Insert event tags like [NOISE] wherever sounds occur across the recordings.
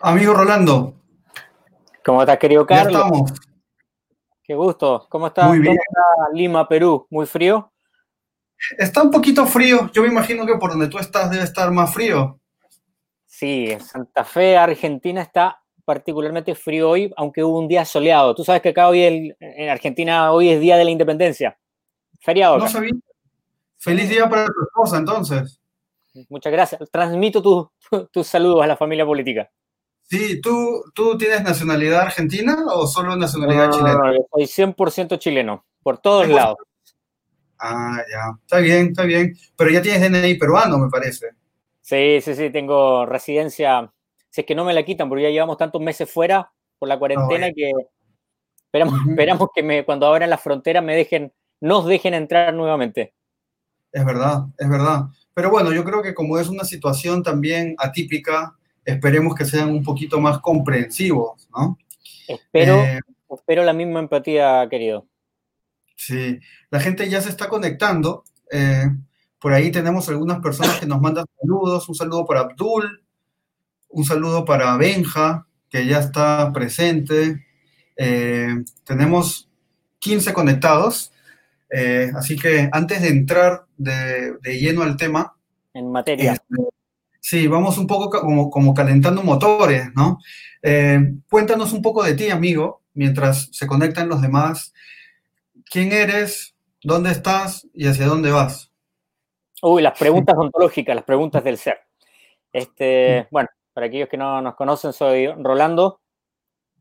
Amigo Rolando. ¿Cómo estás, querido Carlos? Ya estamos. Qué gusto. ¿Cómo está, Muy bien. ¿Cómo está Lima, Perú? ¿Muy frío? Está un poquito frío. Yo me imagino que por donde tú estás debe estar más frío. Sí, en Santa Fe, Argentina, está particularmente frío hoy, aunque hubo un día soleado. Tú sabes que acá hoy el- en Argentina hoy es Día de la Independencia. Feriado. No sabía. Feliz día para tu esposa, entonces. Muchas gracias. Transmito tu- tu- [LAUGHS] tus saludos a la familia política. Sí, ¿tú, ¿tú tienes nacionalidad argentina o solo nacionalidad No, chilena? no, soy 100% chileno, por todos lados. Ah, ya. Está bien, está bien. Pero ya tienes DNI peruano, me parece. Sí, sí, sí, tengo residencia. Si es que no me la quitan, porque ya llevamos tantos meses fuera por la cuarentena que esperamos, esperamos que me, cuando abran las fronteras me dejen, nos dejen entrar nuevamente. Es verdad, es verdad. Pero bueno, yo creo que como es una situación también atípica, esperemos que sean un poquito más comprensivos, ¿no? Espero, Eh, espero la misma empatía, querido. Sí, la gente ya se está conectando. eh, por ahí tenemos algunas personas que nos mandan saludos. Un saludo para Abdul, un saludo para Benja, que ya está presente. Eh, tenemos 15 conectados. así que antes de entrar de, de lleno al tema, En materia. este, sí, vamos un poco como, como calentando motores, ¿no? Eh, cuéntanos un poco de ti, amigo, mientras se conectan los demás. ¿Quién eres? ¿Dónde estás? ¿Y hacia dónde vas? Uy, las preguntas ontológicas, las preguntas del ser. Este, bueno, para aquellos que no nos conocen, soy Rolando,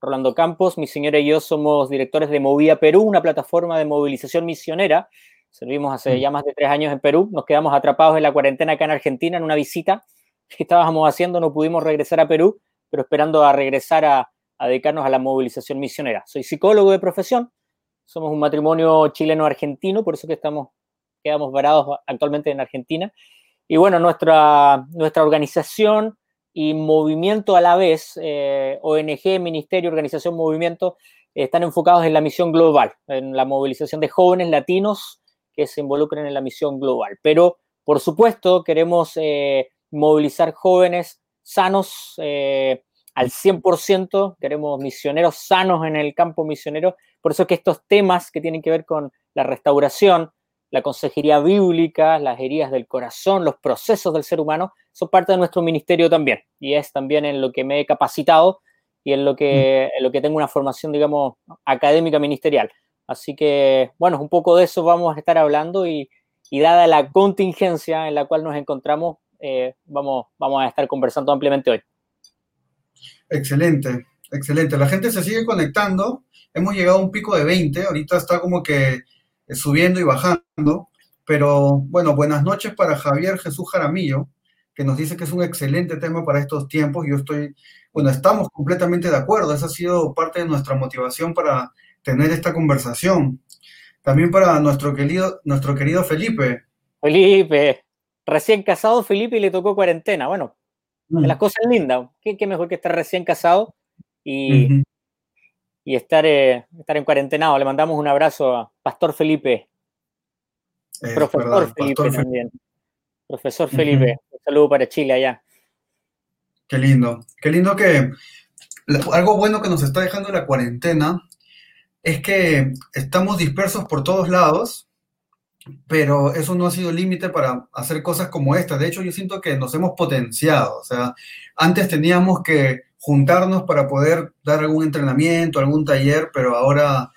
Rolando Campos. Mi señora y yo somos directores de Movía Perú, una plataforma de movilización misionera. Servimos hace Mm. ya más de tres años en Perú. Nos quedamos atrapados en la cuarentena acá en Argentina, en una visita que [LAUGHS] estábamos haciendo. No pudimos regresar a Perú, pero esperando a regresar a, a dedicarnos a la movilización misionera. Soy psicólogo de profesión. Somos un matrimonio chileno-argentino, por eso que estamos quedamos varados actualmente en Argentina. Y bueno, nuestra, nuestra organización y movimiento a la vez, eh, ONG, Ministerio, Organización, Movimiento, eh, están enfocados en la misión global, en la movilización de jóvenes latinos que se involucren en la misión global. Pero, por supuesto, queremos eh, movilizar jóvenes sanos eh, al 100%, queremos misioneros sanos en el campo misionero. Por eso es que estos temas que tienen que ver con la restauración, la consejería bíblica, las heridas del corazón, los procesos del ser humano, son parte de nuestro ministerio también. Y es también en lo que me he capacitado y en lo que, en lo que tengo una formación, digamos, académica ministerial. Así que, bueno, un poco de eso vamos a estar hablando y, y dada la contingencia en la cual nos encontramos, eh, vamos, vamos a estar conversando ampliamente hoy. Excelente, excelente. La gente se sigue conectando. Hemos llegado a un pico de 20. Ahorita está como que eh, subiendo y bajando. Pero bueno, buenas noches para Javier Jesús Jaramillo, que nos dice que es un excelente tema para estos tiempos. Yo estoy, bueno, estamos completamente de acuerdo. Esa ha sido parte de nuestra motivación para tener esta conversación. También para nuestro querido, nuestro querido Felipe. Felipe, recién casado Felipe y le tocó cuarentena. Bueno, de las cosas lindas. ¿Qué, qué mejor que estar recién casado y, y estar, eh, estar en cuarentenado? Le mandamos un abrazo a Pastor Felipe, Es profesor verdad, Felipe Pastor Fe- también. Profesor. Felipe, un saludo para Chile allá. Qué lindo, qué lindo que algo bueno que nos está dejando la cuarentena es que estamos dispersos por todos lados, pero eso no ha sido límite para hacer cosas como esta. De hecho, yo siento que nos hemos potenciado. O sea, antes teníamos que juntarnos para poder dar algún entrenamiento, algún taller, pero ahora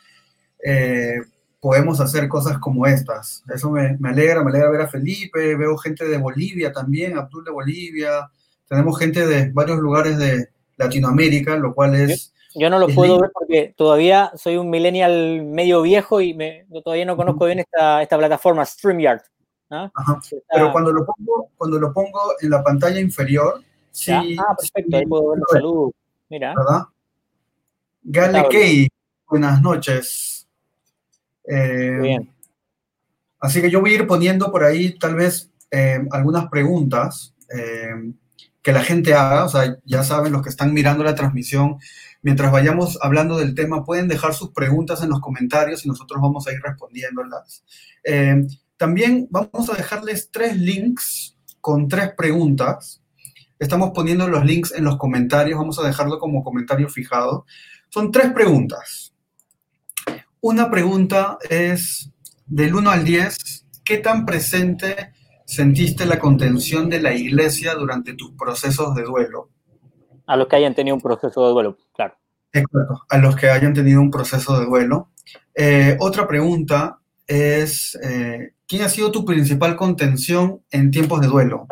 eh, podemos hacer cosas como estas. Eso me, me alegra, me alegra ver a Felipe, veo gente de Bolivia también, Abdul de Bolivia, tenemos gente de varios lugares de Latinoamérica, lo cual es... Yo no lo puedo ver porque todavía soy un millennial medio viejo y me, todavía no conozco bien esta, esta plataforma, StreamYard. Pero cuando lo pongo, cuando lo pongo en la pantalla inferior, sí. Ah, perfecto, ahí puedo ver. Mira, ¿verdad? Gale. Key, buenas noches. Eh, muy bien. Así que yo voy a ir poniendo por ahí tal vez eh, algunas preguntas eh, que la gente haga, o sea, ya saben los que están mirando la transmisión, mientras vayamos hablando del tema, pueden dejar sus preguntas en los comentarios y nosotros vamos a ir respondiéndolas. Eh, también vamos a dejarles tres links con tres preguntas Estamos poniendo los links en los comentarios, vamos a dejarlo como comentario fijado. Son tres preguntas. Una pregunta es, del 1 al 10, ¿qué tan presente sentiste la contención de la iglesia durante tus procesos de duelo? A los que hayan tenido un proceso de duelo, claro. Exacto, a los que hayan tenido un proceso de duelo. Eh, otra pregunta es, eh, ¿quién ha sido tu principal contención en tiempos de duelo?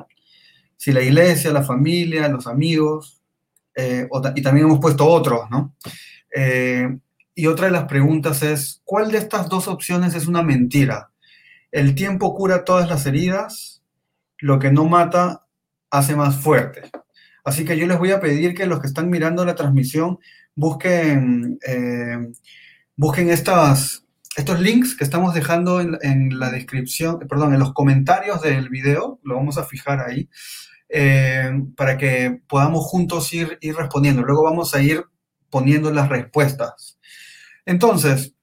Si la iglesia, la familia, los amigos, eh, y también hemos puesto otros, ¿no? y otra de las preguntas es, ¿cuál de estas dos opciones es una mentira? ¿El tiempo cura todas las heridas? Lo que no mata hace más fuerte. Así que yo les voy a pedir que los que están mirando la transmisión busquen, eh, busquen estas, estos links que estamos dejando en, la descripción, perdón, en los comentarios del video, lo vamos a fijar ahí, eh, para que podamos juntos ir, respondiendo. Luego vamos a ir poniendo las respuestas. Entonces,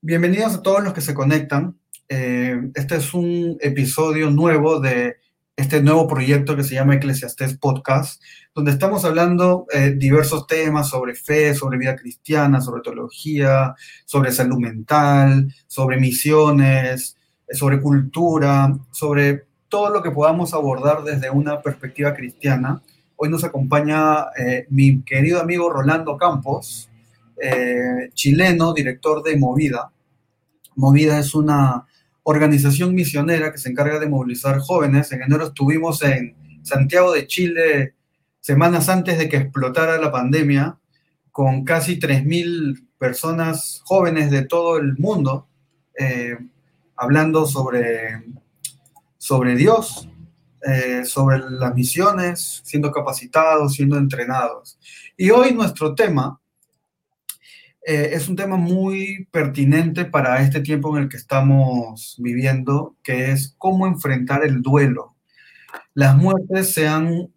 bienvenidos a todos los que se conectan. Eh, este es un episodio nuevo de este nuevo proyecto que se llama Eclesiastés Podcast, donde estamos hablando eh, diversos temas sobre fe, sobre vida cristiana, sobre teología, sobre salud mental, sobre misiones, eh, sobre cultura, sobre todo lo que podamos abordar desde una perspectiva cristiana. Hoy nos acompaña eh, mi querido amigo Rolando Campos, chileno, director de Movida. Movida es una organización misionera que se encarga de movilizar jóvenes. En enero estuvimos en Santiago de Chile semanas antes de que explotara la pandemia, con casi 3.000 personas jóvenes de todo el mundo, eh, hablando sobre, sobre Dios, eh, sobre las misiones, siendo capacitados, siendo entrenados. Y hoy nuestro tema eh, es un tema muy pertinente para este tiempo en el que estamos viviendo, que es cómo enfrentar el duelo. Las muertes se han,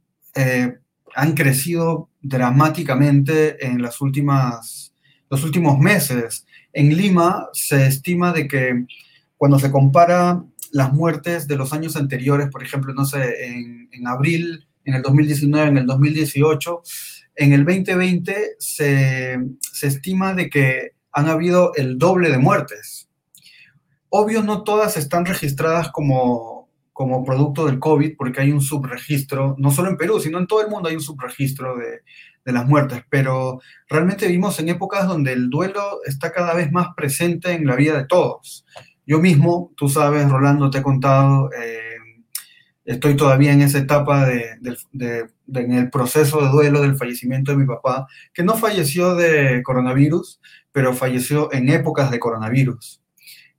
han crecido dramáticamente en las últimas, los últimos meses. En Lima se estima de que cuando se compara las muertes de los años anteriores, por ejemplo, no sé, en, abril, en el 2019, en el 2018, en el 2020 se, estima de que han habido el doble de muertes. Obvio, no todas están registradas como, como producto del COVID, porque hay un subregistro, no solo en Perú, sino en todo el mundo hay un subregistro de, las muertes, pero realmente vivimos en épocas donde el duelo está cada vez más presente en la vida de todos. Yo mismo, tú sabes, Rolando, te he contado, eh, estoy todavía en esa etapa de, en el proceso de duelo del fallecimiento de mi papá, que no falleció de coronavirus, pero falleció en épocas de coronavirus.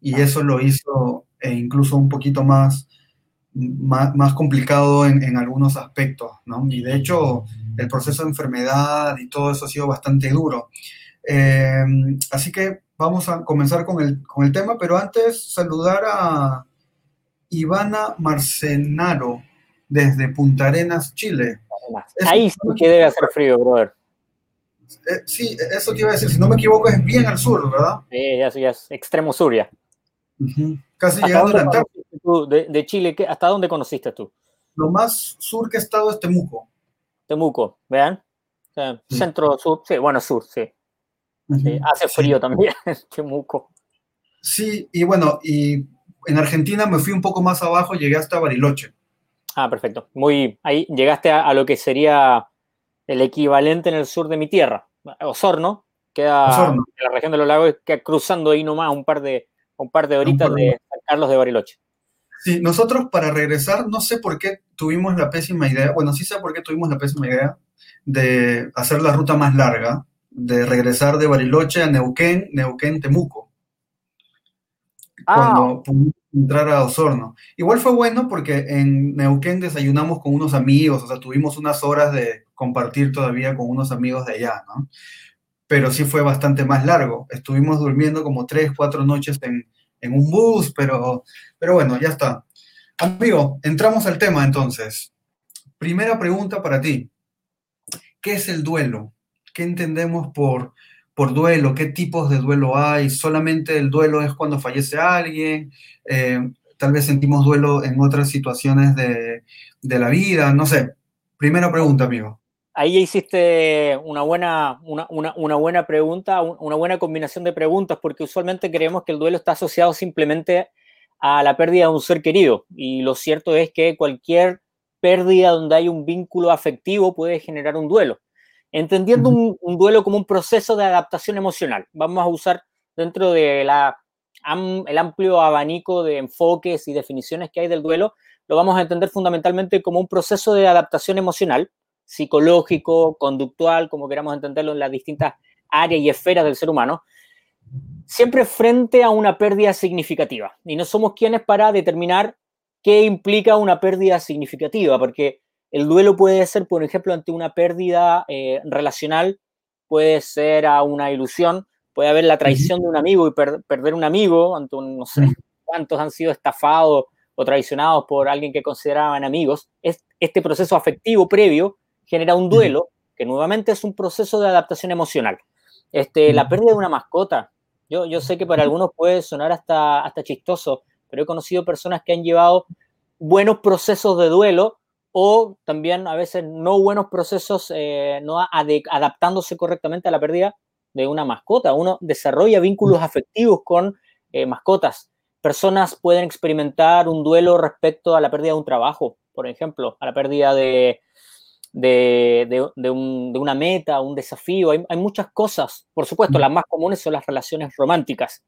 Y eso lo hizo e incluso un poquito más, más, complicado en, algunos aspectos, ¿no? Y de hecho, el proceso de enfermedad y todo eso ha sido bastante duro. Eh, así que vamos a comenzar con el, con el tema, pero antes saludar a, Ivana Marcenaro, desde Punta Arenas, Chile. Ahí sí que debe hacer frío, brother. Eh, sí, eso te iba a decir, si no me equivoco, es bien al sur, ¿verdad? Sí, ya, ya es extremo sur ya. Casi llegando a la de, de, Chile, ¿hasta dónde conociste tú? Lo más sur que he estado es Temuco. Temuco, ¿vean? Centro, sur, sí, bueno, sur, sí. hace frío también [LAUGHS] Temuco. Sí, y bueno, y en Argentina me fui un poco más abajo, llegué hasta Bariloche. Ah, perfecto. Muy, ahí llegaste a, lo que sería el equivalente en el sur de mi tierra. Osorno, queda en la región de los lagos, queda cruzando ahí nomás un par de, un par de horitas de San Carlos de Bariloche. Sí, nosotros para regresar, no sé por qué tuvimos la pésima idea, bueno, sí sé por qué tuvimos la pésima idea de hacer la ruta más larga, de regresar de Bariloche a Neuquén, Neuquén, Temuco cuando ah. pudimos entrar a Osorno. Igual fue bueno porque en Neuquén desayunamos con unos amigos, o sea, tuvimos unas horas de compartir todavía con unos amigos de allá, ¿no? Pero sí fue bastante más largo. Estuvimos durmiendo como tres, cuatro noches en, en un bus, pero, pero bueno, ya está. Amigo, entramos al tema entonces. Primera pregunta para ti. ¿Qué es el duelo? ¿Qué entendemos por por duelo, qué tipos de duelo hay, solamente el duelo es cuando fallece alguien, eh, tal vez sentimos duelo en otras situaciones de, la vida, no sé. Primera pregunta, amigo. Ahí hiciste una buena, una, una, una, buena pregunta, una buena combinación de preguntas, porque usualmente creemos que el duelo está asociado simplemente a la pérdida de un ser querido. Y lo cierto es que cualquier pérdida donde hay un vínculo afectivo puede generar un duelo. Entendiendo un, un duelo como un proceso de adaptación emocional. Vamos a usar dentro de la, el amplio abanico de enfoques y definiciones que hay del duelo, lo vamos a entender fundamentalmente como un proceso de adaptación emocional, psicológico, conductual, como queramos entenderlo en las distintas áreas y esferas del ser humano, siempre frente a una pérdida significativa. Y no somos quienes para determinar qué implica una pérdida significativa, porque el duelo puede ser, por ejemplo, ante una pérdida eh, relacional, puede ser a una ilusión, puede haber la traición de un amigo y perder un amigo, ante un, no sé cuántos han sido estafados o traicionados por alguien que consideraban amigos. Es, este proceso afectivo previo genera un duelo, que nuevamente es un proceso de adaptación emocional. Este, La pérdida de una mascota. Yo, yo sé que para algunos puede sonar hasta, hasta chistoso, pero he conocido personas que han llevado buenos procesos de duelo o también a veces no buenos procesos, eh, no adaptándose correctamente a la pérdida de una mascota. Uno desarrolla vínculos afectivos con eh, mascotas. Personas pueden experimentar un duelo respecto a la pérdida de un trabajo, por ejemplo, a la pérdida de, de, una meta, un desafío. Hay, muchas cosas. Por supuesto, las más comunes son las relaciones románticas.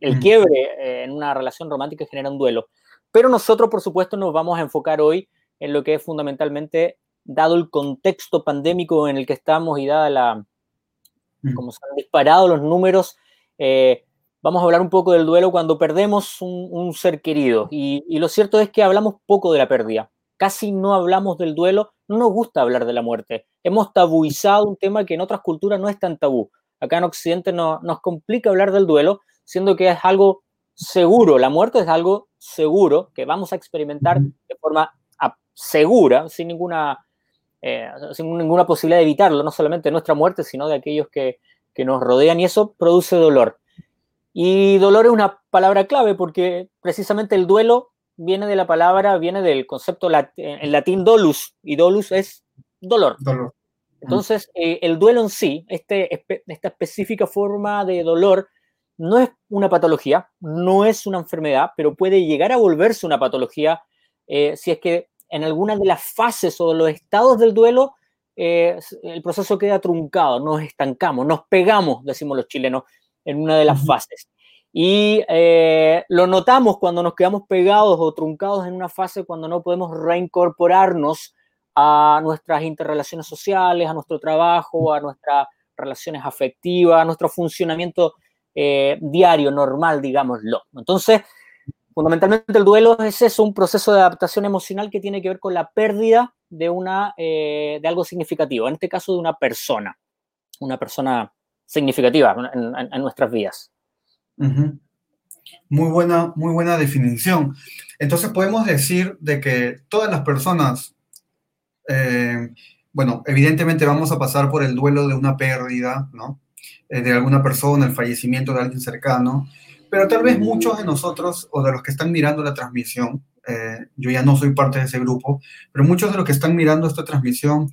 El quiebre eh, en una relación romántica genera un duelo. Pero nosotros, por supuesto, nos vamos a enfocar hoy en lo que es fundamentalmente, dado el contexto pandémico en el que estamos y dada la, como se han disparado los números, eh, vamos a hablar un poco del duelo cuando perdemos un, ser querido. Y, lo cierto es que hablamos poco de la pérdida. Casi no hablamos del duelo, no nos gusta hablar de la muerte. Hemos tabuizado un tema que en otras culturas no es tan tabú. Acá en Occidente no, nos complica hablar del duelo, siendo que es algo seguro. La muerte es algo seguro que vamos a experimentar de forma segura, sin ninguna eh, sin ninguna posibilidad de evitarlo, no solamente nuestra muerte, sino de aquellos que, nos rodean, y eso produce dolor. Y dolor es una palabra clave porque precisamente el duelo viene de la palabra, viene del concepto en latín dolus, y dolus es dolor. Entonces, eh, el duelo en sí, este, esta específica forma de dolor, no es una patología, no es una enfermedad, pero puede llegar a volverse una patología eh, si es que en alguna de las fases o los estados del duelo, eh, el proceso queda truncado, nos estancamos, nos pegamos, decimos los chilenos, en una de las fases. Y eh, lo notamos cuando nos quedamos pegados o truncados en una fase cuando no podemos reincorporarnos a nuestras interrelaciones sociales, a nuestro trabajo, a nuestras relaciones afectivas, a nuestro funcionamiento eh, diario, normal, digámoslo. Entonces, Fundamentalmente el duelo es eso, un proceso de adaptación emocional que tiene que ver con la pérdida de, una, eh, de algo significativo, en este caso de una persona, una persona significativa en, nuestras vidas. Muy buena, muy buena definición. Entonces podemos decir de que todas las personas, eh, bueno, evidentemente vamos a pasar por el duelo de una pérdida, ¿no? Eh, de alguna persona, el fallecimiento de alguien cercano, pero tal vez muchos de nosotros o de los que están mirando la transmisión, eh, yo ya no soy parte de ese grupo, pero muchos de los que están mirando esta transmisión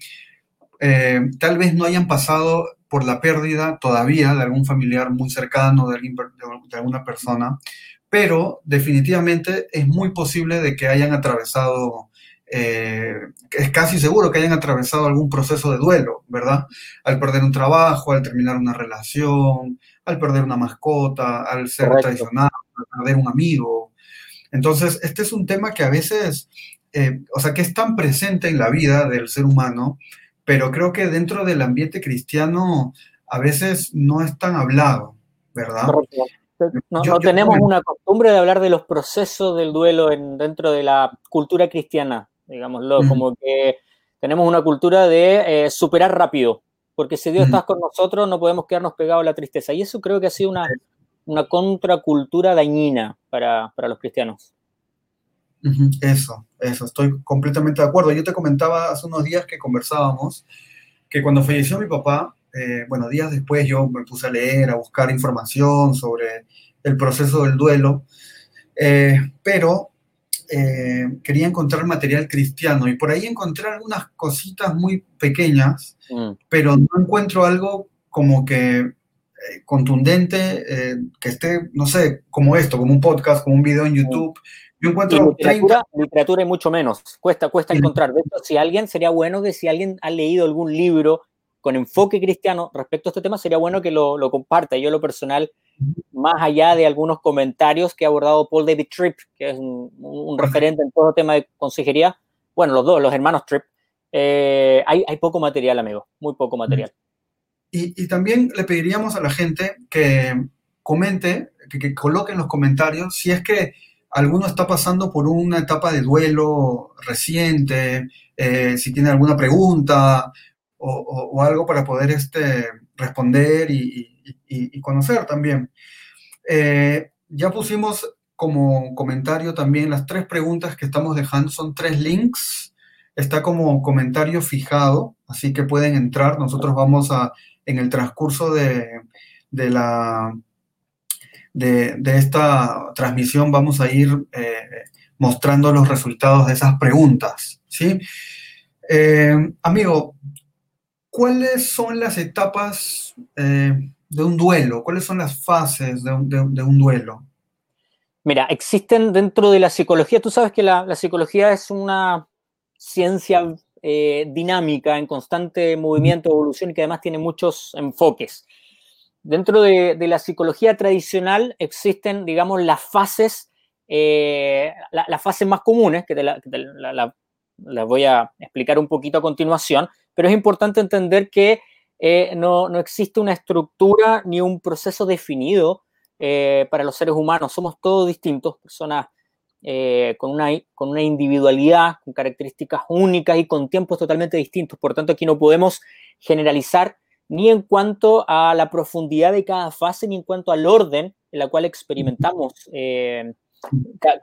eh, tal vez no hayan pasado por la pérdida todavía de algún familiar muy cercano, de, de, alguna persona, pero definitivamente es muy posible de que hayan atravesado, eh, es casi seguro que hayan atravesado algún proceso de duelo, ¿verdad? Al perder un trabajo, al terminar una relación, al perder una mascota, al ser traicionado, al perder un amigo. Entonces, este es un tema que a veces, eh, o sea, que es tan presente en la vida del ser humano, pero creo que dentro del ambiente cristiano a veces no es tan hablado, ¿verdad? No, tenemos una costumbre de hablar de los procesos del duelo en, dentro de la cultura cristiana, digámoslo, como que tenemos una cultura de eh, superar rápido, porque si Dios está con nosotros no podemos quedarnos pegados a la tristeza. Y eso creo que ha sido una, una contracultura dañina para, los cristianos. Eso, eso, estoy completamente de acuerdo. Yo te comentaba hace unos días que conversábamos que cuando falleció mi papá, eh, bueno, días después yo me puse a leer, a buscar información sobre el proceso del duelo, eh, pero eh, quería encontrar material cristiano y por ahí encontré algunas cositas muy pequeñas, mm. pero no encuentro algo como que contundente, que esté, no sé, como esto, como un podcast, como un video en YouTube. Yo encuentro literatura, literatura y mucho menos. Cuesta, cuesta encontrar. De hecho, si alguien, sería bueno que si alguien ha leído algún libro con enfoque cristiano respecto a este tema, sería bueno que lo, lo comparta. Yo, lo personal, más allá de algunos comentarios que ha abordado Paul David Tripp, que es un, referente en todo el tema de consejería, bueno, los dos, los hermanos Tripp, eh, hay, hay, poco material, amigo, muy poco material. Y, y, también le pediríamos a la gente que comente, que, que coloque en los comentarios si es que alguno está pasando por una etapa de duelo reciente, eh, si tiene alguna pregunta o, algo para poder este, responder y, conocer también. Eh, ya pusimos como comentario también las tres preguntas que estamos dejando, son tres links, está como comentario fijado, así que pueden entrar, nosotros vamos a, en el transcurso de, la... De, esta transmisión vamos a ir eh, mostrando los resultados de esas preguntas, ¿sí? Eh, amigo, ¿cuáles son las etapas eh, de un duelo? ¿Cuáles son las fases de un, duelo? Mira, existen dentro de la psicología, tú sabes que la, psicología es una ciencia eh, dinámica, en constante movimiento, evolución y que además tiene muchos enfoques. Dentro de, la psicología tradicional existen, digamos, las fases, eh, las fases más comunes, que las voy a explicar un poquito a continuación, pero es importante entender que eh, no, existe una estructura ni un proceso definido eh, para los seres humanos. Somos todos distintos, personas con, una, con una individualidad, con características únicas y con tiempos totalmente distintos. Por tanto, aquí no podemos generalizar ni en cuanto a la profundidad de cada fase, ni en cuanto al orden en la cual experimentamos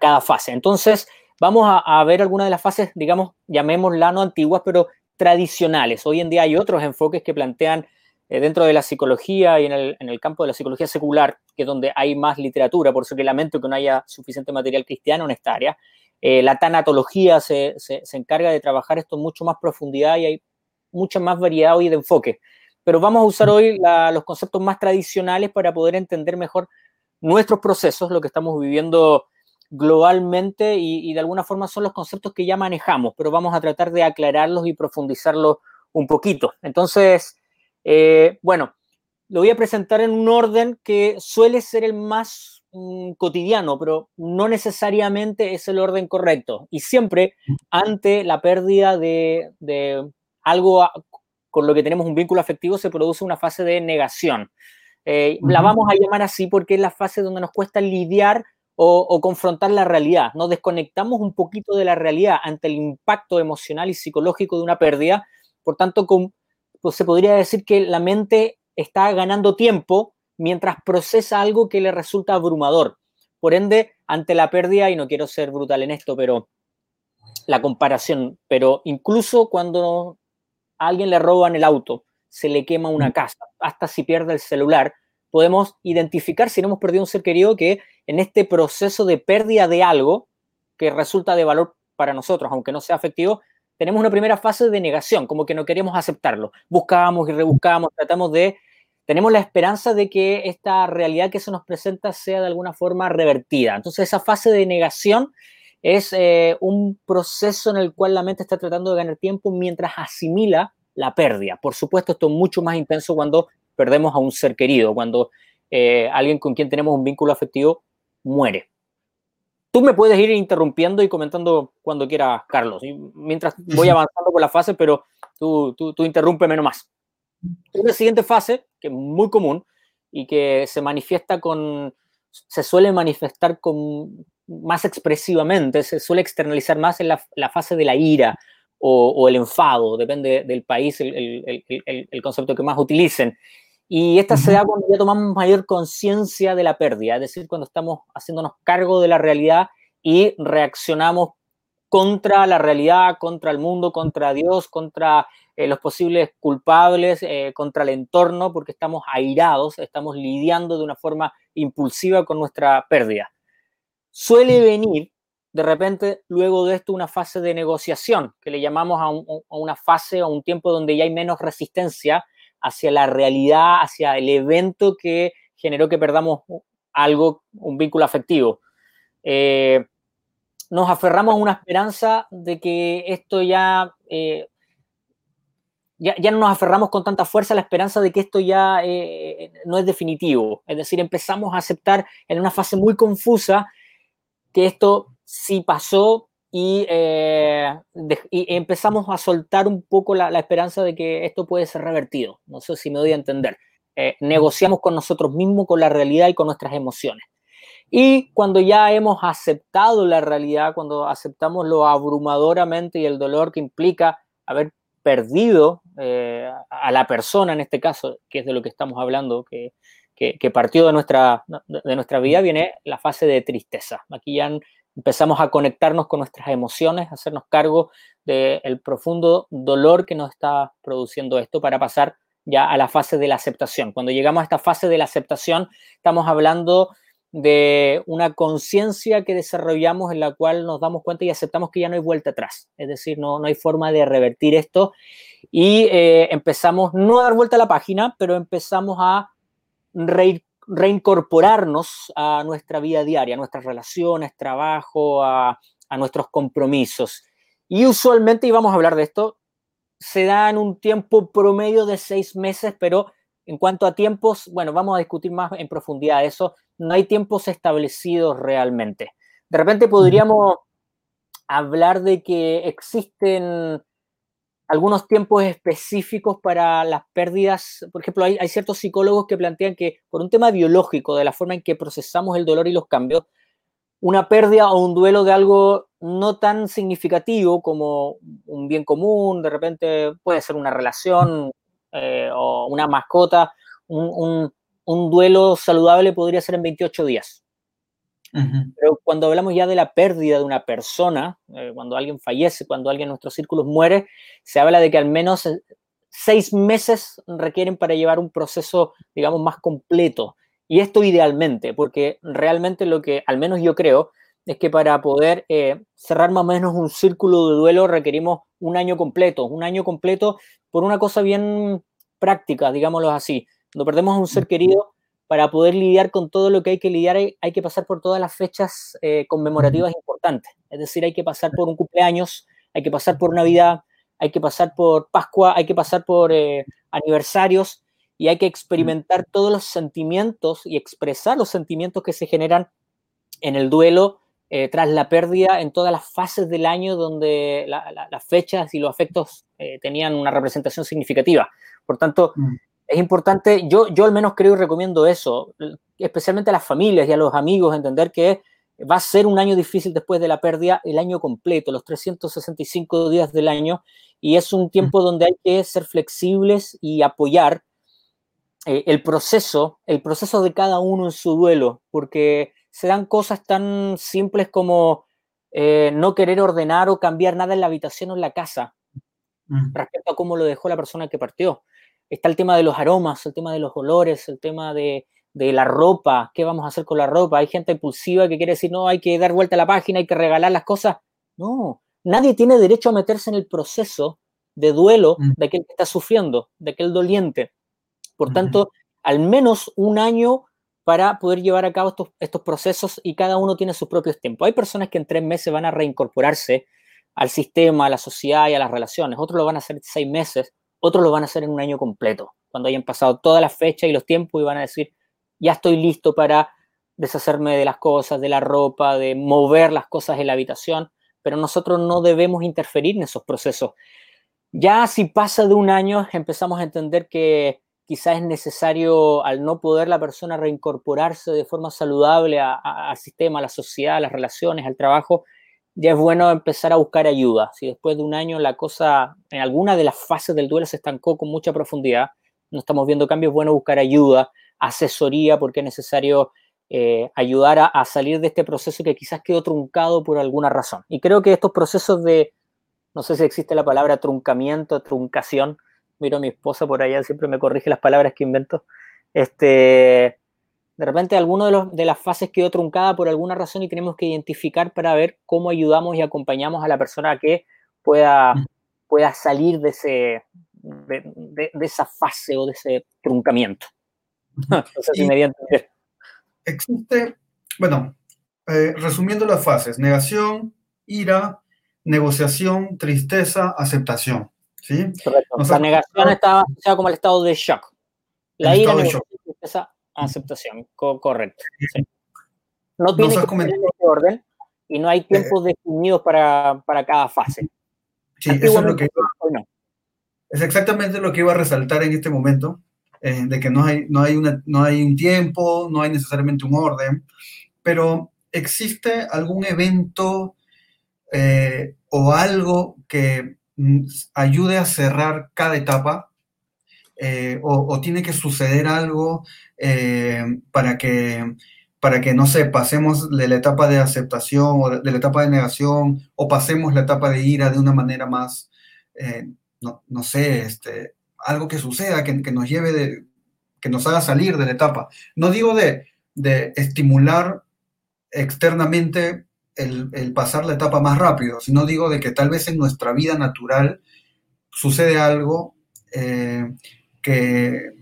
cada fase. Entonces, vamos a, a, ver algunas de las fases, digamos, llamémoslas no antiguas, pero tradicionales. Hoy en día hay otros enfoques que plantean eh, dentro de la psicología y en el, campo de la psicología secular, que es donde hay más literatura, por eso que lamento que no haya suficiente material cristiano en esta área. Eh, la tanatología se, encarga de trabajar esto en mucho más profundidad y hay mucha más variedad hoy de enfoque. Pero vamos a usar hoy los conceptos más tradicionales para poder entender mejor nuestros procesos, lo que estamos viviendo globalmente y, de alguna forma son los conceptos que ya manejamos, pero vamos a tratar de aclararlos y profundizarlos un poquito. Entonces, eh, bueno, lo voy a presentar en un orden que suele ser el más mm, cotidiano, pero no necesariamente es el orden correcto. Y siempre ante la pérdida de, algo con lo que tenemos un vínculo afectivo se produce una fase de negación. Eh, la vamos a llamar así porque es la fase donde nos cuesta lidiar o, confrontar la realidad. Nos desconectamos un poquito de la realidad ante el impacto emocional y psicológico de una pérdida. Por tanto, pues se podría decir que la mente está ganando tiempo mientras procesa algo que le resulta abrumador. Por ende, ante la pérdida, y no quiero ser brutal en esto, pero la comparación, pero incluso cuando a alguien le roban el auto, se le quema una casa, hasta si pierde el celular, podemos identificar si no hemos perdido un ser querido que en este proceso de pérdida de algo que resulta de valor para nosotros, aunque no sea afectivo, tenemos una primera fase de negación, como que no queremos aceptarlo. Buscamos y rebuscamos, tratamos de, tenemos la esperanza de que esta realidad que se nos presenta sea de alguna forma revertida. Entonces esa fase de negación es eh, un proceso en el cual la mente está tratando de ganar tiempo mientras asimila la pérdida. Por supuesto, esto es mucho más intenso cuando perdemos a un ser querido, cuando eh, alguien con quien tenemos un vínculo afectivo muere. Tú me puedes ir interrumpiendo y comentando cuando quieras, Carlos, mientras voy avanzando por la fase, pero tú, tú, tú interrúmpeme nomás. Una siguiente fase, que es muy común y que se manifiesta con, se suele manifestar con más expresivamente, se suele externalizar más en la, fase de la ira o, el enfado, depende del país, el, el, el, concepto que más utilicen. Y esta se da cuando ya tomamos mayor conciencia de la pérdida, es decir, cuando estamos haciéndonos cargo de la realidad y reaccionamos contra la realidad, contra el mundo, contra Dios, contra eh, los posibles culpables, eh, contra el entorno, porque estamos airados, estamos lidiando de una forma impulsiva con nuestra pérdida. Suele venir de repente, luego de esto, una fase de negociación, que le llamamos a, una fase o un tiempo donde ya hay menos resistencia hacia la realidad, hacia el evento que generó que perdamos algo, un vínculo afectivo. Eh, nos aferramos a una esperanza de que esto ya, eh, ya, ya, no nos aferramos con tanta fuerza a la esperanza de que esto ya eh, no es definitivo. Es decir, empezamos a aceptar en una fase muy confusa que esto sí pasó y, y empezamos a soltar un poco la, esperanza de que esto puede ser revertido. No sé si me doy a entender. negociamos con nosotros mismos, con la realidad y con nuestras emociones. Y cuando ya hemos aceptado la realidad, cuando aceptamos lo abrumadoramente y el dolor que implica haber perdido eh, a la persona en este caso, que es de lo que estamos hablando, que, que, partió de nuestra, de nuestra vida, viene la fase de tristeza. Aquí ya empezamos a conectarnos con nuestras emociones, a hacernos cargo del profundo dolor que nos está produciendo esto para pasar ya a la fase de la aceptación. Cuando llegamos a esta fase de la aceptación, estamos hablando de una conciencia que desarrollamos en la cual nos damos cuenta y aceptamos que ya no hay vuelta atrás. Es decir, no, no hay forma de revertir esto y eh, empezamos no a dar vuelta a la página, pero empezamos a reincorporarnos a nuestra vida diaria, a nuestras relaciones, trabajo, a, a nuestros compromisos. Y usualmente, y vamos a hablar de esto, se da en un tiempo promedio de seis meses, pero en cuanto a tiempos, bueno, vamos a discutir más en profundidad eso. No hay tiempos establecidos realmente. De repente podríamos hablar de que existen algunos tiempos específicos para las pérdidas. Por ejemplo, hay, ciertos psicólogos que plantean que por un tema biológico, de la forma en que procesamos el dolor y los cambios, una pérdida o un duelo de algo no tan significativo como un bien común, de repente puede ser una relación eh, o una mascota, un, duelo saludable podría ser en 28 días. Pero cuando hablamos ya de la pérdida de una persona, eh, cuando alguien fallece, cuando alguien en nuestros círculos muere, se habla de que al menos eh, seis meses requieren para llevar un proceso, digamos, más completo. Y esto idealmente, porque realmente lo que al menos yo creo es que para poder cerrar más o menos un círculo de duelo requerimos un año completo, un año completo por una cosa bien práctica, digámoslo así. Cuando perdemos a un ser querido, para poder lidiar con todo lo que hay que lidiar, hay, que pasar por todas las fechas eh, conmemorativas importantes. Es decir, hay que pasar por un cumpleaños, hay que pasar por Navidad, hay que pasar por Pascua, hay que pasar por eh, aniversarios y hay que experimentar todos los sentimientos y expresar los sentimientos que se generan en el duelo eh, tras la pérdida en todas las fases del año donde las fechas y los afectos eh, tenían una representación significativa. Por tanto, mm. Es importante, yo, yo al menos creo y recomiendo eso, especialmente a las familias y a los amigos, entender que va a ser un año difícil después de la pérdida, el año completo, los 365 días del año, y es un tiempo donde hay que ser flexibles y apoyar eh, el proceso, el proceso de cada uno en su duelo, porque se dan cosas tan simples como eh, no querer ordenar o cambiar nada en la habitación o en la casa respecto a cómo lo dejó la persona que partió. Está el tema de los aromas, el tema de los olores, el tema de, de la ropa, qué vamos a hacer con la ropa. Hay gente impulsiva que quiere decir, no, hay que dar vuelta a la página, hay que regalar las cosas. No, nadie tiene derecho a meterse en el proceso de duelo de aquel que está sufriendo, de aquel doliente. Por tanto, al menos un año para poder llevar a cabo estos, estos procesos y cada uno tiene sus propios tiempos. Hay personas que en tres meses van a reincorporarse al sistema, a la sociedad y a las relaciones, otros lo van a hacer seis meses, otros lo van a hacer en un año completo, cuando hayan pasado todas las fechas y los tiempos y van a decir, ya estoy listo para deshacerme de las cosas, de la ropa, de mover las cosas en la habitación, pero nosotros no debemos interferir en esos procesos. Ya si pasa de un año, empezamos a entender que quizás es necesario, al no poder la persona reincorporarse de forma saludable al sistema, a la sociedad, a las relaciones, al trabajo, ya es bueno empezar a buscar ayuda. Si después de un año la cosa, en alguna de las fases del duelo se estancó con mucha profundidad, no estamos viendo cambios, es bueno buscar ayuda, asesoría, porque es necesario eh, ayudar a, a, salir de este proceso que quizás quedó truncado por alguna razón. Y creo que estos procesos de, no sé si existe la palabra truncamiento, truncación, miro a mi esposa por allá, siempre me corrige las palabras que invento. Este, de repente alguna de, de las fases quedó truncada por alguna razón y tenemos que identificar para ver cómo ayudamos y acompañamos a la persona que pueda, pueda salir de, ese, de, esa fase o de ese truncamiento. [LAUGHS] no sé si me Existe, bueno, eh, resumiendo las fases, negación, ira, negociación, tristeza, aceptación. ¿sí? la negación está asociada como el estado de shock. La ira, negociación, tristeza, aceptación. correcto. No tiene que ser en este orden y no hay tiempos eh, definidos para, para, cada fase. Sí, eso es lo que es exactamente lo que iba a resaltar en este momento, eh, de que no hay, no, hay una, no hay un tiempo, no hay necesariamente un orden, pero existe algún evento eh, o algo que mm, ayude a cerrar cada etapa eh, o, tiene que suceder algo para que para que, no sé, pasemos de la etapa de aceptación o de, la etapa de negación o pasemos la etapa de ira de una manera más, no, no, sé, este, algo que suceda, que, que, nos lleve de, que nos haga salir de la etapa. No digo de, de estimular externamente el, el, pasar la etapa más rápido, sino digo de que tal vez en nuestra vida natural sucede algo eh, que,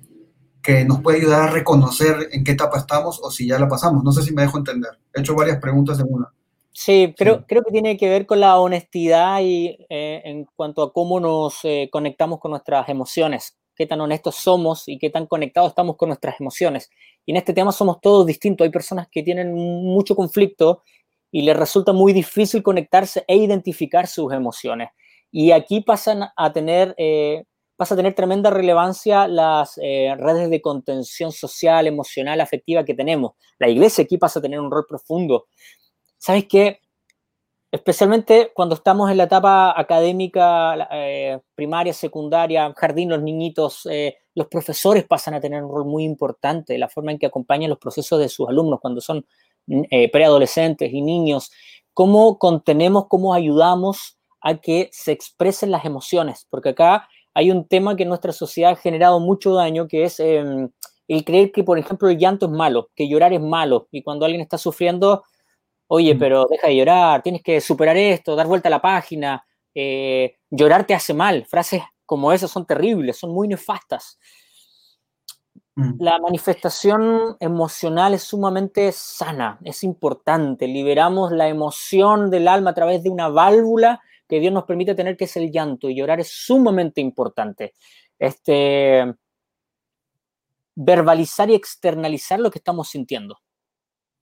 que nos puede ayudar a reconocer en qué etapa estamos o si ya la pasamos. No sé si me dejo entender. He hecho varias preguntas en una. Sí, creo, creo que tiene que ver con la honestidad y eh, en cuanto a cómo nos eh, conectamos con nuestras emociones, qué tan honestos somos y qué tan conectados estamos con nuestras emociones. Y en este tema somos todos distintos. Hay personas que tienen mucho conflicto y les resulta muy difícil conectarse e identificar sus emociones. Y aquí pasan a tener, eh, pasa a tener tremenda relevancia las redes de contención social, emocional, afectiva que tenemos. La iglesia aquí pasa a tener un rol profundo ¿sabes qué? Especialmente cuando estamos en la etapa académica, eh, primaria, secundaria, jardín, los niñitos, eh, los profesores pasan a tener un rol muy importante, la forma en que acompañan los procesos de sus alumnos cuando son eh, preadolescentes y niños, cómo contenemos, cómo ayudamos a que se expresen las emociones, porque acá hay un tema que en nuestra sociedad ha generado mucho daño, que es em, el creer que, por ejemplo, el llanto es malo, que llorar es malo, y cuando alguien está sufriendo, oye, pero deja de llorar, tienes que superar esto, dar vuelta a la página, eh, llorar te hace mal. Frases como esas son terribles, son muy nefastas. Mm. La manifestación emocional es sumamente sana, es importante. Liberamos la emoción del alma a través de una válvula que Dios nos permite tener, que es el llanto, y llorar es sumamente importante. Este, verbalizar y externalizar lo que estamos sintiendo.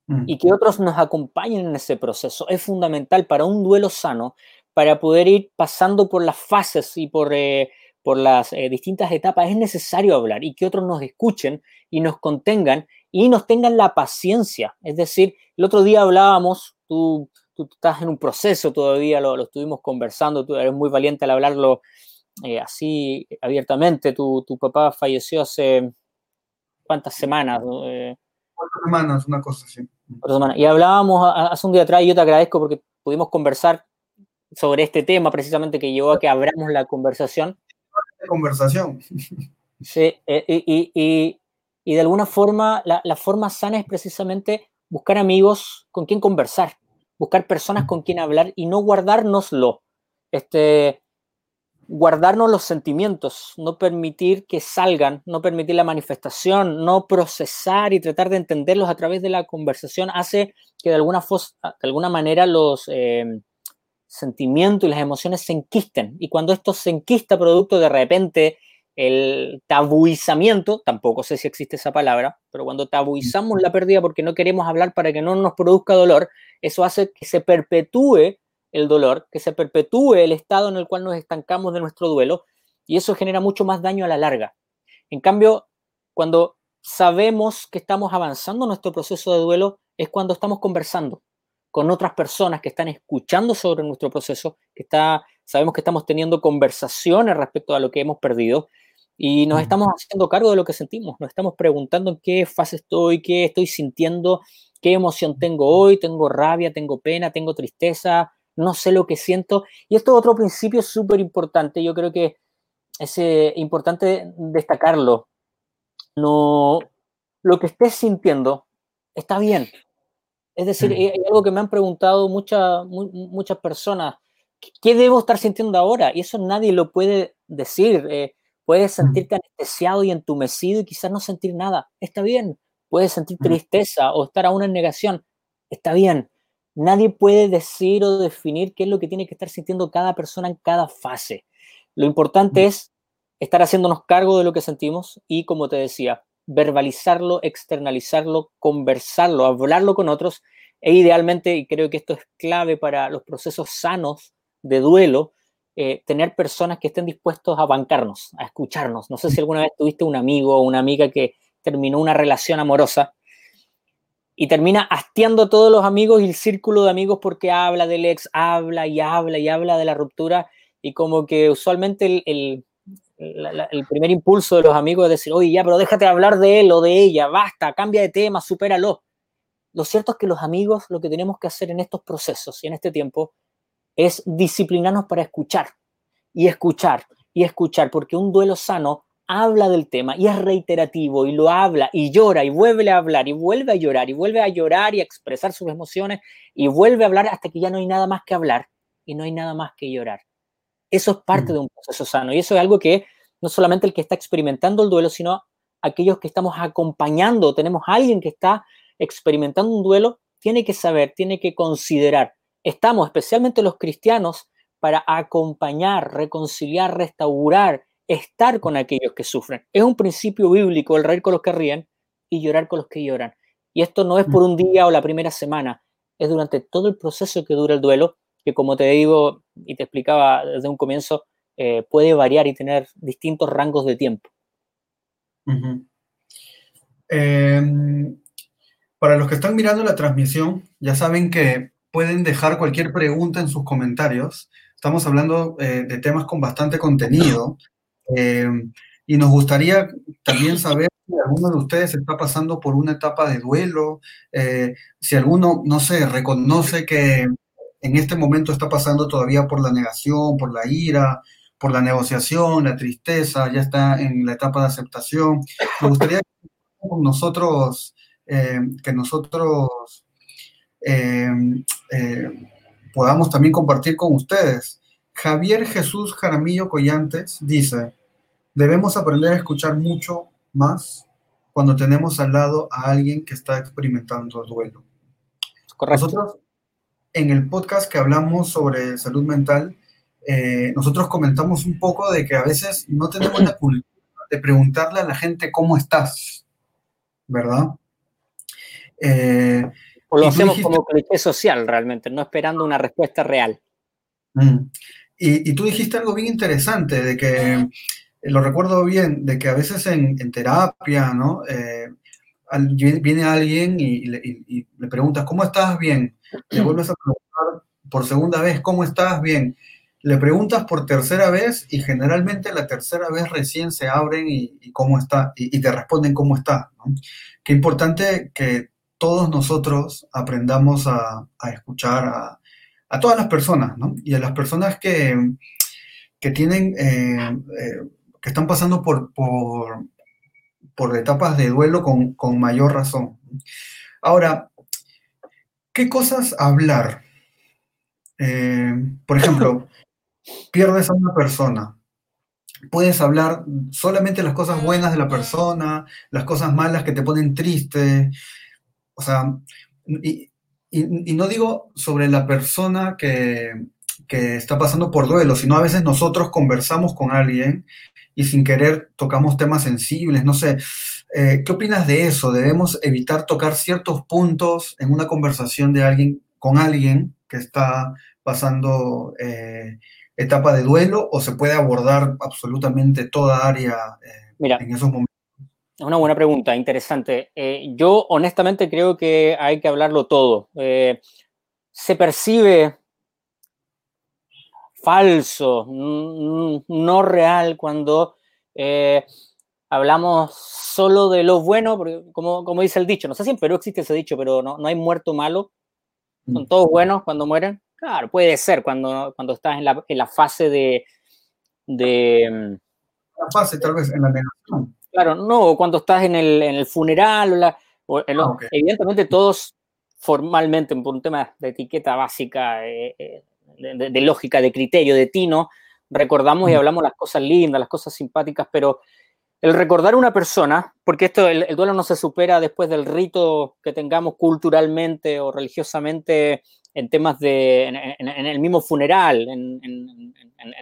Mm. y que otros nos acompañen en ese proceso. Es fundamental para un duelo sano, para poder ir pasando por las fases y por, eh, por las eh, distintas etapas. Es necesario hablar y que otros nos escuchen y nos contengan y nos tengan la paciencia. Es decir, el otro día hablábamos, tú, tú estás en un proceso todavía, lo, estuvimos conversando, tú eres muy valiente al hablarlo eh, así abiertamente. Tu, tu, papá falleció hace cuántas semanas. Cuatro semanas, una cosa así. Y hablábamos hace un día atrás y yo te agradezco porque pudimos conversar sobre este tema precisamente que llevó a que abramos la conversación. Conversación. Sí, eh, y, y, y, de alguna forma la, la, forma sana es precisamente buscar amigos con quien conversar, buscar personas con quien hablar y no guardárnoslo. Este, guardarnos los sentimientos, no permitir que salgan, no permitir la manifestación, no procesar y tratar de entenderlos a través de la conversación, hace que de alguna, de alguna manera los em, sentimientos y las emociones se enquisten. Y cuando esto se enquista producto de repente el tabuizamiento, tampoco sé si existe esa palabra, pero cuando tabuizamos la pérdida porque no queremos hablar para que no nos produzca dolor, eso hace que se perpetúe el dolor, que se perpetúe el estado en el cual nos estancamos de nuestro duelo y eso genera mucho más daño a la larga. En cambio, cuando sabemos que estamos avanzando nuestro proceso de duelo es cuando estamos conversando con otras personas que están escuchando sobre nuestro proceso, que está, sabemos que estamos teniendo conversaciones respecto a lo que hemos perdido y nos estamos haciendo cargo de lo que sentimos, nos estamos preguntando en qué fase estoy, qué estoy sintiendo, qué emoción tengo hoy, tengo rabia, tengo pena, tengo tristeza, no sé lo que siento. Y esto es otro principio súper importante, yo creo que es eh, importante destacarlo. No, lo que estés sintiendo está bien. Es decir, es algo que me han preguntado muchas muchas personas. ¿Qué debo estar sintiendo ahora? Y eso nadie lo puede decir. Eh, puedes sentirte anestesiado y entumecido y quizás no sentir nada. Está bien. Puedes sentir tristeza o estar aún en negación. Está bien. Nadie puede decir o definir qué es lo que tiene que estar sintiendo cada persona en cada fase. Lo importante es estar haciéndonos cargo de lo que sentimos y, como te decía, verbalizarlo, externalizarlo, conversarlo, hablarlo con otros e idealmente, y creo que esto es clave para los procesos sanos de duelo, eh, tener personas que estén dispuestos a bancarnos, a escucharnos. No sé si alguna vez tuviste un amigo o una amiga que terminó una relación amorosa y termina hastiando a todos los amigos y el círculo de amigos porque habla del ex, habla y habla y habla de la ruptura y como que usualmente el, el primer impulso de los amigos es decir, oye, ya, pero déjate hablar de él o de ella, basta, cambia de tema, supéralo. Lo cierto es que los amigos lo que tenemos que hacer en estos procesos y en este tiempo es disciplinarnos para escuchar y escuchar y escuchar, porque un duelo sano habla del tema y es reiterativo y lo habla y llora y vuelve a hablar y vuelve a llorar y vuelve a llorar y a expresar sus emociones y vuelve a hablar hasta que ya no hay nada más que hablar y no hay nada más que llorar. Eso es parte mm. de un proceso sano y eso es algo que no solamente el que está experimentando el duelo, sino aquellos que estamos acompañando, tenemos a alguien que está experimentando un duelo, tiene que saber, tiene que considerar. Estamos, especialmente los cristianos, para acompañar, reconciliar, restaurar, estar con aquellos que sufren. Es un principio bíblico el reír con los que ríen y llorar con los que lloran. Y esto no es por un día o la primera semana, es durante todo el proceso que dura el duelo que como te digo y te explicaba desde un comienzo, eh, puede variar y tener distintos rangos de tiempo. Em, para los que están mirando la transmisión, ya saben que pueden dejar cualquier pregunta en sus comentarios. Estamos hablando eh, de temas con bastante contenido em, y nos gustaría también saber si alguno de ustedes está pasando por una etapa de duelo, eh, si alguno, no sé, reconoce que en este momento está pasando todavía por la negación, por la ira, por la negociación, la tristeza, ya está en la etapa de aceptación. Me gustaría que nosotros, eh, que nosotros podamos también compartir con ustedes. Javier Jesús Jaramillo Collantes dice, debemos aprender a escuchar mucho más cuando tenemos al lado a alguien que está experimentando duelo. Correcto. Nosotros en el podcast que hablamos sobre salud mental, eh, nosotros comentamos un poco de que a veces no tenemos la cultura de preguntarle a la gente cómo estás, ¿verdad? Eh, o lo hacemos como cliché social realmente, no esperando una respuesta real. Mm. y, tú dijiste algo bien interesante, de que, eh, lo recuerdo bien, de que a veces en, terapia, ¿no? viene alguien y, y, le preguntas, ¿cómo estás? Bien le vuelves a preguntar por segunda vez, ¿cómo estás? Bien. Le preguntas por tercera vez y generalmente la tercera vez recién se abren y, cómo está, y, te responden cómo está. Qué importante que todos nosotros aprendamos a, escuchar a, todas las personas, ¿no? Y a las personas que, que tienen, eh, eh, que están pasando por, por, por etapas de duelo con, con mayor razón. Ahora, ¿Qué cosas hablar? Eh, por ejemplo, [CLEARS THROAT] pierdes a una persona. Puedes hablar solamente las cosas buenas de la persona, las cosas malas que te ponen triste. O sea, y, no digo sobre la persona que, que está pasando por duelo, sino a veces nosotros conversamos con alguien y sin querer tocamos temas sensibles, no sé, eh, ¿Qué opinas de eso? ¿Debemos evitar tocar ciertos puntos en una conversación de alguien con alguien que está pasando eh, etapa de duelo o se puede abordar absolutamente toda área eh, en esos momentos? Es una buena pregunta, interesante. yo honestamente creo que hay que hablarlo todo. se percibe falso, no real cuando hablamos solo de lo bueno, porque como, como dice el dicho, no sé si en Perú existe ese dicho, pero no, no hay muerto malo, son mm. todos buenos cuando mueren. Claro, puede ser cuando, cuando estás en la, en la fase de, de... La fase tal vez, en la negación. Claro, no, cuando estás en el, en el funeral, Ah, evidentemente todos formalmente, por un tema de etiqueta básica, eh, eh, de, lógica, de criterio, de tino, recordamos y hablamos las cosas lindas, las cosas simpáticas, pero el recordar a una persona, porque esto, el, duelo no se supera después del rito que tengamos culturalmente o religiosamente en temas de, en, el mismo funeral, en,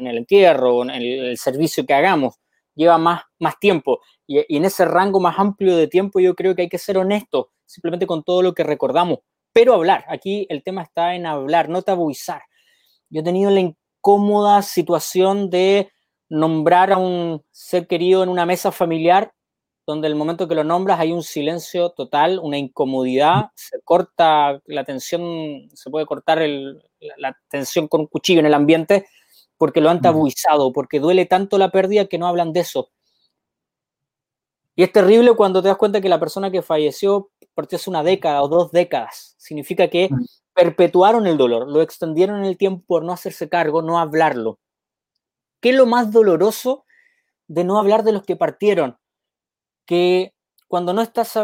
el entierro, en el, servicio que hagamos, lleva más, más tiempo. Y, y, en ese rango más amplio de tiempo yo creo que hay que ser honesto, simplemente con todo lo que recordamos, pero hablar. Aquí el tema está en hablar, no tabuizar. Yo he tenido la incómoda situación de nombrar a un ser querido en una mesa familiar donde el momento que lo nombras hay un silencio total, una incomodidad, se corta la tensión, se puede cortar la, tensión con un cuchillo en el ambiente porque lo han tabuizado, porque duele tanto la pérdida que no hablan de eso. Y es terrible cuando te das cuenta que la persona que falleció partió hace una década o dos décadas. Significa que perpetuaron el dolor, lo extendieron en el tiempo por no hacerse cargo, no hablarlo. ¿Qué es lo más doloroso de no hablar de los que partieron? Que cuando no estás,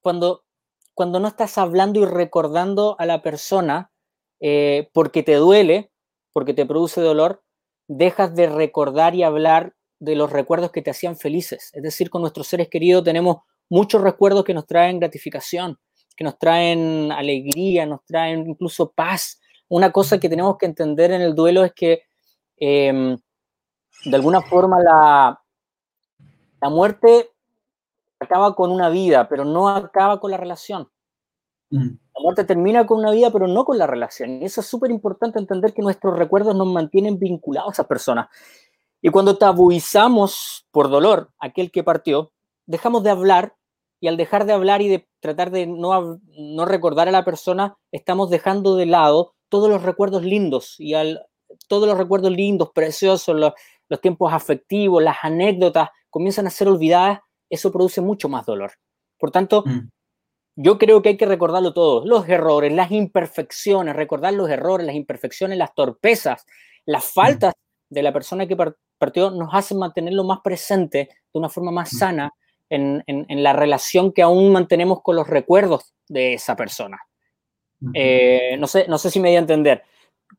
cuando, cuando no estás hablando y recordando a la persona eh, porque te duele, porque te produce dolor, dejas de recordar y hablar de los recuerdos que te hacían felices. Es decir, con nuestros seres queridos tenemos muchos recuerdos que nos traen gratificación, que nos traen alegría, nos traen incluso paz. Una cosa que tenemos que entender en el duelo es que em, de alguna forma la, la muerte acaba con una vida, pero no acaba con la relación. Mm. La muerte termina con una vida, pero no con la relación. Y eso es súper importante entender que nuestros recuerdos nos mantienen vinculados a esas personas. Y cuando tabuizamos por dolor aquel que partió, dejamos de hablar y al dejar de hablar y de tratar de no, no recordar a la persona, estamos dejando de lado todos los recuerdos lindos y al, todos los recuerdos lindos, preciosos, los, los tiempos afectivos, las anécdotas comienzan a ser olvidadas, eso produce mucho más dolor. Por tanto, mm. yo creo que hay que recordarlo todo, los errores, las imperfecciones, recordar los errores, las imperfecciones, las torpezas, las mm. faltas de la persona que partió nos hacen mantenerlo más presente de una forma más sana en, la relación que aún mantenemos con los recuerdos de esa persona. Eh, no, sé, no sé si me di a entender.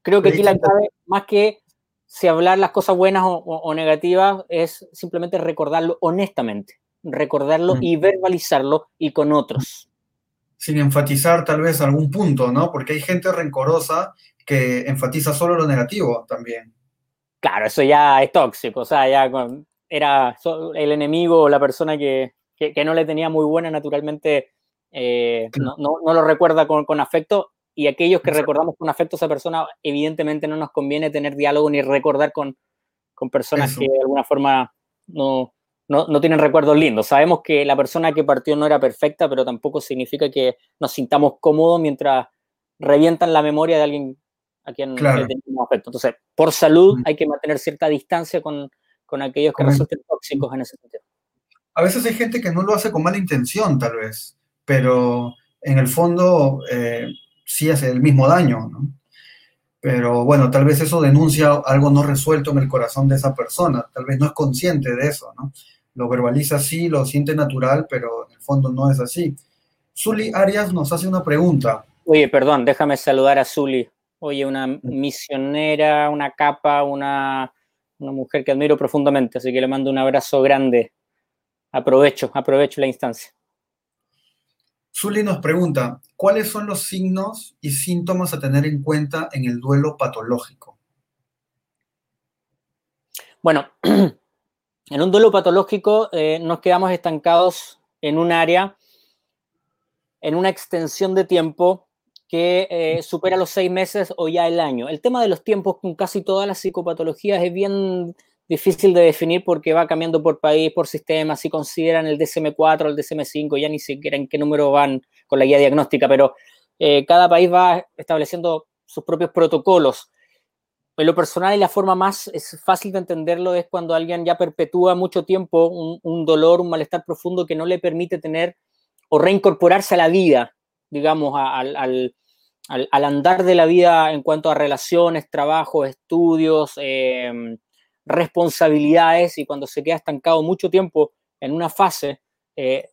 Creo que aquí la clave, más que si hablar las cosas buenas o, negativas es simplemente recordarlo honestamente, recordarlo y verbalizarlo y con otros. Sin enfatizar tal vez algún punto, ¿no? Porque hay gente rencorosa que enfatiza solo lo negativo también. Claro, eso ya es tóxico, o sea, ya era el enemigo o la persona que, no le tenía muy buena, naturalmente eh, no, lo recuerda con, con afecto y aquellos que recordamos con afecto a esa persona, evidentemente no nos conviene tener diálogo ni recordar con, con personas que de alguna forma no, no, no, tienen recuerdos lindos. Sabemos que la persona que partió no era perfecta, pero tampoco significa que nos sintamos cómodos mientras revientan la memoria de alguien a quien le tenemos afecto. Entonces, por salud hay que mantener cierta distancia con, con aquellos que resulten tóxicos en ese sentido. A veces hay gente que no lo hace con mala intención, tal vez, pero en el fondo eh, sí hace el mismo daño, ¿no? Pero bueno, tal vez eso denuncia algo no resuelto en el corazón de esa persona, tal vez no es consciente de eso, ¿no? Lo verbaliza así, lo siente natural, pero en el fondo no es así. Zuli Arias nos hace una pregunta. Oye, perdón, déjame saludar a Zuli. Oye, una misionera, una capa, una, una mujer que admiro profundamente, así que le mando un abrazo grande. Aprovecho, aprovecho la instancia. Zuli nos pregunta, ¿cuáles son los signos y síntomas a tener en cuenta en el duelo patológico? Bueno, [CLEARS THROAT] en un duelo patológico eh, nos quedamos estancados en un área, en una extensión de tiempo que eh, supera los seis meses o ya el año. El tema de los tiempos con casi todas las psicopatologías es bien difícil de definir porque va cambiando por país, por sistema, si consideran el DSM-4 o el DSM-5, ya ni siquiera en qué número van con la guía diagnóstica, pero eh, cada país va estableciendo sus propios protocolos. En lo personal y la forma más es fácil de entenderlo es cuando alguien ya perpetúa mucho tiempo un, dolor, un malestar profundo que no le permite tener o reincorporarse a la vida, digamos, al, al, andar de la vida en cuanto a relaciones, trabajo, estudios, eh, responsabilidades y cuando se queda estancado mucho tiempo en una fase, eh,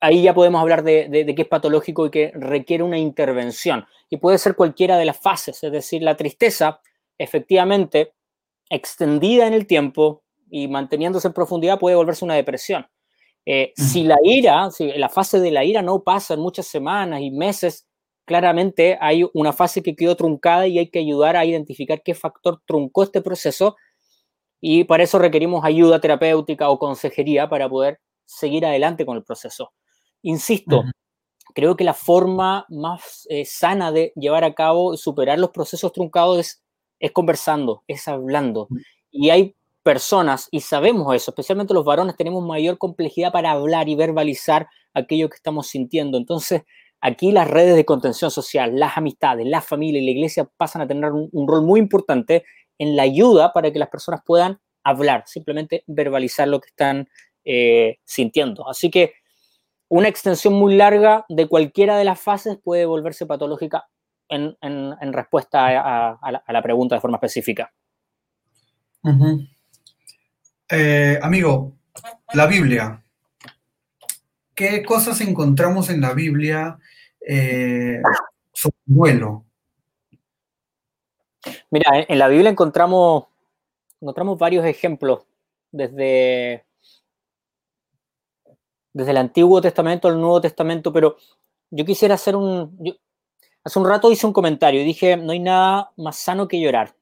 ahí ya podemos hablar de, de, que es patológico y que requiere una intervención. Y puede ser cualquiera de las fases, es decir, la tristeza, efectivamente, extendida en el tiempo y manteniéndose en profundidad, puede volverse una depresión. Eh, si la ira, si la fase de la ira no pasa en muchas semanas y meses, claramente hay una fase que quedó truncada y hay que ayudar a identificar qué factor truncó este proceso y para eso requerimos ayuda terapéutica o consejería para poder seguir adelante con el proceso. Insisto, creo que la forma más eh, sana de llevar a cabo y superar los procesos truncados es, es conversando, es hablando. Y hay personas, y sabemos eso, especialmente los varones, tenemos mayor complejidad para hablar y verbalizar aquello que estamos sintiendo. Entonces, aquí las redes de contención social, las amistades, la familia y la iglesia pasan a tener un, rol muy importante en la ayuda para que las personas puedan hablar, simplemente verbalizar lo que están eh, sintiendo. Así que una extensión muy larga de cualquiera de las fases puede volverse patológica en, respuesta a, la, pregunta de forma específica. Eh, amigo, la Biblia. ¿Qué cosas encontramos en la Biblia eh, sobre el duelo? Mira, en la Biblia encontramos, encontramos varios ejemplos, desde, desde el Antiguo Testamento al Nuevo Testamento, pero yo quisiera hacer un... hace un rato hice un comentario y dije, no hay nada más sano que llorar.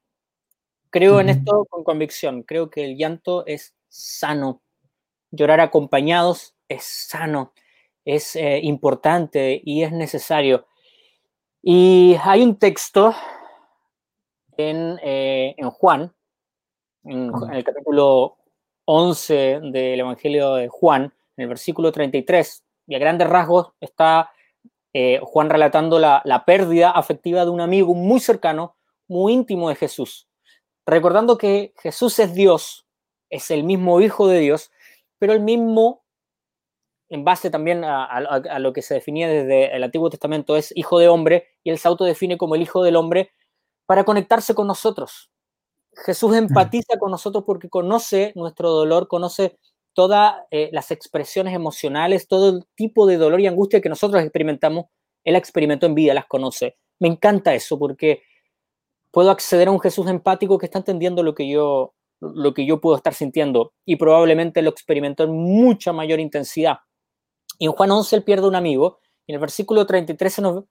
Creo en esto con convicción. Creo que el llanto es sano. Llorar acompañados es sano, es eh, importante y es necesario. Y hay un texto en, eh, Juan, en, el capítulo 11 del Evangelio de Juan, en el versículo 33, y a grandes rasgos está eh, Juan relatando la, la pérdida afectiva de un amigo muy cercano, muy íntimo de Jesús recordando que Jesús es Dios, es el mismo Hijo de Dios, pero el mismo, en base también a, lo que se definía desde el Antiguo Testamento, es Hijo de Hombre, y él se autodefine como el Hijo del Hombre para conectarse con nosotros. Jesús empatiza con nosotros porque conoce nuestro dolor, conoce todas eh, las expresiones emocionales, todo el tipo de dolor y angustia que nosotros experimentamos, Él experimentó en vida, las conoce. Me encanta eso porque puedo acceder a un Jesús empático que está entendiendo lo que yo, lo que yo puedo estar sintiendo y probablemente lo experimentó en mucha mayor intensidad. Y en Juan 11 él pierde un amigo y en el versículo 33 se nos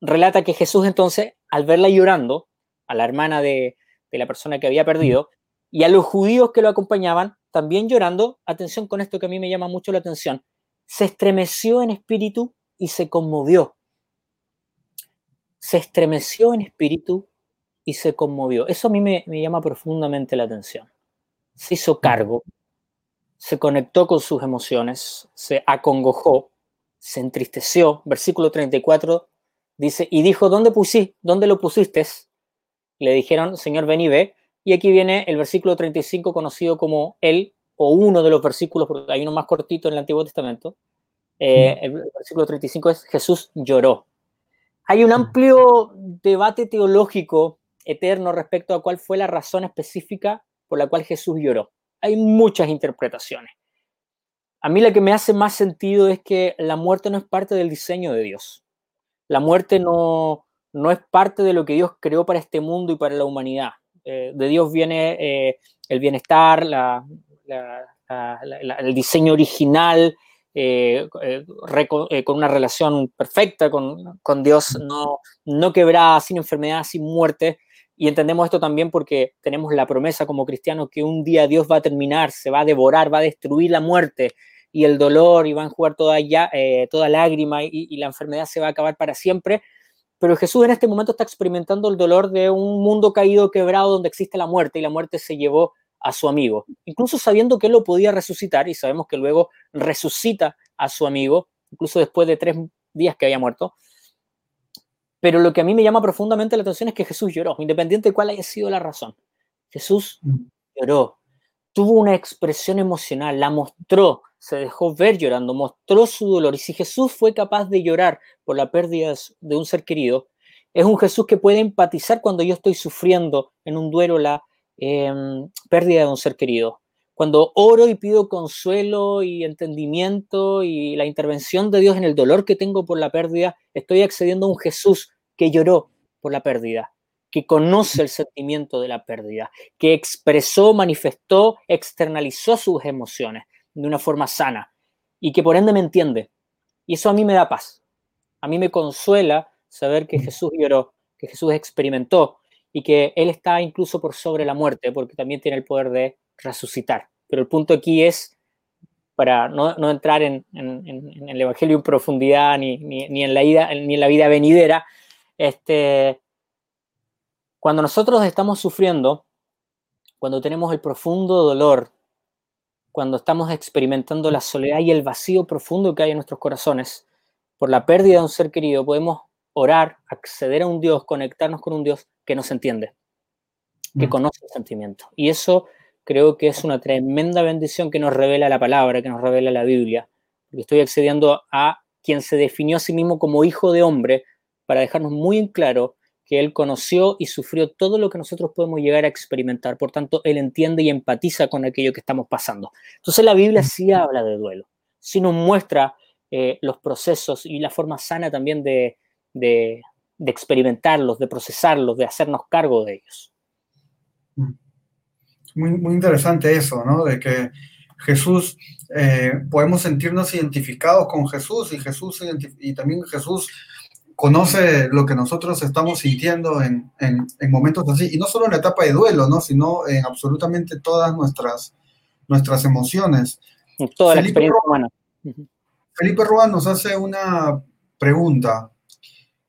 relata que Jesús entonces, al verla llorando, a la hermana de, de la persona que había perdido, y a los judíos que lo acompañaban, también llorando, atención con esto que a mí me llama mucho la atención, se estremeció en espíritu y se conmovió. Se estremeció en espíritu y se conmovió. Eso a mí me, llama profundamente la atención. Se hizo cargo, se conectó con sus emociones, se acongojó, se entristeció. Versículo 34 dice, y dijo, ¿dónde, pusí, ¿dónde lo pusiste? Le dijeron, Señor, ven y ve. Y aquí viene el versículo 35 conocido como él, o uno de los versículos, porque hay uno más cortito en el Antiguo Testamento. Eh, el versículo 35 es Jesús lloró. Hay un amplio debate teológico eterno respecto a cuál fue la razón específica por la cual Jesús lloró. Hay muchas interpretaciones. A mí la que me hace más sentido es que la muerte no es parte del diseño de Dios. La muerte no, no es parte de lo que Dios creó para este mundo y para la humanidad. Eh, de Dios viene eh, el bienestar, el diseño original, eh, con una relación perfecta con, con, Dios, no, no quebrada, sin enfermedad, sin muerte. Y entendemos esto también porque tenemos la promesa como cristianos que un día Dios va a terminar, se va a devorar, va a destruir la muerte y el dolor y va a jugar toda, ya, eh, toda lágrima y, la enfermedad se va a acabar para siempre. Pero Jesús en este momento está experimentando el dolor de un mundo caído, quebrado, donde existe la muerte y la muerte se llevó a su amigo, incluso sabiendo que él lo podía resucitar y sabemos que luego resucita a su amigo, incluso después de tres días que había muerto. Pero lo que a mí me llama profundamente la atención es que Jesús lloró, independiente de cuál haya sido la razón. Jesús mm. lloró, tuvo una expresión emocional, la mostró, se dejó ver llorando, mostró su dolor. Y si Jesús fue capaz de llorar por la pérdida de un ser querido, es un Jesús que puede empatizar cuando yo estoy sufriendo en un duelo la em, pérdida de un ser querido. cuando oro y pido consuelo y entendimiento y la intervención de Dios en el dolor que tengo por la pérdida, estoy accediendo a un Jesús que lloró por la pérdida, que conoce el sentimiento de la pérdida, que expresó, manifestó, externalizó sus emociones de una forma sana y que por ende me entiende. Y eso a mí me da paz. A mí me consuela saber que Jesús lloró, que Jesús experimentó y que Él está incluso por sobre la muerte, porque también tiene el poder de resucitar. Pero el punto aquí es, para no, entrar en, el Evangelio en profundidad ni, en la vida, ni en la vida venidera, este, cuando nosotros estamos sufriendo, cuando tenemos el profundo dolor, cuando estamos experimentando la soledad y el vacío profundo que hay en nuestros corazones por la pérdida de un ser querido, podemos orar, acceder a un Dios, conectarnos con un Dios que nos entiende, que mm. conoce el sentimiento. Y eso creo que es una tremenda bendición que nos revela la palabra, que nos revela la Biblia. Porque estoy accediendo a quien se definió a sí mismo como hijo de hombre para dejarnos muy en claro que él conoció y sufrió todo lo que nosotros podemos llegar a experimentar. Por tanto, él entiende y empatiza con aquello que estamos pasando. Entonces la Biblia sí habla de duelo, sí nos muestra eh, los procesos y la forma sana también de, de experimentarlos, de procesarlos, de hacernos cargo de ellos. Mm muy, muy interesante eso, ¿no? De que Jesús, eh, podemos sentirnos identificados con Jesús y Jesús y también Jesús conoce lo que nosotros estamos sintiendo en, en, momentos así, y no solo en la etapa de duelo, ¿no? sino en absolutamente todas nuestras, nuestras emociones. Toda la experiencia humana. Felipe Rúa nos hace una pregunta.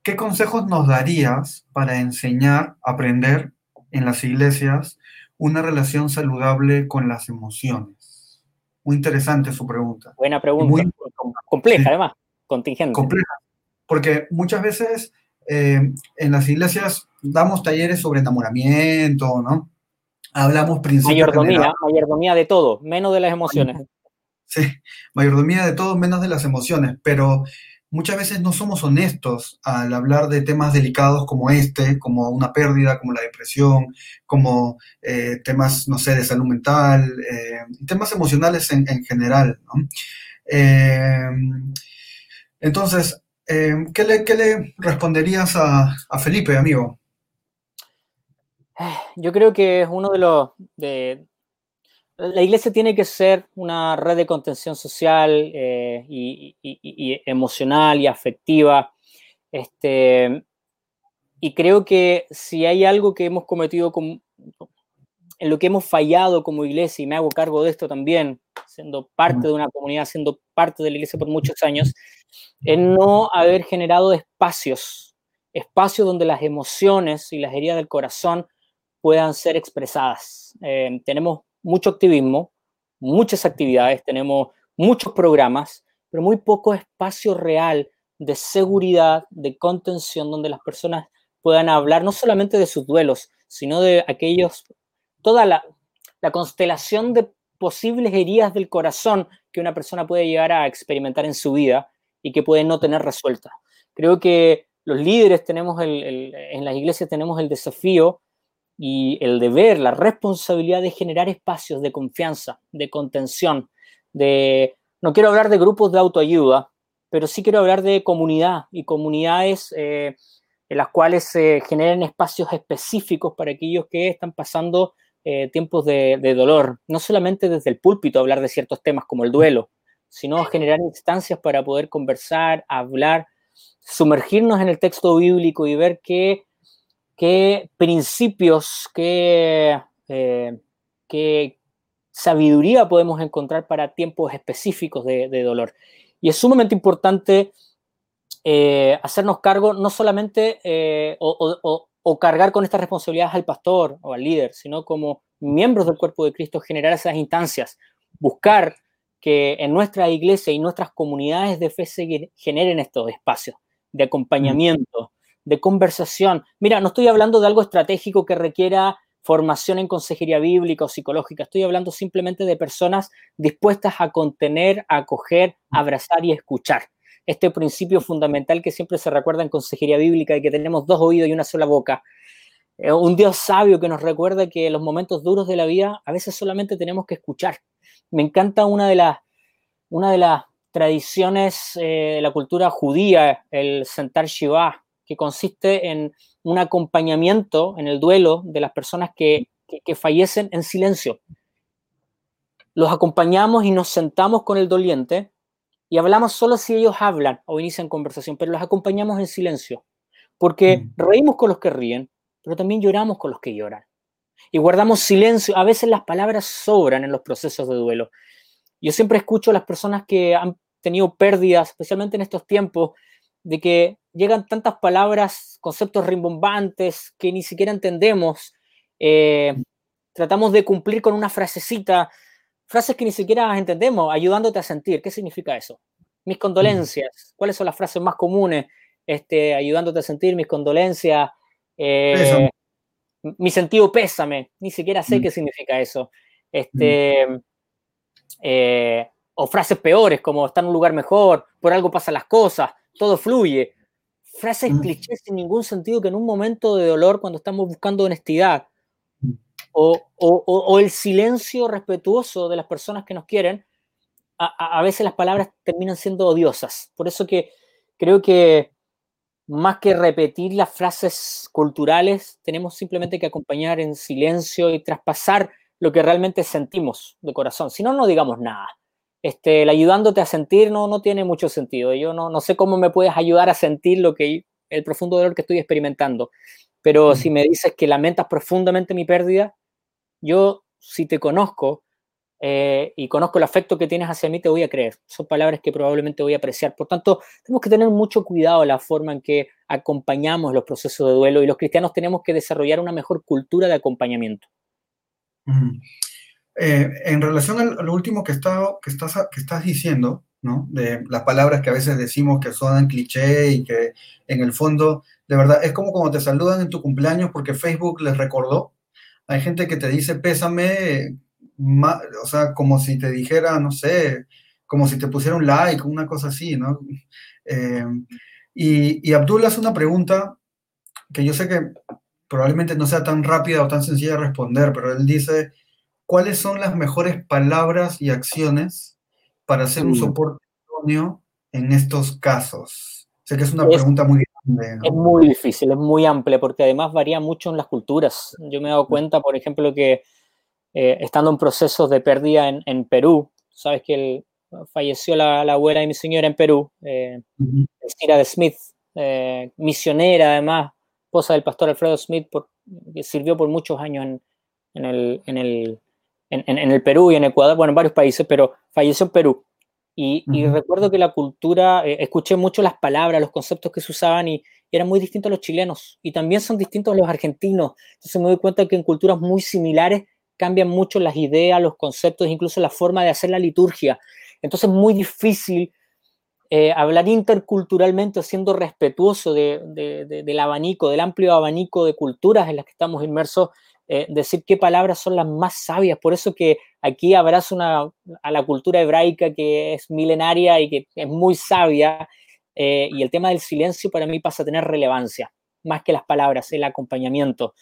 ¿Qué consejos nos darías para enseñar, aprender en las iglesias una relación saludable con las emociones? Muy interesante su pregunta. Buena pregunta. Muy, compleja, además, contingente. Compleja. Porque muchas veces eh, en las iglesias damos talleres sobre enamoramiento, ¿no? Hablamos principios. Mayordomía, mayordomía de todo, menos de las emociones. Sí, mayordomía de todo, menos de las emociones. Pero muchas veces no somos honestos al hablar de temas delicados como este, como una pérdida, como la depresión, como eh, temas, no sé, de salud mental, eh, temas emocionales en, general. Eh, entonces, ¿qué le, responderías a, Felipe, amigo? Yo creo que es uno de los, la iglesia tiene que ser una red de contención social eh, y, emocional y afectiva. Este, y creo que si hay algo que hemos cometido, en lo que hemos fallado como iglesia, y me hago cargo de esto también, siendo parte de una comunidad, siendo parte de la iglesia por muchos años, es no haber generado espacios, espacios donde las emociones y las heridas del corazón puedan ser expresadas. Eh, tenemos mucho activismo, muchas actividades, tenemos muchos programas, pero muy poco espacio real de seguridad, de contención, donde las personas puedan hablar no solamente de sus duelos, sino de aquellos, toda la, constelación de posibles heridas del corazón que una persona puede llegar a experimentar en su vida y que puede no tener resuelta. Creo que los líderes tenemos en las iglesias tenemos el desafío y el deber, la responsabilidad de generar espacios de confianza, de contención, de... No quiero hablar de grupos de autoayuda, pero sí quiero hablar de comunidad y comunidades eh, en las cuales se generen espacios específicos para aquellos que están pasando eh, tiempos de, de, dolor. No solamente desde el púlpito hablar de ciertos temas como el duelo, sino generar instancias para poder conversar, hablar, sumergirnos en el texto bíblico y ver qué qué principios, qué, eh, qué, sabiduría podemos encontrar para tiempos específicos de, dolor. Y es sumamente importante eh, hacernos cargo no solamente eh, o, o, cargar con estas responsabilidades al pastor o al líder, sino como miembros del cuerpo de Cristo, generar esas instancias, buscar que en nuestra iglesia y nuestras comunidades de fe se generen estos espacios de acompañamiento, de conversación. Mira, no estoy hablando de algo estratégico que requiera formación en consejería bíblica o psicológica, estoy hablando simplemente de personas dispuestas a contener, a acoger, abrazar y escuchar. Este principio fundamental que siempre se recuerda en consejería bíblica de que tenemos dos oídos y una sola boca. un Dios sabio que nos recuerda que en los momentos duros de la vida a veces solamente tenemos que escuchar. Me encanta una de las, una de las tradiciones eh, de la cultura judía, el sentar Shiva, que consiste en un acompañamiento en el duelo de las personas que, que fallecen en silencio. Los acompañamos y nos sentamos con el doliente y hablamos solo si ellos hablan o inician conversación, pero los acompañamos en silencio, porque mm. reímos con los que ríen, pero también lloramos con los que lloran. Y guardamos silencio. A veces las palabras sobran en los procesos de duelo. Yo siempre escucho a las personas que han tenido pérdidas, especialmente en estos tiempos, de que llegan tantas palabras, conceptos rimbombantes que ni siquiera entendemos. Eh, tratamos de cumplir con una frasecita frases que ni siquiera entendemos, ayudándote a sentir. ¿Qué significa eso? Mis condolencias. ¿Cuáles son las frases más comunes? Este, ayudándote a sentir mis condolencias. Eh, mi sentido pésame. Ni siquiera sé mm. qué significa eso. Este, mm. eh, o frases peores como está en un lugar mejor, por algo pasan las cosas, todo fluye. Frases mm. clichés sin ningún sentido que en un momento de dolor, cuando estamos buscando honestidad, o, el silencio respetuoso de las personas que nos quieren, a, veces las palabras terminan siendo odiosas. Por eso que creo que más que repetir las frases culturales, tenemos simplemente que acompañar en silencio y traspasar lo que realmente sentimos de corazón. Si no, no digamos nada. Este, el ayudándote a sentir no, no tiene mucho sentido. Yo no, no sé cómo me puedes ayudar a sentir lo que el profundo dolor que estoy experimentando. Pero si me dices que lamentas profundamente mi pérdida, yo, si te conozco eh, y conozco el afecto que tienes hacia mí, te voy a creer. Son palabras que probablemente voy a apreciar. Por tanto, tenemos que tener mucho cuidado en la forma en que acompañamos los procesos de duelo y los cristianos tenemos que desarrollar una mejor cultura de acompañamiento. Eh, en relación a lo último que, que, estás, que estás diciendo, ¿no? de las palabras que a veces decimos que son cliché y que en el fondo, de verdad, es como cuando te saludan en tu cumpleaños porque Facebook les recordó hay gente que te dice pésame, o sea, como si te dijera, no sé, como si te pusiera un like, una cosa así, ¿no? Eh, y, y Abdul hace una pregunta que yo sé que probablemente no sea tan rápida o tan sencilla de responder, pero él dice, ¿cuáles son las mejores palabras y acciones para hacer un soporte en estos casos? Sé que es una pregunta muy es muy difícil, es muy amplia, porque además varía mucho en las culturas. Yo me he dado cuenta, por ejemplo, que eh, estando en procesos de pérdida en, Perú, sabes que falleció la, abuela de mi señora en Perú, eh, de Smith, eh, misionera además, esposa del pastor Alfredo Smith, que sirvió por muchos años en, el, en, el, en, el Perú y en Ecuador, bueno, en varios países, pero falleció en Perú. Y, recuerdo que la cultura, eh, escuché mucho las palabras, los conceptos que se usaban y, eran muy distintos a los chilenos. Y también son distintos a los argentinos. Entonces me doy cuenta que en culturas muy similares cambian mucho las ideas, los conceptos, incluso la forma de hacer la liturgia. Entonces es muy difícil eh, hablar interculturalmente, siendo respetuoso del abanico, del amplio abanico de culturas en las que estamos inmersos, eh, decir qué palabras son las más sabias. Por eso que aquí abrazo una, a la cultura hebraica que es milenaria y que es muy sabia. Eh, y el tema del silencio para mí pasa a tener relevancia, más que las palabras, el acompañamiento,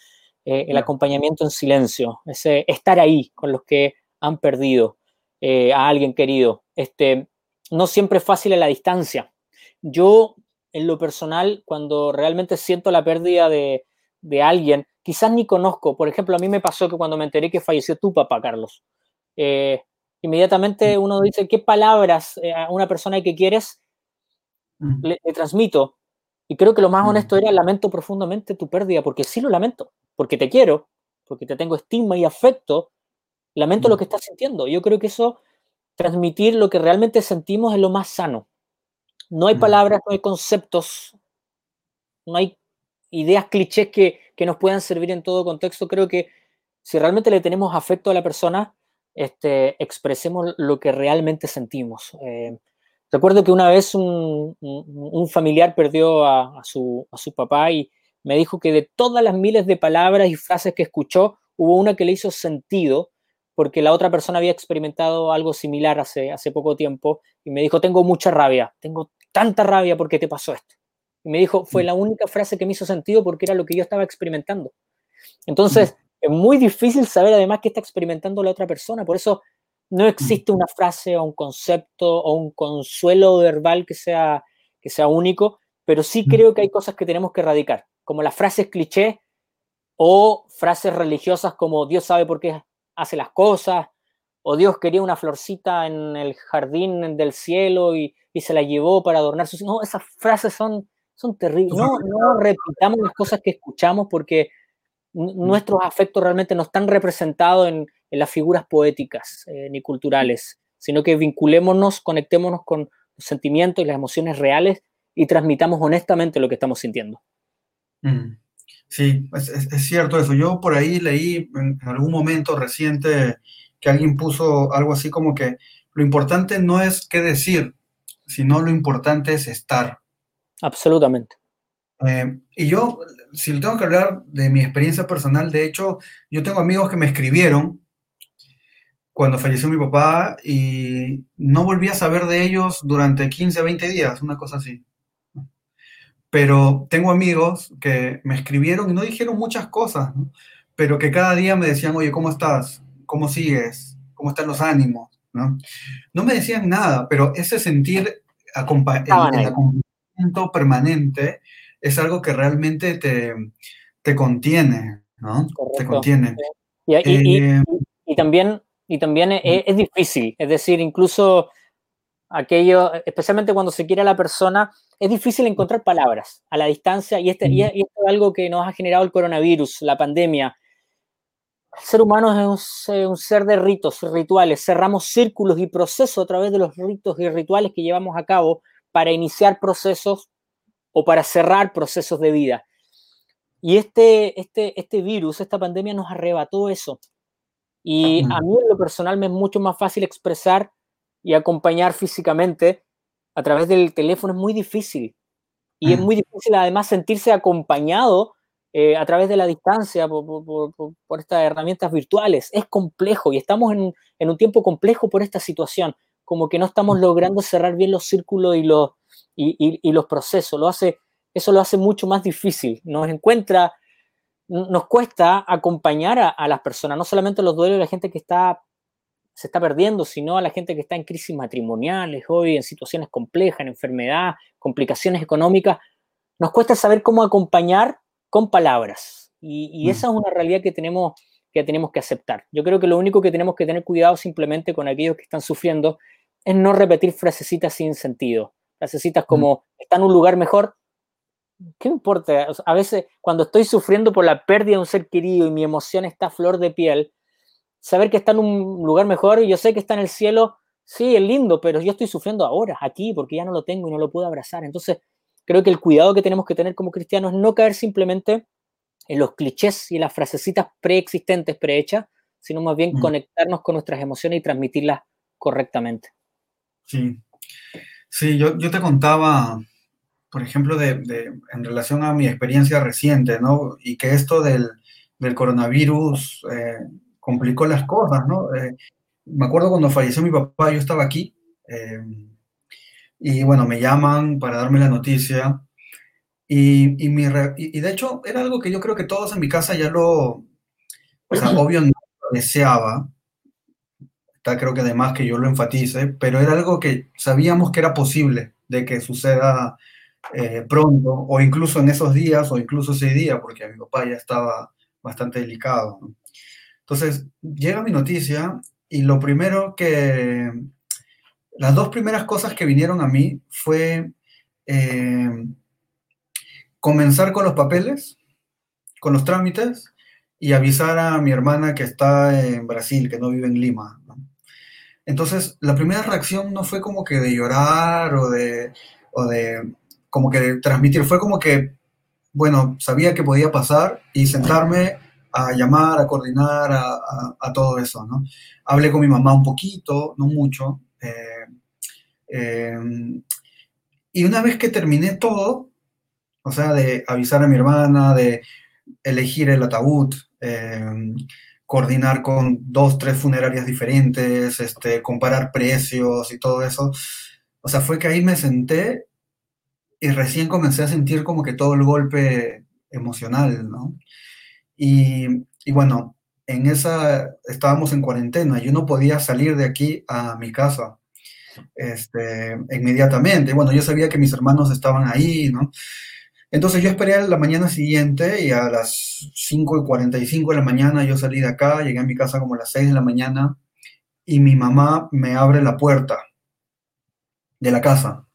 eh, el acompañamiento en silencio, ese estar ahí con los que han perdido a alguien querido. Este, no siempre es fácil a la distancia. Yo, en lo personal, cuando realmente siento la pérdida de, de alguien, quizás ni conozco. Por ejemplo, a mí me pasó que cuando me enteré que falleció tu papá, Carlos, eh, inmediatamente uno dice, ¿qué palabras eh, a una persona que quieres le, transmito? Y creo que lo más honesto era, lamento profundamente tu pérdida, porque sí lo lamento, porque te quiero, porque te tengo estima y afecto, lamento lo que estás sintiendo. Yo creo que eso, transmitir lo que realmente sentimos es lo más sano. No hay palabras, no hay conceptos, no hay ideas clichés que, que nos puedan servir en todo contexto. Creo que si realmente le tenemos afecto a la persona, este, expresemos lo que realmente sentimos. Eh, recuerdo que una vez un, familiar perdió a, su, a, su, papá y me dijo que de todas las miles de palabras y frases que escuchó, hubo una que le hizo sentido porque la otra persona había experimentado algo similar hace, hace poco tiempo y me dijo, tengo mucha rabia, tengo tanta rabia porque te pasó esto. Y me dijo, fue mm. la única frase que me hizo sentido porque era lo que yo estaba experimentando. Entonces, es muy difícil saber además qué está experimentando la otra persona. Por eso no existe una frase o un concepto o un consuelo verbal que sea, que sea único, pero sí creo que hay cosas que tenemos que erradicar, como las frases cliché o frases religiosas como Dios sabe por qué hace las cosas, o Dios quería una florcita en el jardín del cielo y, se la llevó para adornar sus... No, esas frases son, son terribles. No, no repitamos las cosas que escuchamos porque nuestros afectos realmente no están representados en, las figuras poéticas eh, ni culturales, sino que vinculémonos, conectémonos con los sentimientos y las emociones reales y transmitamos honestamente lo que estamos sintiendo. Mm. Sí, es, cierto eso. Yo por ahí leí en, algún momento reciente que alguien puso algo así como que lo importante no es qué decir, sino lo importante es estar. Absolutamente. Eh, y yo, si le tengo que hablar de mi experiencia personal, de hecho, yo tengo amigos que me escribieron cuando falleció mi papá y no volví a saber de ellos durante 15, 20 días, una cosa así. Pero tengo amigos que me escribieron y no dijeron muchas cosas, pero que cada día me decían, oye, ¿cómo estás? ¿Cómo sigues? ¿Cómo están los ánimos? No, no me decían nada, pero ese sentir el, acompañamiento permanente es algo que realmente te, te contiene, ¿no? Te contiene. Y, eh, y, también, y también es, es, difícil, es decir, incluso aquello, especialmente cuando se quiere a la persona, es difícil encontrar palabras a la distancia y, este, y, esto es algo que nos ha generado el coronavirus, la pandemia. El ser humano es un, ser de ritos, rituales. Cerramos círculos y procesos a través de los ritos y rituales que llevamos a cabo para iniciar procesos o para cerrar procesos de vida. Y este, este, este virus, esta pandemia nos arrebató eso. Y a mí en lo personal me es mucho más fácil expresar y acompañar físicamente a través del teléfono es muy difícil. Y es muy difícil además sentirse acompañado eh, a través de la distancia por, estas herramientas virtuales. Es complejo y estamos en, en, un tiempo complejo por esta situación, como que no estamos logrando cerrar bien los círculos y los, y, y, los procesos. Lo hace, eso lo hace mucho más difícil. Nos encuentra, nos cuesta acompañar a, a las personas, no solamente los duelos de la gente que está se está perdiendo, sino a la gente que está en crisis matrimoniales hoy, en situaciones complejas, en enfermedad, complicaciones económicas. Nos cuesta saber cómo acompañar con palabras. Y, mm. esa es una realidad que tenemos, que tenemos que aceptar. Yo creo que lo único que tenemos que tener cuidado simplemente con aquellos que están sufriendo es no repetir frasecitas sin sentido. Frasecitas como, mm. está en un lugar mejor. ¿Qué importa? a veces cuando estoy sufriendo por la pérdida de un ser querido y mi emoción está a flor de piel, saber que está en un lugar mejor y yo sé que está en el cielo, sí, es lindo, pero yo estoy sufriendo ahora, aquí, porque ya no lo tengo y no lo puedo abrazar. Entonces, creo que el cuidado que tenemos que tener como cristianos es no caer simplemente en los clichés y las frasecitas preexistentes, prehechas, sino más bien mm. conectarnos con nuestras emociones y transmitirlas correctamente. Sí, sí, yo, yo te contaba, por ejemplo, de, en relación a mi experiencia reciente, ¿no? Y que esto del, del coronavirus eh, complicó las cosas, ¿no? Eh, me acuerdo cuando falleció mi papá, yo estaba aquí, eh, y bueno, me llaman para darme la noticia, y, y, mi y, de hecho era algo que yo creo que todos en mi casa ya lo, o sea, obvio no lo deseaba, está creo que además que yo lo enfatice, pero era algo que sabíamos que era posible de que suceda eh, pronto, o incluso en esos días, o incluso ese día, porque mi papá ya estaba bastante delicado. ¿no? Entonces, llega mi noticia y lo primero que, las dos primeras cosas que vinieron a mí fue eh, comenzar con los papeles, con los trámites y avisar a mi hermana que está en Brasil, que no vive en Lima. Entonces, la primera reacción no fue como que de llorar o de, o de como que de transmitir, fue como que, bueno, sabía que podía pasar y sentarme a llamar, a coordinar, a, todo eso, ¿no? Hablé con mi mamá un poquito, no mucho. Eh, eh, y una vez que terminé todo, o sea, de avisar a mi hermana, de elegir el ataúd, eh, coordinar con dos, tres funerarias diferentes, este, comparar precios y todo eso. O sea, fue que ahí me senté y recién comencé a sentir como que todo el golpe emocional, ¿no? Y, y bueno, en esa estábamos en cuarentena, yo no podía salir de aquí a mi casa este, inmediatamente. Bueno, yo sabía que mis hermanos estaban ahí, ¿no? Entonces yo esperé la mañana siguiente y a las 5 y 45 de la mañana yo salí de acá, llegué a mi casa como a las 6 de la mañana y mi mamá me abre la puerta de la casa.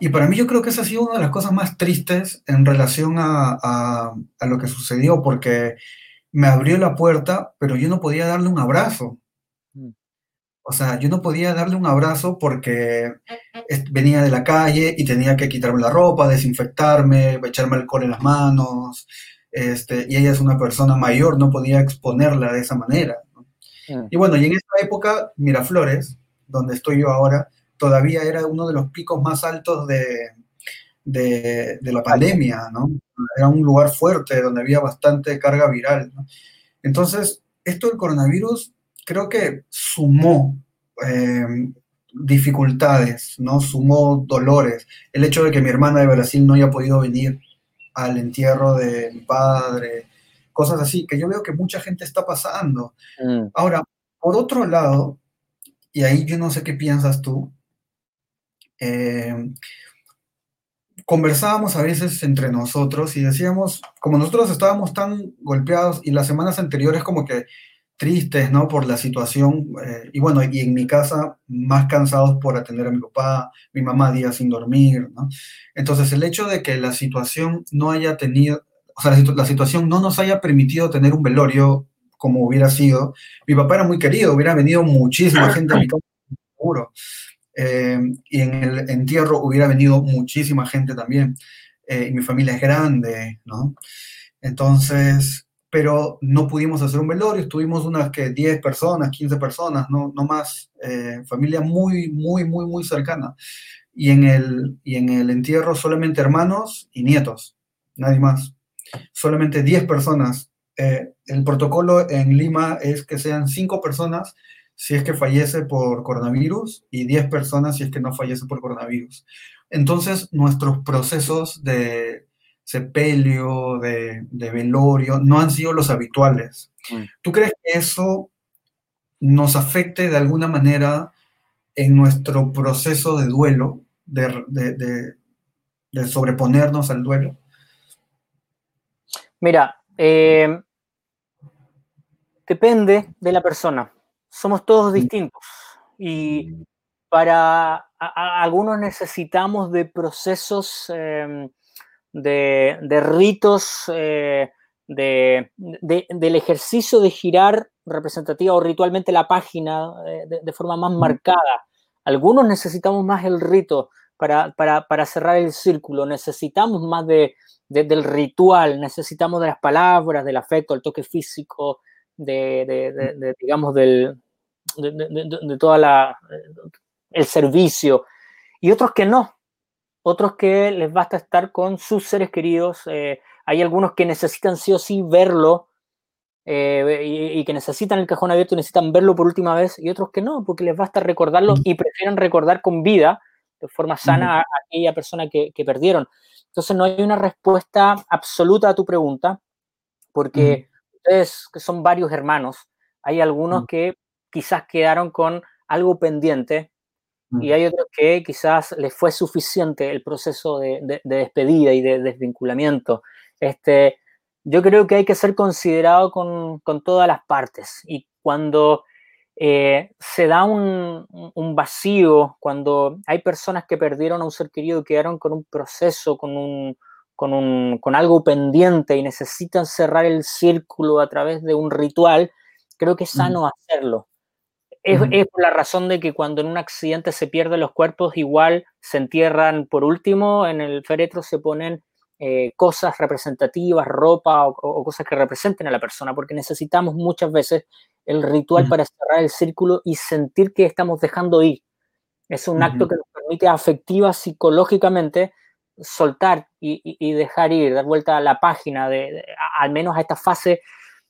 Y para mí yo creo que esa ha sido una de las cosas más tristes en relación a, a lo que sucedió, porque me abrió la puerta, pero yo no podía darle un abrazo. O sea, yo no podía darle un abrazo porque venía de la calle y tenía que quitarme la ropa, desinfectarme, echarme alcohol en las manos. Este, y ella es una persona mayor, no podía exponerla de esa manera. Mm. Y bueno, y en esta época, Miraflores, donde estoy yo ahora, todavía era uno de los picos más altos de, de, la pandemia, ¿no? Era un lugar fuerte donde había bastante carga viral. Entonces, esto del coronavirus creo que sumó eh, dificultades, ¿no? Sumó dolores. El hecho de que mi hermana de Brasil no haya podido venir al entierro de mi padre, cosas así, que yo veo que mucha gente está pasando. Mm. Ahora, por otro lado, y ahí yo no sé qué piensas tú, eh, conversábamos a veces entre nosotros y decíamos, como nosotros estábamos tan golpeados y las semanas anteriores como que tristes, ¿no? Por la situación. Eh, y bueno, y en mi casa más cansados por atender a mi papá, mi mamá días sin dormir, ¿no? Entonces el hecho de que la situación no haya tenido, o sea, la, situación no nos haya permitido tener un velorio como hubiera sido, mi papá era muy querido, hubiera venido muchísima gente a mi casa, seguro. Eh, y en el entierro hubiera venido muchísima gente también. Eh, y mi familia es grande, ¿no? Entonces, pero no pudimos hacer un velorio, estuvimos unas que 10 personas, 15 personas, no, no más, eh, familia muy, muy, muy, muy cercana. Y en, el, y en el entierro solamente hermanos y nietos, nadie más. Solamente 10 personas. Eh, el protocolo en Lima es que sean 5 personas si es que fallece por coronavirus y 10 personas si es que no fallece por coronavirus. Entonces, nuestros procesos de, sepelio, de, velorio, no han sido los habituales. Mm. ¿Tú crees que eso nos afecte de alguna manera en nuestro proceso de duelo, de, sobreponernos al duelo? Mira, eh, depende de la persona. Somos todos mm. distintos y para algunos necesitamos de procesos em, de, ritos, eh, del ejercicio de girar representativa o ritualmente la página eh, de, forma más marcada. Algunos necesitamos más el rito para, cerrar el círculo, necesitamos más de, del ritual, necesitamos de las palabras, del afecto, el toque físico, de, digamos, del, de, toda la, el servicio, y otros que no, otros que les basta estar con sus seres queridos. Eh, hay algunos que necesitan sí o sí verlo eh, y, que necesitan el cajón abierto y necesitan verlo por última vez, y otros que no, porque les basta recordarlo y prefieren recordar con vida, de forma sana, a, aquella persona que, perdieron. Entonces no hay una respuesta absoluta a tu pregunta, porque ustedes, que son varios hermanos, hay algunos que quizás quedaron con algo pendiente y hay otros que quizás les fue suficiente el proceso de, despedida y de desvinculamiento. Este, yo creo que hay que ser considerado con, todas las partes y cuando eh, se da un, vacío, cuando hay personas que perdieron a un ser querido y quedaron con un proceso, con, un, con, con algo pendiente y necesitan cerrar el círculo a través de un ritual, creo que es sano hacerlo. Es, por la razón de que cuando en un accidente se pierden los cuerpos, igual se entierran por último, en el féretro se ponen eh, cosas representativas, ropa o, cosas que representen a la persona, porque necesitamos muchas veces el ritual para cerrar el círculo y sentir que estamos dejando ir. Es un acto que nos permite afectiva, psicológicamente, soltar y, dejar ir, dar vuelta a la página, de, al menos a esta fase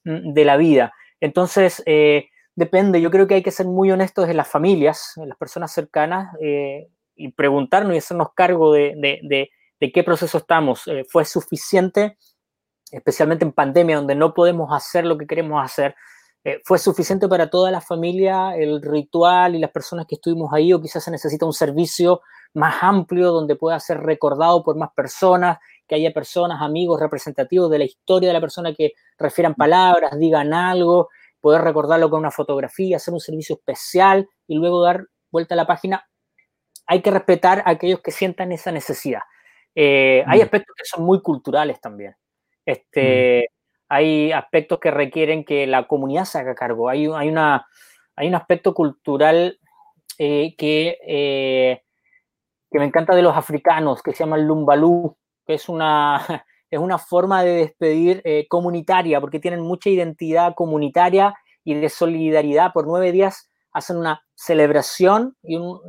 mm, de la vida. Entonces, eh, depende, yo creo que hay que ser muy honestos en las familias, en las personas cercanas, eh, y preguntarnos y hacernos cargo de, qué proceso estamos. Eh, ¿Fue suficiente especialmente en pandemia, donde no podemos hacer lo que queremos hacer, eh, fue suficiente para toda la familia el ritual y las personas que estuvimos ahí, o quizás se necesita un servicio más amplio donde pueda ser recordado por más personas, que haya personas, amigos representativos de la historia de la persona que refieran palabras, digan algo, poder recordarlo con una fotografía, hacer un servicio especial y luego dar vuelta a la página. Hay que respetar a aquellos que sientan esa necesidad. Eh, hay mm. aspectos que son muy culturales también. Este, mm. Hay aspectos que requieren que la comunidad se haga cargo. Hay, hay, una, hay un aspecto cultural eh, que, eh, que me encanta de los africanos, que se llama el lumbalú, que es una, es una forma de despedir comunitaria, porque tienen mucha identidad comunitaria y de solidaridad. Por nueve días hacen una celebración y un,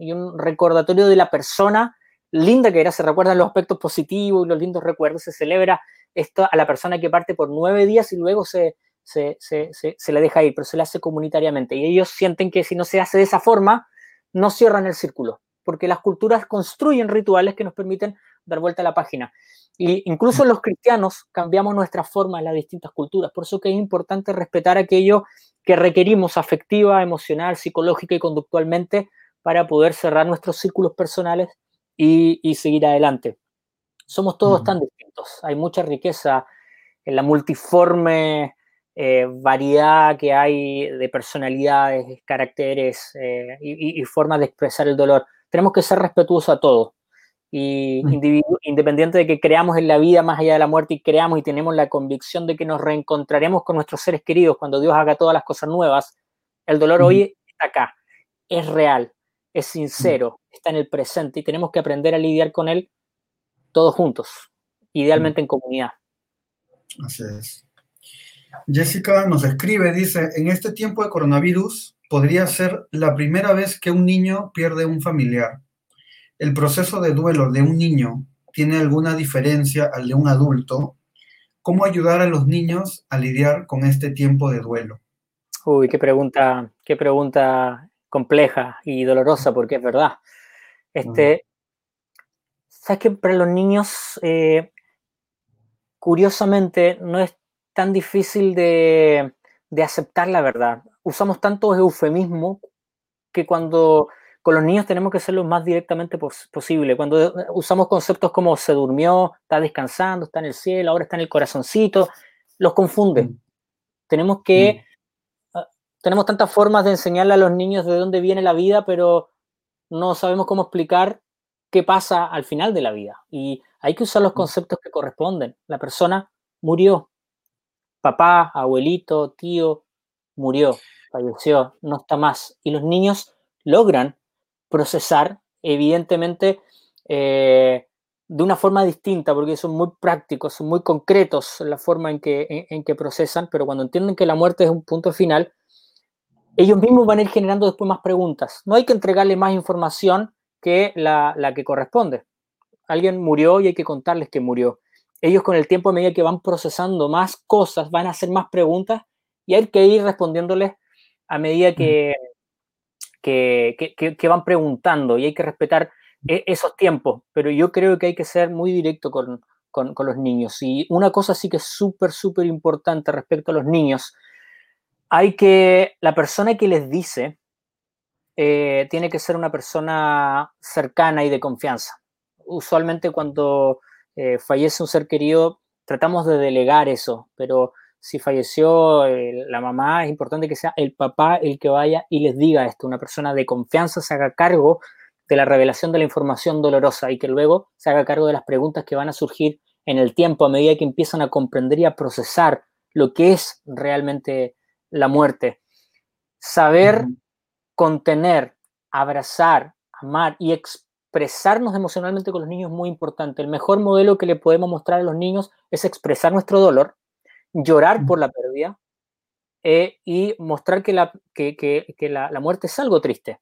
y un, recordatorio de la persona linda que era, se recuerdan los aspectos positivos y los lindos recuerdos, se celebra esto a la persona que parte por nueve días y luego se, se, se, se, le deja ir, pero se le hace comunitariamente. Y ellos sienten que si no se hace de esa forma, no cierran el círculo, porque las culturas construyen rituales que nos permiten dar vuelta a la página. Y incluso los cristianos cambiamos nuestra forma en las distintas culturas. Por eso que es importante respetar aquello que requerimos afectiva, emocional, psicológica y conductualmente para poder cerrar nuestros círculos personales y, seguir adelante. Somos todos tan distintos, hay mucha riqueza en la multiforme eh, variedad que hay de personalidades, caracteres eh, y, formas de expresar el dolor. Tenemos que ser respetuosos a todo. Y independiente de que creamos en la vida más allá de la muerte y creamos y tenemos la convicción de que nos reencontraremos con nuestros seres queridos cuando Dios haga todas las cosas nuevas, el dolor hoy está acá, es real, es sincero, está en el presente y tenemos que aprender a lidiar con él todos juntos, idealmente en comunidad. Así es. Jessica nos escribe, dice, en este tiempo de coronavirus podría ser la primera vez que un niño pierde un familiar. ¿El proceso de duelo de un niño tiene alguna diferencia al de un adulto? ¿Cómo ayudar a los niños a lidiar con este tiempo de duelo? Uy, qué pregunta, qué pregunta compleja y dolorosa, porque es verdad. Este, Sabes que para los niños, eh, curiosamente, no es tan difícil de, aceptar la verdad. Usamos tantos eufemismos que cuando con los niños tenemos que ser lo más directamente posible. Cuando eh, usamos conceptos como se durmió, está descansando, está en el cielo, ahora está en el corazoncito, los confunden. Mm. Tenemos que mm tenemos tantas formas de enseñarle a los niños de dónde viene la vida, pero no sabemos cómo explicar qué pasa al final de la vida. Y hay que usar los mm. conceptos que corresponden. La persona murió. Papá, abuelito, tío, murió, falleció, no está más. Y los niños logran procesar, evidentemente, eh, de una forma distinta, porque son muy prácticos, son muy concretos en la forma en que, en que procesan, pero cuando entienden que la muerte es un punto final, ellos mismos van a ir generando después más preguntas. No hay que entregarle más información que la, que corresponde. Alguien murió y hay que contarles que murió. Ellos con el tiempo, a medida que van procesando más cosas, van a hacer más preguntas y hay que ir respondiéndoles a medida que, que, van preguntando y hay que respetar e, esos tiempos. Pero yo creo que hay que ser muy directo con, los niños. Y una cosa sí que es súper, súper importante respecto a los niños hay que, la persona que les dice eh, tiene que ser una persona cercana y de confianza. Usualmente cuando eh, fallece un ser querido, tratamos de delegar eso, pero si falleció eh, la mamá, es importante que sea el papá el que vaya y les diga esto, una persona de confianza se haga cargo de la revelación de la información dolorosa y que luego se haga cargo de las preguntas que van a surgir en el tiempo a medida que empiezan a comprender y a procesar lo que es realmente la muerte. Saber contener, abrazar, amar y expresarnos emocionalmente con los niños es muy importante. El mejor modelo que le podemos mostrar a los niños es expresar nuestro dolor, llorar por la pérdida eh, y mostrar que, la, que, la, muerte es algo triste,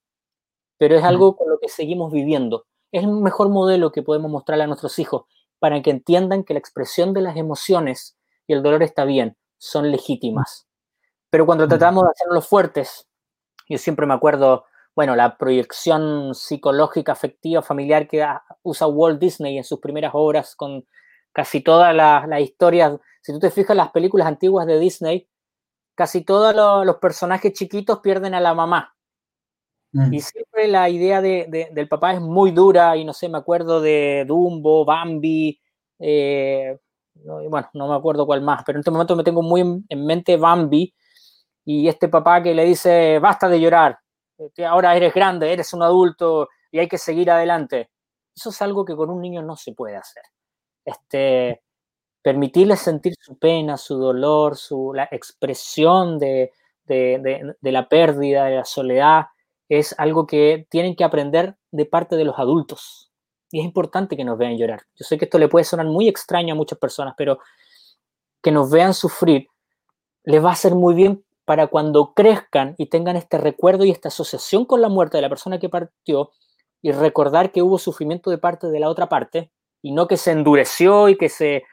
pero es algo con lo que seguimos viviendo. Es el mejor modelo que podemos mostrarle a nuestros hijos para que entiendan que la expresión de las emociones y el dolor está bien, son legítimas. Pero cuando tratamos de hacerlos fuertes, yo siempre me acuerdo, bueno, la proyección psicológica, afectiva, familiar que usa Walt Disney en sus primeras obras con casi todas las, historias Si tú te fijas en las películas antiguas de Disney, casi todos los, personajes chiquitos pierden a la mamá. Mm. Y siempre la idea del papá es muy dura, y no sé, me acuerdo de Dumbo, Bambi, eh, bueno, no me acuerdo cuál más, pero en este momento me tengo muy en, mente Bambi y este papá que le dice, basta de llorar, este, ahora eres grande, eres un adulto y hay que seguir adelante. Eso es algo que con un niño no se puede hacer. Este, permitirle sentir su pena, su dolor, su, la expresión de, de, de, la pérdida, de la soledad, es algo que tienen que aprender de parte de los adultos. Y es importante que nos vean llorar. Yo sé que esto le puede sonar muy extraño a muchas personas, pero que nos vean sufrir les va a hacer muy bien para cuando crezcan y tengan este recuerdo y esta asociación con la muerte de la persona que partió y recordar que hubo sufrimiento de parte de la otra parte y no que se endureció y que se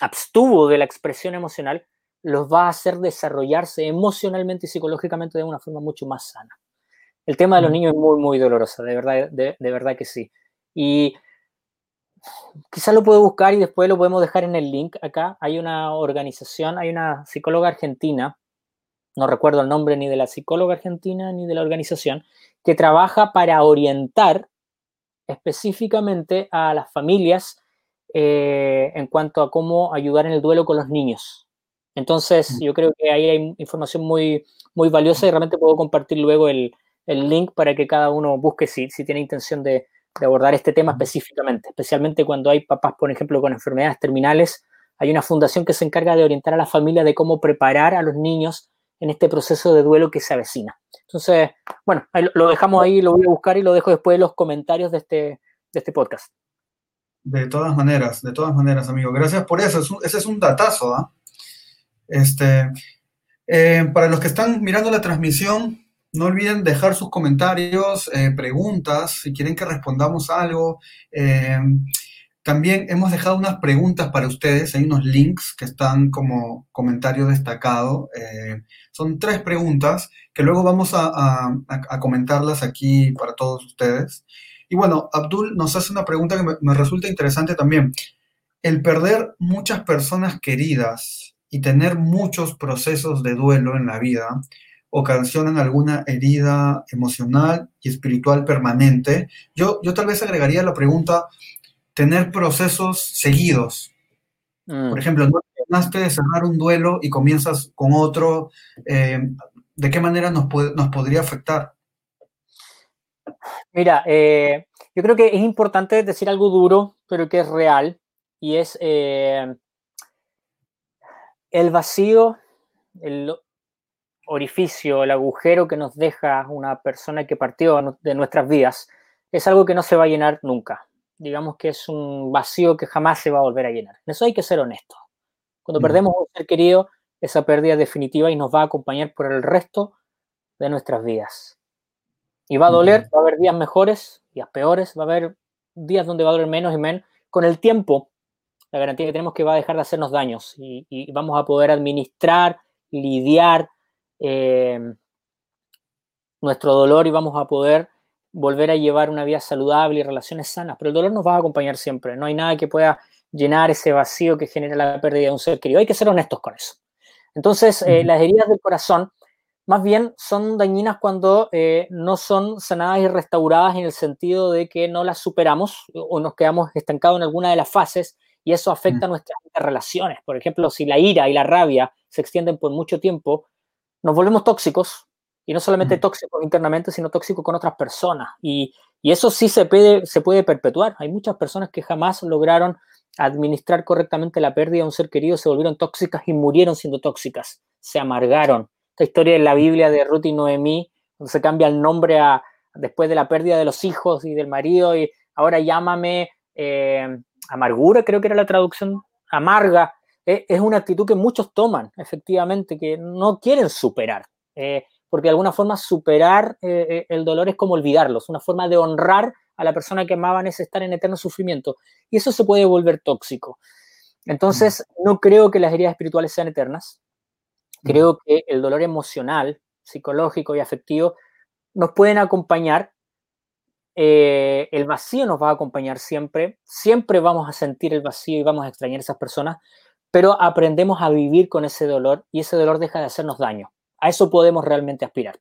abstuvo de la expresión emocional, los va a hacer desarrollarse emocionalmente y psicológicamente de una forma mucho más sana. El tema de los niños es muy, muy doloroso, de verdad, de, verdad que sí. Y quizás lo puedo buscar y después lo podemos dejar en el link acá. Hay una organización, hay una psicóloga argentina, no recuerdo el nombre ni de la psicóloga argentina ni de la organización, que trabaja para orientar específicamente a las familias eh, en cuanto a cómo ayudar en el duelo con los niños. Entonces, yo creo que ahí hay información muy, muy valiosa y realmente puedo compartir luego el, link para que cada uno busque si, si tiene intención de, abordar este tema específicamente, especialmente cuando hay papás, por ejemplo, con enfermedades terminales. Hay una fundación que se encarga de orientar a la familia de cómo preparar a los niños en este proceso de duelo que se avecina. Entonces, bueno, lo dejamos ahí, lo voy a buscar y lo dejo después de los comentarios de este, de este podcast. De todas maneras, de todas maneras, amigo. Gracias por eso. ese es un datazo. ¿ah? Este, eh, para los que están mirando la transmisión, no olviden dejar sus comentarios, eh, preguntas, si quieren que respondamos algo. Eh, también hemos dejado unas preguntas para ustedes, hay unos links que están como comentario destacado. son tres preguntas que luego vamos a, comentarlas aquí para todos ustedes. Y bueno, Abdul nos hace una pregunta que me, resulta interesante también. El perder muchas personas queridas y tener muchos procesos de duelo en la vida ocasionan alguna herida emocional y espiritual permanente. Yo, yo tal vez agregaría la pregunta, tener procesos seguidos. Mm. Por ejemplo, no terminaste de cerrar un duelo y comienzas con otro. Eh, ¿De qué manera nos, nos podría afectar? Mira, eh, yo creo que es importante decir algo duro, pero que es real, y es eh, el vacío, el orificio, el agujero que nos deja una persona que partió de nuestras vidas, es algo que no se va a llenar nunca. Digamos que es un vacío que jamás se va a volver a llenar. En eso hay que ser honesto. Cuando mm. perdemos un ser querido, esa pérdida definitiva y nos va a acompañar por el resto de nuestras vidas. Y va a doler, va a haber días mejores, días peores, va a haber días donde va a doler menos y menos. Con el tiempo, la garantía que tenemos que va a dejar de hacernos daños y, vamos a poder administrar, lidiar eh, nuestro dolor y vamos a poder volver a llevar una vida saludable y relaciones sanas. Pero el dolor nos va a acompañar siempre. No hay nada que pueda llenar ese vacío que genera la pérdida de un ser querido. Hay que ser honestos con eso. Entonces, eh, las heridas del corazón más bien son dañinas cuando eh, no son sanadas y restauradas en el sentido de que no las superamos o nos quedamos estancados en alguna de las fases y eso afecta mm. nuestras relaciones. Por ejemplo, si la ira y la rabia se extienden por mucho tiempo, nos volvemos tóxicos y no solamente mm. tóxicos internamente, sino tóxicos con otras personas. Y, y, eso sí se puede, se puede perpetuar. Hay muchas personas que jamás lograron administrar correctamente la pérdida de un ser querido, se volvieron tóxicas y murieron siendo tóxicas, se amargaron esta historia en la Biblia de Ruth y Noemí, donde se cambia el nombre a, después de la pérdida de los hijos y del marido, y ahora llámame eh, amargura, creo que era la traducción, amarga. Eh, es una actitud que muchos toman, efectivamente, que no quieren superar, eh, porque de alguna forma superar el dolor es como olvidarlo, es una forma de honrar a la persona que amaban es estar en eterno sufrimiento, y eso se puede volver tóxico. Entonces, mm. no creo que las heridas espirituales sean eternas, Creo que el dolor emocional, psicológico y afectivo nos pueden acompañar eh, el vacío nos va a acompañar siempre, siempre vamos a sentir el vacío y vamos a extrañar a esas personas, pero aprendemos a vivir con ese dolor y ese dolor deja de hacernos daño. A eso podemos realmente aspirar,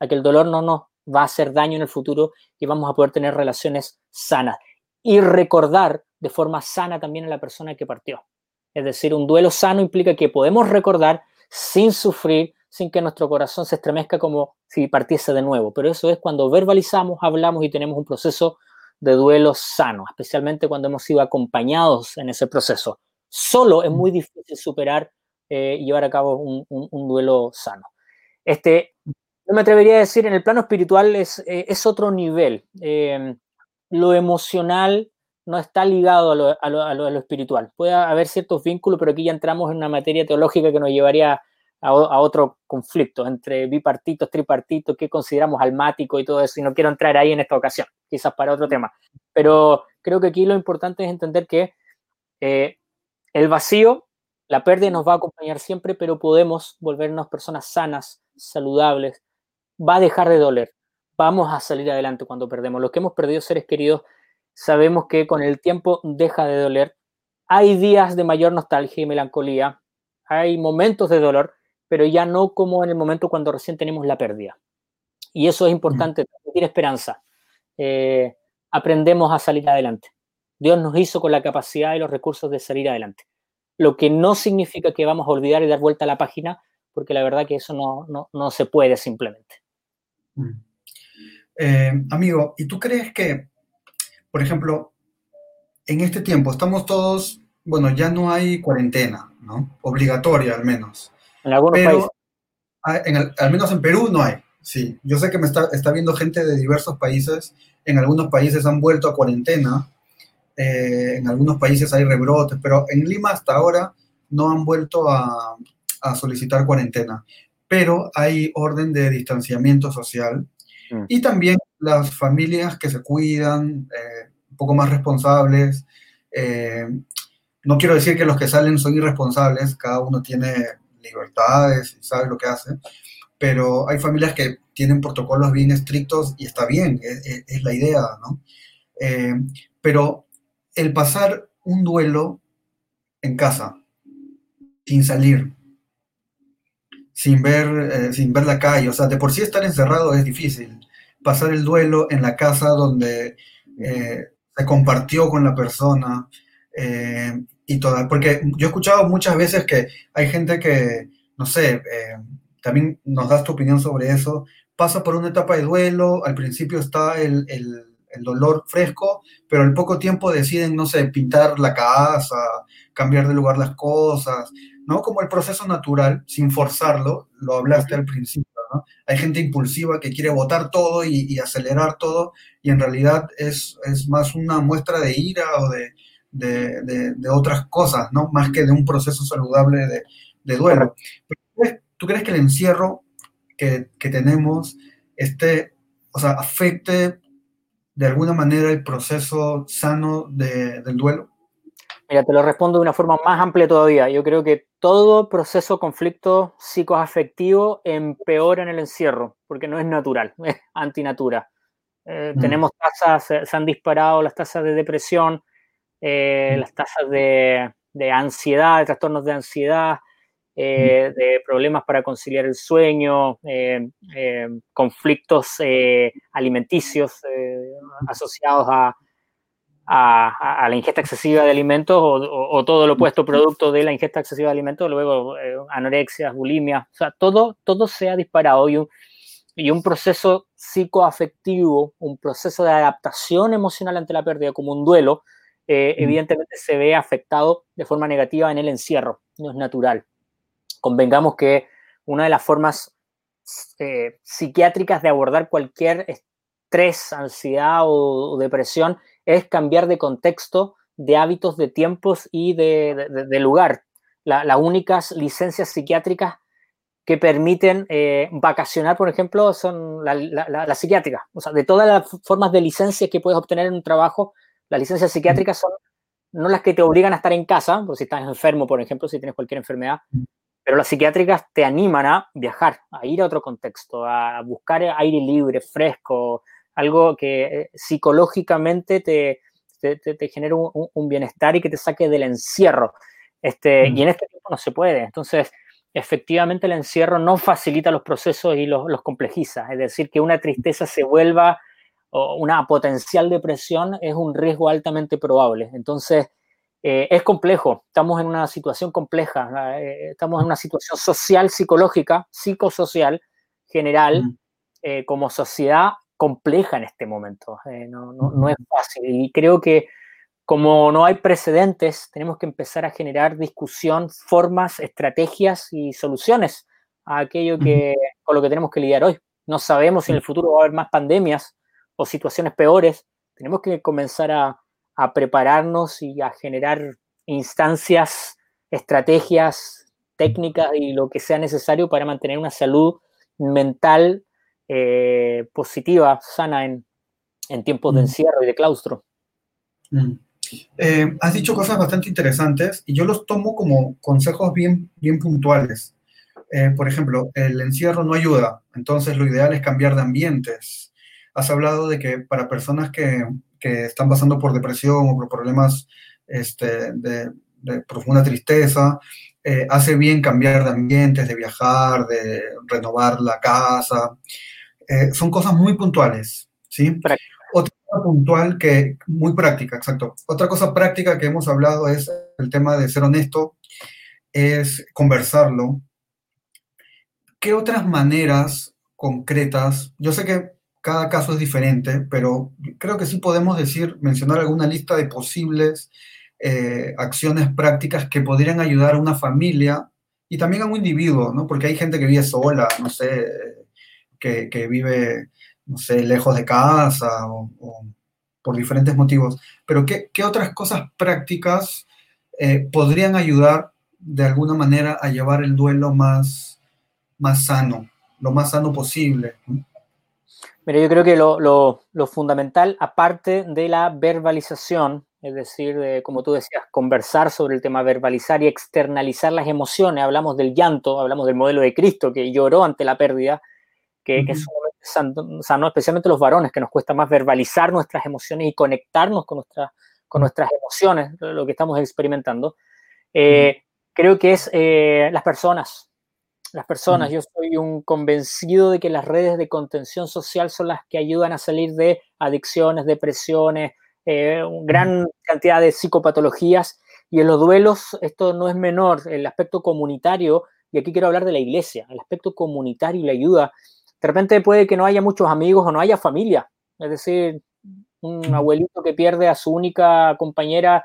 a que el dolor no nos va a hacer daño en el futuro y vamos a poder tener relaciones sanas y recordar de forma sana también a la persona que partió. Es decir, un duelo sano implica que podemos recordar sin sufrir, sin que nuestro corazón se estremezca como si partiese de nuevo. Pero eso es cuando verbalizamos, hablamos y tenemos un proceso de duelo sano, especialmente cuando hemos sido acompañados en ese proceso. Solo es muy difícil superar eh, y llevar a cabo un, duelo sano. Este, no me atrevería a decir, en el plano espiritual es, eh, otro nivel. Eh, lo emocional no está ligado a lo, espiritual. Puede haber ciertos vínculos, pero aquí ya entramos en una materia teológica que nos llevaría a, otro conflicto entre bipartitos, tripartitos, que consideramos almático y todo eso, y no quiero entrar ahí en esta ocasión, quizás para otro tema. Pero creo que aquí lo importante es entender que eh, el vacío, la pérdida nos va a acompañar siempre, pero podemos volvernos personas sanas, saludables, va a dejar de doler, vamos a salir adelante cuando perdemos. Los que hemos perdido seres queridos sabemos que con el tiempo deja de doler. Hay días de mayor nostalgia y melancolía, hay momentos de dolor, pero ya no como en el momento cuando recién tenemos la pérdida. Y eso es importante, transmitir esperanza. Eh, aprendemos a salir adelante. Dios nos hizo con la capacidad y los recursos de salir adelante. Lo que no significa que vamos a olvidar y dar vuelta a la página, porque la verdad que eso no, no, se puede simplemente. Eh, amigo, ¿y tú crees que por ejemplo, en este tiempo estamos todos, bueno, ya no hay cuarentena, ¿no? Obligatoria al menos. En algunos países. al menos en Perú no hay, sí. Yo sé que me está, está viendo gente de diversos países. En algunos países han vuelto a cuarentena. Eh, en algunos países hay rebrotes, pero en Lima hasta ahora no han vuelto a, a solicitar cuarentena. Pero hay orden de distanciamiento social Mm. Y también las familias que se cuidan, eh, un poco más responsables. Eh, no quiero decir que los que salen son irresponsables, cada uno tiene libertades y sabe lo que hace, pero hay familias que tienen protocolos bien estrictos y está bien, es, la idea, ¿no? Eh, pero el pasar un duelo en casa, sin salir, sin ver, sin ver la calle, o sea, de por sí estar encerrado es difícil pasar el duelo en la casa donde eh, se compartió con la persona eh, y toda. Porque yo he escuchado muchas veces que hay gente que, no sé, eh, también nos das tu opinión sobre eso, pasa por una etapa de duelo, al principio está el, el, el dolor fresco, pero al poco tiempo deciden, no sé, pintar la casa, cambiar de lugar las cosas, ¿no? Como el proceso natural, sin forzarlo, lo hablaste al principio. Hay gente impulsiva que quiere votar todo y, acelerar todo y en realidad es, es, más una muestra de ira o de, de, otras cosas, ¿no? Más que de un proceso saludable de, duelo. ¿Tú crees que el encierro que, que tenemos este, o sea, afecte de alguna manera el proceso sano del duelo? Mira, te lo respondo de una forma más amplia todavía. Yo creo que todo proceso conflicto psicoafectivo empeora en el encierro, porque no es natural, [LAUGHS] es antinatura. Eh, mm. Tenemos tasas, se, han disparado las tasas de depresión, eh, mm. las tasas de, ansiedad, de trastornos de ansiedad, eh, mm. de problemas para conciliar el sueño, conflictos alimenticios asociados a, a, la ingesta excesiva de alimentos o, todo lo opuesto producto de la ingesta excesiva de alimentos, luego eh, anorexia, bulimia, o sea, todo, todo se ha disparado y un, y un proceso psicoafectivo, un proceso de adaptación emocional ante la pérdida como un duelo, eh, evidentemente se ve afectado de forma negativa en el encierro, no es natural. Convengamos que una de las formas eh, psiquiátricas de abordar cualquier estrés, ansiedad o depresión es cambiar de contexto, de hábitos, de tiempos y de, lugar. las únicas licencias psiquiátricas que permiten eh, vacacionar, por ejemplo, son las la, psiquiátricas. O sea, de todas las formas de licencia que puedes obtener en un trabajo, las licencias psiquiátricas son no las que te obligan a estar en casa, por si estás enfermo, por ejemplo, si tienes cualquier enfermedad, pero las psiquiátricas te animan a viajar, a ir a otro contexto, a buscar aire libre, fresco, algo que eh, psicológicamente te, te, genere un, bienestar y que te saque del encierro. Este, Y en este tiempo no se puede. Entonces, efectivamente el encierro no facilita los procesos y los, los complejiza. Es decir, que una tristeza se vuelva una potencial depresión es un riesgo altamente probable. Entonces, eh, es complejo, estamos en una situación compleja, eh, estamos en una situación social, psicológica, psicosocial, general, eh, como sociedad compleja en este momento. No, no, no, es fácil. Y creo que como no hay precedentes, tenemos que empezar a generar discusión, formas, estrategias y soluciones a aquello que, con lo que tenemos que lidiar hoy. No sabemos si en el futuro va a haber más pandemias o situaciones peores. Tenemos que comenzar a, a prepararnos y a generar instancias, estrategias, técnicas y lo que sea necesario para mantener una salud mental eh, positiva, sana en, tiempos de mm. encierro y de claustro. Mm. Eh, has dicho cosas bastante interesantes y yo los tomo como consejos bien, bien puntuales. Eh, por ejemplo, el encierro no ayuda, entonces lo ideal es cambiar de ambientes. Has hablado de que para personas que que están pasando por depresión o por problemas este, de, profunda tristeza, eh, hace bien cambiar de ambientes, de viajar, de renovar la casa. Eh, son cosas muy puntuales, ¿sí? Otra cosa puntual que, muy práctica, exacto. Otra cosa práctica que hemos hablado es el tema de ser honesto, es conversarlo. ¿Qué otras maneras concretas? Yo sé que cada caso es diferente, pero creo que sí podemos decir, mencionar alguna lista de posibles eh, acciones prácticas que podrían ayudar a una familia y también a un individuo, ¿no? Porque hay gente que vive sola, no sé, que, vive, no sé, lejos de casa o, por diferentes motivos. Pero ¿qué, otras cosas prácticas eh, podrían ayudar de alguna manera a llevar el duelo más, más sano, lo más sano posible? Mira, yo creo que lo, fundamental, aparte de la verbalización, es decir, de, como tú decías, conversar sobre el tema, verbalizar y externalizar las emociones, hablamos del llanto, hablamos del modelo de Cristo que lloró ante la pérdida, que, es sano, especialmente los varones, que nos cuesta más verbalizar nuestras emociones y conectarnos con, con nuestras emociones, lo que estamos experimentando. Eh, creo que es eh, las personas, las personas. Yo soy un convencido de que las redes de contención social son las que ayudan a salir de adicciones, depresiones, eh, gran cantidad de psicopatologías. Y en los duelos esto no es menor, el aspecto comunitario, y aquí quiero hablar de la iglesia, el aspecto comunitario y la ayuda. De repente puede que no haya muchos amigos o no haya familia, es decir, un abuelito que pierde a su única compañera,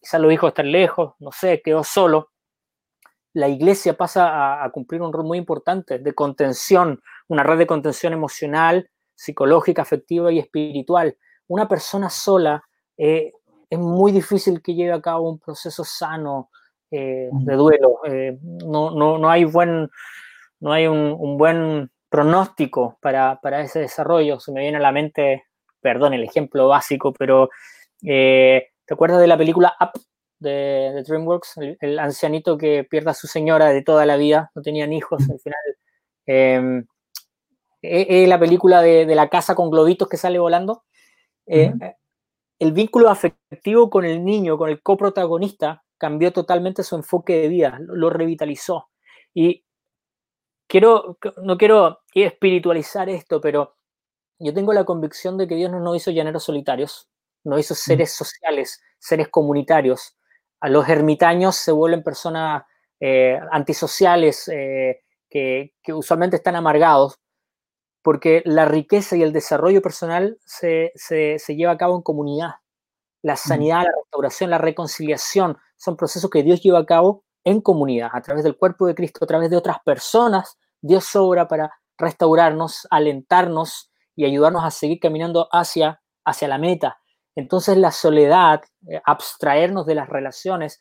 quizás los hijos están lejos, no sé, quedó solo la iglesia pasa a, cumplir un rol muy importante de contención, una red de contención emocional, psicológica, afectiva y espiritual. Una persona sola eh, es muy difícil que lleve a cabo un proceso sano eh, de duelo. Eh, no, no, hay, buen, no hay un, buen pronóstico para, para, ese desarrollo. Se me viene a la mente, perdón, el ejemplo básico, pero ¿te acuerdas de la película Up? de, DreamWorks, el, ancianito que pierde a su señora de toda la vida, no tenían hijos, al final. Em, es, la película de, la casa con globitos que sale volando. Eh, el vínculo afectivo con el niño, con el coprotagonista, cambió totalmente su enfoque de vida, lo, revitalizó. Y quiero, no quiero espiritualizar esto, pero yo tengo la convicción de que Dios no nos hizo llaneros solitarios, nos hizo seres sociales, seres comunitarios. A los ermitaños se vuelven personas eh, antisociales eh, que, usualmente están amargados, porque la riqueza y el desarrollo personal se, lleva a cabo en comunidad. La sanidad, la restauración, la reconciliación son procesos que Dios lleva a cabo en comunidad, a través del cuerpo de Cristo, a través de otras personas. Dios sobra para restaurarnos, alentarnos y ayudarnos a seguir caminando hacia, hacia la meta. Entonces la soledad, eh, abstraernos de las relaciones,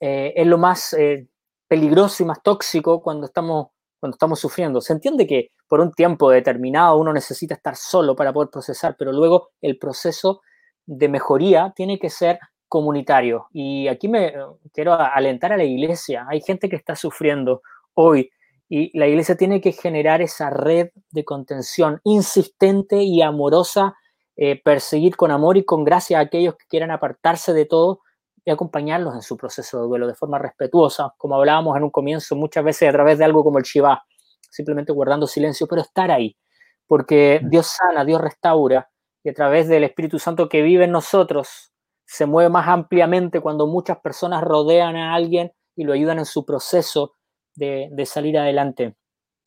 eh, es lo más eh, peligroso y más tóxico cuando estamos, cuando estamos sufriendo. Se entiende que por un tiempo determinado uno necesita estar solo para poder procesar, pero luego el proceso de mejoría tiene que ser comunitario. Y aquí me quiero alentar a la iglesia. Hay gente que está sufriendo hoy Y la iglesia tiene que generar esa red de contención insistente y amorosa, eh, perseguir con amor y con gracia a aquellos que quieran apartarse de todo y acompañarlos en su proceso de duelo de forma respetuosa, como hablábamos en un comienzo, muchas veces a través de algo como el Shiva, simplemente guardando silencio, pero estar ahí, porque mm. Dios sana, Dios restaura, y a través del Espíritu Santo que vive en nosotros, se mueve más ampliamente cuando muchas personas rodean a alguien y lo ayudan en su proceso de, de salir adelante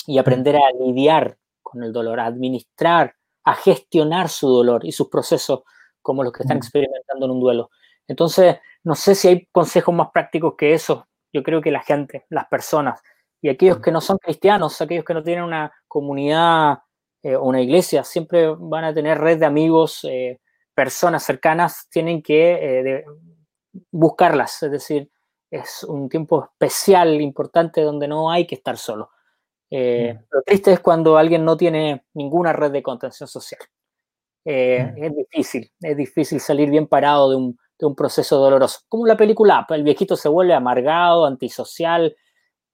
y aprender a lidiar con el dolor, a administrar, a gestionar su dolor y sus procesos como los que están mm. experimentando en un duelo. Entonces, no sé si hay consejos más prácticos que eso. Yo creo que la gente, las personas y aquellos que no son cristianos, aquellos que no tienen una comunidad eh, o una iglesia, siempre van a tener red de amigos, eh, personas cercanas, tienen que eh, buscarlas. Es decir, es un tiempo especial, importante, donde no hay que estar solo. Mm. Lo triste es cuando alguien no tiene ninguna red de contención social. Mm. Es difícil, es difícil salir bien parado de un, de un proceso doloroso. Como la película, el viejito se vuelve amargado, antisocial,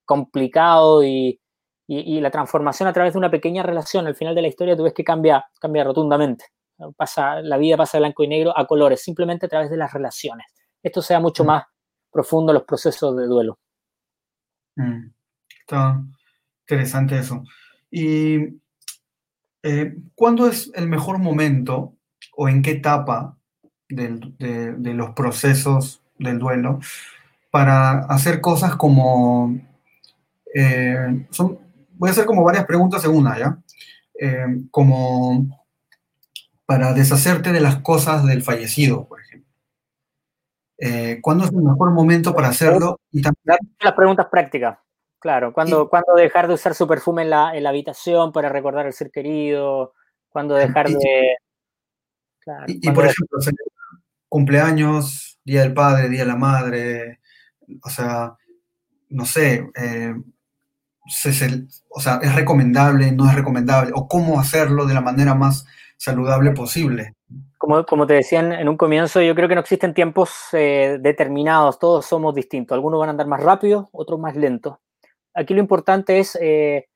complicado y, la transformación a través de una pequeña relación al final de la historia tú ves que cambia, cambia rotundamente. Pasa, la vida pasa de blanco y negro a colores, simplemente a través de las relaciones. Esto sea mucho mm. más profundo los procesos de duelo. Mm. Está interesante eso. ¿Y eh, cuándo es el mejor momento o en qué etapa de, los procesos del duelo para hacer cosas como... Eh, son, voy a hacer como varias preguntas en una, ¿ya? Eh, como para deshacerte de las cosas del fallecido, por ejemplo. Eh, ¿Cuándo es el mejor momento para hacerlo? Y también... Las preguntas prácticas, claro. ¿Cuándo, dejar de usar su perfume en la, en la, habitación para recordar al ser querido? ¿Cuándo dejar de... y, por ejemplo, cumpleaños, Día del Padre, Día de la Madre, o sea, no sé, eh, o sea, es recomendable, no es recomendable, o cómo hacerlo de la manera más saludable posible. Como, como te decía en, un comienzo, yo creo que no existen tiempos eh, determinados, todos somos distintos, algunos van a andar más rápido, otros más lentos. Aquí lo importante es eh,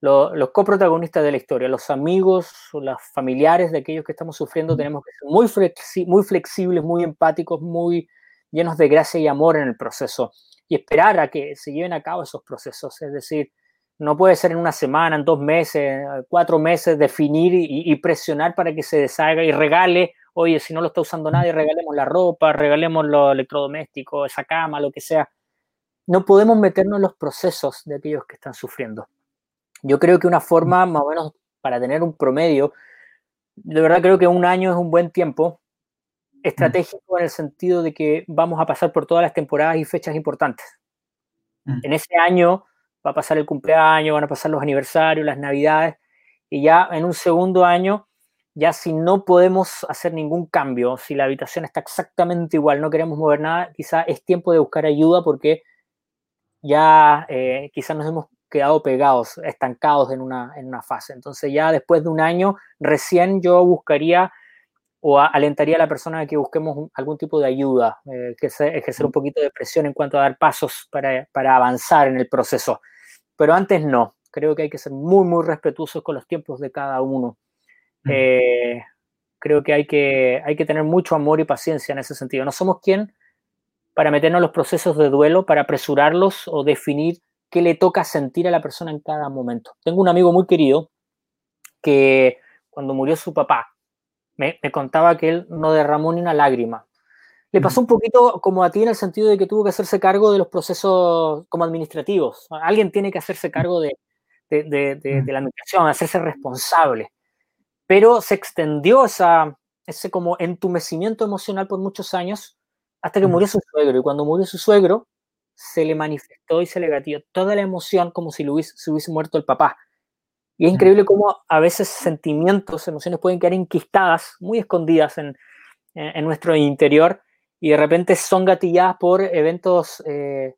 los coprotagonistas de la historia, los amigos o los familiares de aquellos que estamos sufriendo, tenemos que ser muy, muy flexibles, muy empáticos, muy llenos de gracia y amor en el proceso y esperar a que se lleven a cabo esos procesos. Es decir, no puede ser en una semana, en dos meses, cuatro meses, definir y, presionar para que se deshaga y regale. Oye, si no lo está usando nadie, regalemos la ropa, regalemos los electrodomésticos, esa cama, lo que sea. No podemos meternos en los procesos de aquellos que están sufriendo. Yo creo que una forma más o menos para tener un promedio, de verdad creo que un año es un buen tiempo estratégico en el sentido de que vamos a pasar por todas las temporadas y fechas importantes. En ese año va a pasar el cumpleaños, van a pasar los aniversarios, las navidades, y ya en un segundo año, ya si no podemos hacer ningún cambio, si la habitación está exactamente igual, no queremos mover nada, quizá es tiempo de buscar ayuda porque ya eh, quizás nos hemos quedado pegados, estancados en una, en una fase. Entonces ya después de un año, recién yo buscaría o alentaría a la persona a que busquemos algún tipo de ayuda, eh, que se, ejercer un poquito de presión en cuanto a dar pasos para, para, avanzar en el proceso. Pero antes no, creo que hay que ser muy, muy respetuosos con los tiempos de cada uno. Eh, creo que hay, que hay que tener mucho amor y paciencia en ese sentido. No somos quien para meternos en los procesos de duelo, para apresurarlos o definir qué le toca sentir a la persona en cada momento. Tengo un amigo muy querido que cuando murió su papá, me, contaba que él no derramó ni una lágrima. Le pasó un poquito como a ti en el sentido de que tuvo que hacerse cargo de los procesos como administrativos. Alguien tiene que hacerse cargo de, de, la administración, hacerse responsable. Pero se extendió esa, ese como entumecimiento emocional por muchos años hasta que murió su suegro. Y cuando murió su suegro, se le manifestó y se le gatió toda la emoción como si hubiese, se hubiese muerto el papá. Y es increíble cómo a veces sentimientos, emociones pueden quedar enquistadas, muy escondidas en, en nuestro interior y de repente son gatilladas por eventos eh,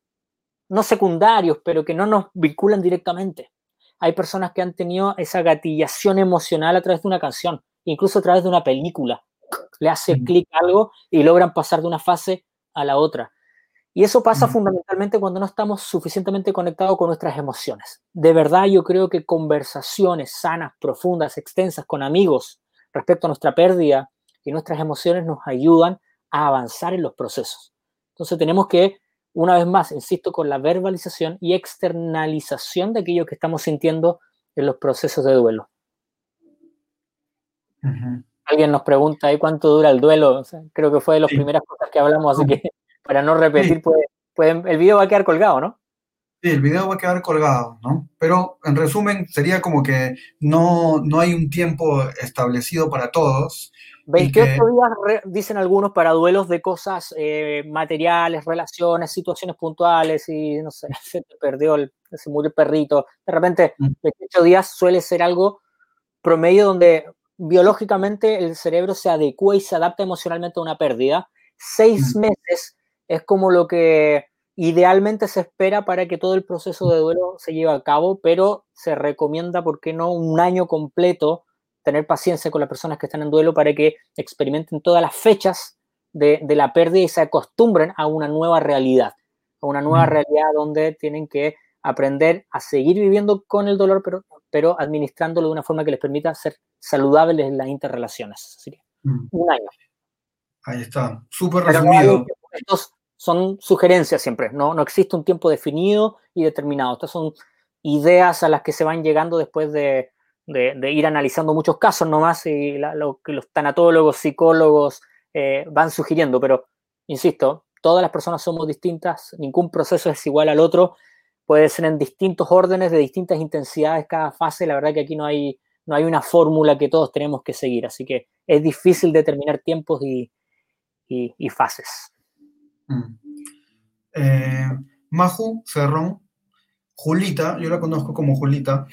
no secundarios, pero que no nos vinculan directamente. Hay personas que han tenido esa gatillación emocional a través de una canción, incluso a través de una película. Le hace clic algo y logran pasar de una fase a la otra. Y eso pasa fundamentalmente cuando no estamos suficientemente conectados con nuestras emociones. De verdad, yo creo que conversaciones sanas, profundas, extensas con amigos respecto a nuestra pérdida y nuestras emociones nos ayudan a avanzar en los procesos. Entonces tenemos que, una vez más, insisto, con la verbalización y externalización de aquello que estamos sintiendo en los procesos de duelo. Alguien nos pregunta ahí cuánto dura el duelo. creo que fue de las primeras cosas que hablamos, así que [LAUGHS] para no repetir, el video va a quedar colgado, ¿no? Sí, el video va a quedar colgado, ¿no? Pero en resumen, sería como que no, no hay un tiempo establecido para todos. 28 días, dicen algunos, para duelos de cosas eh, materiales, relaciones, situaciones puntuales, y no sé, [LAUGHS] se te perdió, el, se murió el perrito. De repente, 28 mm. días suele ser algo promedio donde biológicamente el cerebro se adecua y se adapta emocionalmente a una pérdida. Seis mm. meses es como lo que idealmente se espera para que todo el proceso de duelo se lleve a cabo, pero se recomienda, ¿por qué no?, un año completo, tener paciencia con las personas que están en duelo para que experimenten todas las fechas de, la pérdida y se acostumbren a una nueva realidad, a una nueva realidad donde tienen que aprender a seguir viviendo con el dolor, pero, pero administrándolo de una forma que les permita ser saludables en las interrelaciones. Así mm. un año. Ahí está, súper resumido son sugerencias siempre, ¿no? no existe un tiempo definido y determinado. Estas son ideas a las que se van llegando después de, ir analizando muchos casos nomás y lo que los tanatólogos, psicólogos eh, van sugiriendo, pero insisto, todas las personas somos distintas, ningún proceso es igual al otro, puede ser en distintos órdenes, de distintas intensidades cada fase, la verdad que aquí no hay, no hay una fórmula que todos tenemos que seguir, así que es difícil determinar tiempos y fases. Mm. Eh, Maju Cerrón, Julita, yo la conozco como Julita,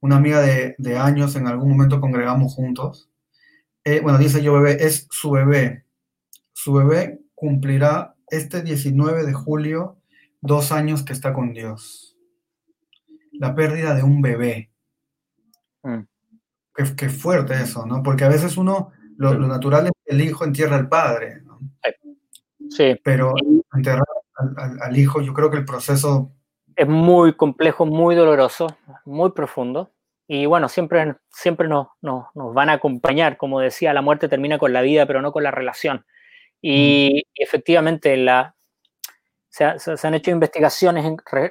una amiga de, años, en algún momento congregamos juntos. Eh, bueno, dice yo bebé, es su bebé. Su bebé cumplirá este 19 de julio dos años que está con Dios. La pérdida de un bebé. Mm. Qué, fuerte eso, ¿no? Porque a veces uno, lo, lo natural es que el hijo entierra al padre, ¿no? Sí. Pero enterrar al, hijo, yo creo que el proceso... Es muy complejo, muy doloroso, muy profundo. Y bueno, siempre, siempre nos, nos, van a acompañar. Como decía, la muerte termina con la vida, pero no con la relación. Y, mm. efectivamente, la, se, han hecho investigaciones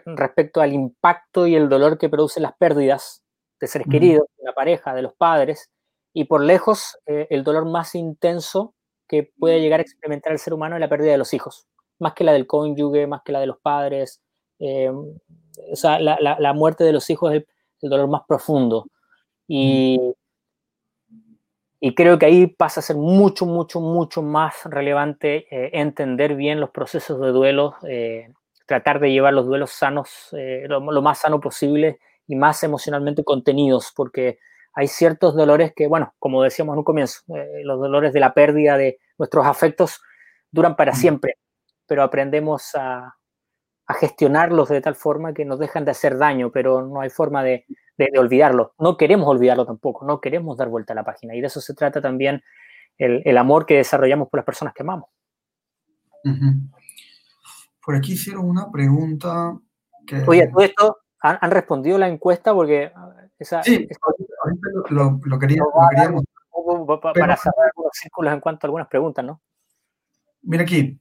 respecto al impacto y el dolor que producen las pérdidas de seres mm. queridos, de la pareja, de los padres. Y por lejos, eh, el dolor más intenso que puede llegar a experimentar el ser humano es la pérdida de los hijos, más que la del cónyuge, más que la de los padres. Eh, o sea, la, muerte de los hijos es el, dolor más profundo. Y, y, creo que ahí pasa a ser mucho, mucho, mucho más relevante eh, entender bien los procesos de duelo, eh, tratar de llevar los duelos sanos, lo, lo, más sano posible y más emocionalmente contenidos, porque hay ciertos dolores que, bueno, como decíamos en un comienzo, eh, los dolores de la pérdida de nuestros afectos duran para siempre, pero aprendemos a, gestionarlos de tal forma que nos dejan de hacer daño, pero no hay forma de, olvidarlo. No queremos olvidarlo tampoco, no queremos dar vuelta a la página. Y de eso se trata también el, amor que desarrollamos por las personas que amamos. Por aquí hicieron una pregunta que... Oye, todo esto han, respondido la encuesta porque esa, sí, lo, lo, queríamos. Para cerrar los círculos en cuanto a algunas preguntas, ¿no? Mira aquí,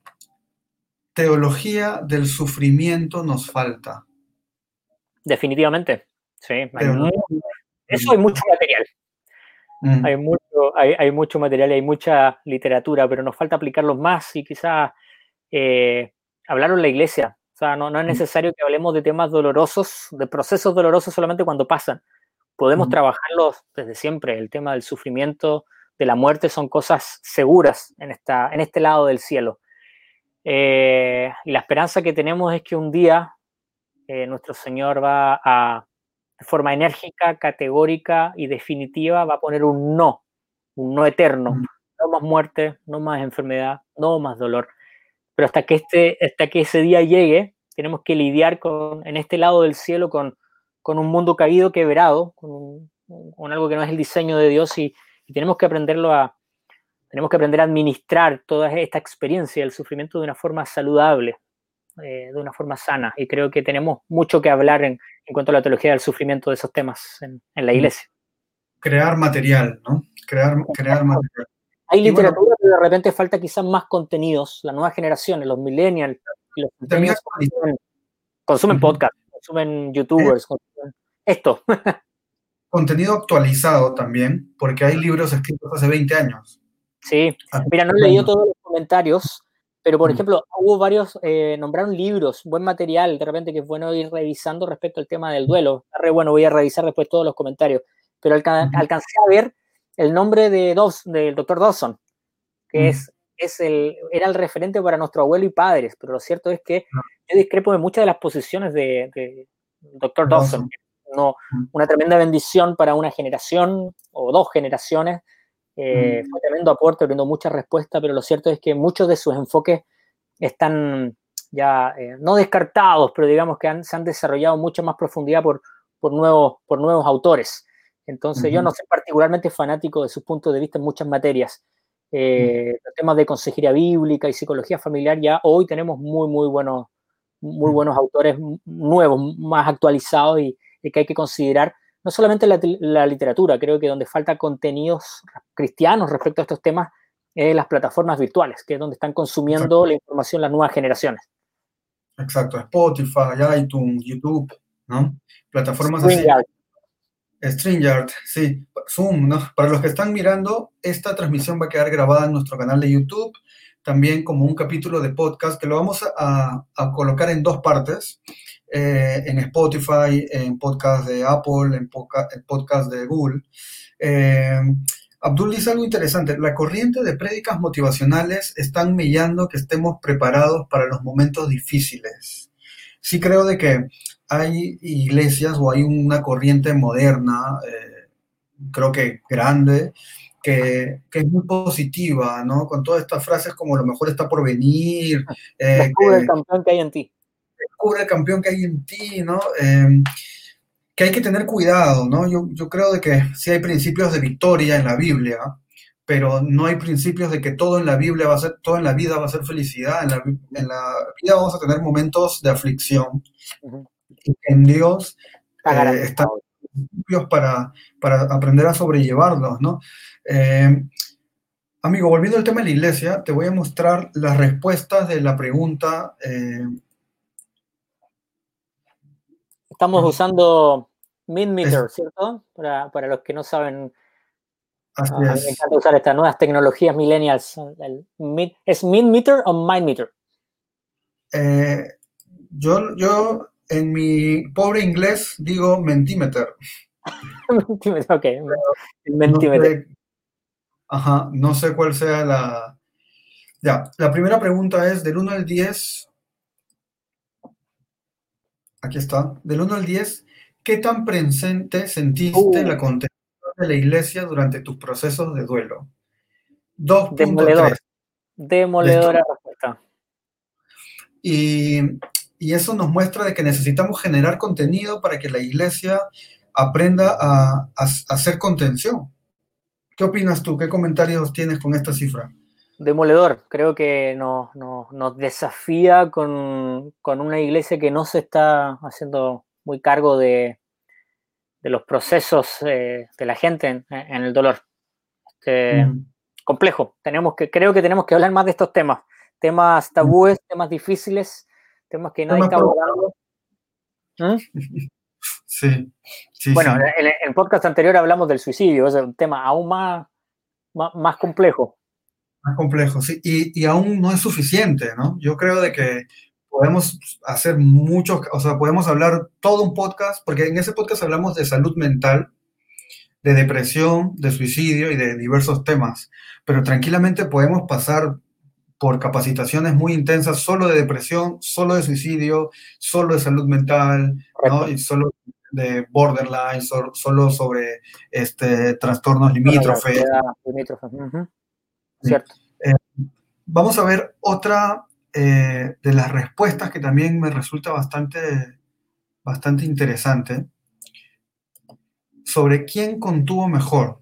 teología del sufrimiento nos falta. Definitivamente, sí. eso hay mucho material. Mm. Hay, mucho, hay, hay, mucho material y hay mucha literatura, pero nos falta aplicarlos más y quizás eh, en la iglesia. O sea, no, no es mm. necesario que hablemos de temas dolorosos, de procesos dolorosos solamente cuando pasan podemos trabajarlos desde siempre. El tema del sufrimiento, de la muerte, son cosas seguras en, esta, en este lado del cielo. Eh, y la esperanza que tenemos es que un día eh, nuestro Señor va a, de forma enérgica, categórica y definitiva, va a poner un no, un no eterno. No más muerte, no más enfermedad, no más dolor. Pero hasta que, este, hasta que ese día llegue, tenemos que lidiar con, en este lado del cielo con, con un mundo caído, quebrado, con, algo que no es el diseño de Dios y, tenemos que aprenderlo a, tenemos que aprender a administrar toda esta experiencia del sufrimiento de una forma saludable, eh, de una forma sana. Y creo que tenemos mucho que hablar en, cuanto a la teología del sufrimiento de esos temas en, la mm. iglesia. Crear material, ¿no? Crear, crear material. Hay literatura, pero de repente falta quizás más contenidos. Las nuevas generaciones, los millennials, los consumen, podcast, consumen youtubers, consumen esto. [LAUGHS] contenido actualizado también, porque hay libros escritos hace 20 años. Sí, mira, no he leído todos los comentarios, pero por ejemplo, hubo varios, eh, nombraron libros, buen material, de repente que es bueno ir revisando respecto al tema del duelo. bueno, voy a revisar después todos los comentarios, pero alcancé a ver el nombre de Dos, del doctor Dawson, que es, es el, era el referente para nuestro abuelo y padres, pero lo cierto es que yo discrepo de muchas de las posiciones de, de doctor Dawson. No, una tremenda bendición para una generación o dos generaciones eh, fue tremendo aporte, abriendo muchas respuestas, pero lo cierto es que muchos de sus enfoques están ya eh, no descartados, pero digamos que se han desarrollado mucha más profundidad por, por, nuevos, por nuevos autores. Entonces, yo no soy particularmente fanático de sus puntos de vista en muchas materias. Eh, los temas de consejería bíblica y psicología familiar, ya hoy tenemos muy, muy buenos, muy buenos autores nuevos, más actualizados y, y que hay que considerar no solamente la, literatura, creo que donde falta contenidos cristianos respecto a estos temas es las plataformas virtuales, que es donde están consumiendo la información las nuevas generaciones. Exacto, Spotify, iTunes, YouTube, ¿no? Plataformas así. StreamYard, sí. Zoom, ¿no? Para los que están mirando, esta transmisión va a quedar grabada en nuestro canal de YouTube, también como un capítulo de podcast que lo vamos a, a colocar en dos partes. Eh, en Spotify, en podcast de Apple, en, podcast de Google. Eh, Abdul dice algo interesante, la corriente de prédicas motivacionales están mellando que estemos preparados para los momentos difíciles. Sí creo de que hay iglesias o hay una corriente moderna, eh, creo que grande, que, que, es muy positiva, ¿no? Con todas estas frases como lo mejor está por venir. [LAUGHS] Eh, el campeón que hay en ti descubre el campeón que hay en ti, ¿no? Em, que hay que tener cuidado, ¿no? Yo, yo creo de que sí hay principios de victoria en la Biblia, pero no hay principios de que todo en la Biblia va a ser, todo en la vida va a ser felicidad. En la, en la vida vamos a tener momentos de aflicción. Y en Dios eh, están principios para, para aprender a sobrellevarlos, ¿no? Em, amigo, volviendo al tema de la iglesia, te voy a mostrar las respuestas de la pregunta eh, Estamos usando MinMeter, ¿cierto? Para, para, los que no saben. Así ah, es. Me encanta usar estas nuevas tecnologías millennials. ¿Es MinMeter o MindMeter? Eh, yo, yo, en mi pobre inglés, digo Mentimeter. [LAUGHS] mentimeter, ok. Mentimeter. ajá, no sé cuál sea la. Ya, la primera pregunta es: del 1 al 10, Aquí está. Del 1 al 10, ¿qué tan presente sentiste la uh. contención de la iglesia durante tus procesos de duelo? 2.3. Demoledora respuesta. Y, y, eso nos muestra de que necesitamos generar contenido para que la iglesia aprenda a, a hacer contención. ¿Qué opinas tú? ¿Qué comentarios tienes con esta cifra? Demoledor. Creo que nos, desafía con, una iglesia que no se está haciendo muy cargo de, los procesos eh, de la gente en, el dolor. Este, complejo. Tenemos que, creo que tenemos que hablar más de estos temas. Temas tabúes, temas difíciles, temas que nadie está abordando. ¿Mm? [LAUGHS] Sí, Bueno, En, el podcast anterior hablamos del suicidio, es un tema aún más, más complejo complejo, sí, y, y, aún no es suficiente, ¿no? Yo creo de que podemos hacer muchos, o sea, podemos hablar todo un podcast, porque en ese podcast hablamos de salud mental, de depresión, de suicidio y de diversos temas, pero tranquilamente podemos pasar por capacitaciones muy intensas solo de depresión, solo de suicidio, solo de salud mental, ¿no? Y solo de borderline, solo sobre este, trastornos limítrofes. Eh, vamos a ver otra eh, de las respuestas que también me resulta bastante, bastante interesante sobre quién contuvo mejor.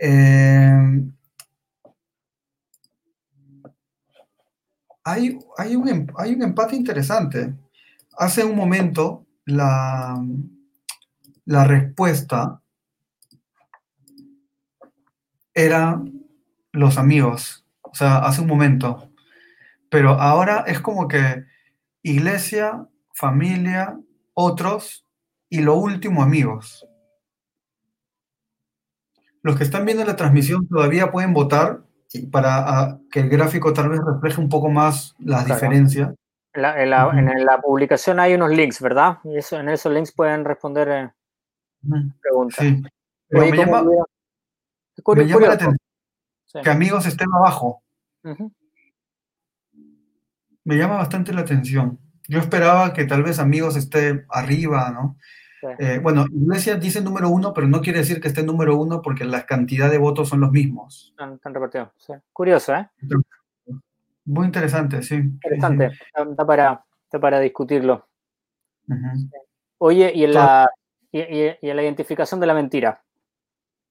Eh, hay, hay, un, em, hay un empate interesante. Hace un momento la, la respuesta era los amigos, o sea, hace un momento. Pero ahora es como que iglesia, familia, otros y lo último amigos. Los que están viendo la transmisión todavía pueden votar para ah, que el gráfico tal vez refleje un poco más las diferencias. En la, publicación hay unos links, ¿verdad? Y eso, en esos links pueden responder eh, preguntas. Sí. me, llama, la atención que amigos estén abajo. Me llama bastante la atención. Yo esperaba que tal vez amigos esté arriba, ¿no? Eh, bueno, Iglesia dice número uno, pero no quiere decir que esté número uno porque la cantidad de votos son los mismos. Están, repartidos. Curioso, ¿eh? Muy interesante, sí. Interesante. Está, para, para discutirlo. Oye, ¿y en, la, y, en la identificación de la mentira?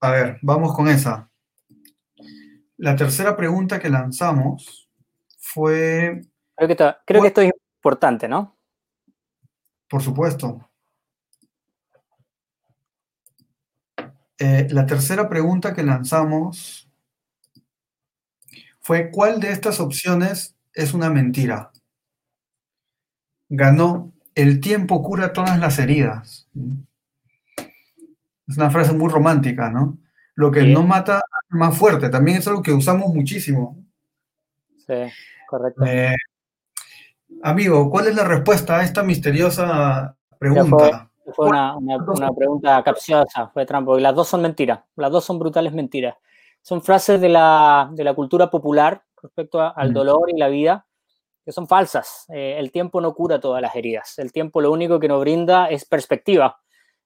A ver, vamos con esa. La tercera pregunta que lanzamos fue... Creo que, creo que esto es importante, ¿no? Por supuesto. Eh, la tercera pregunta que lanzamos fue, ¿cuál de estas opciones es una mentira? Ganó, el tiempo cura todas las heridas. Es una frase muy romántica, ¿no? Lo que no mata más fuerte, también es algo que usamos muchísimo. Sí, correcto. Eh, amigo, ¿cuál es la respuesta a esta misteriosa pregunta? Fue, una, pregunta capciosa, fue trampo. las dos son mentiras, las dos son brutales mentiras son frases de la, de la cultura popular respecto al dolor y la vida que son falsas. Eh, el tiempo no cura todas las heridas. El tiempo lo único que nos brinda es perspectiva.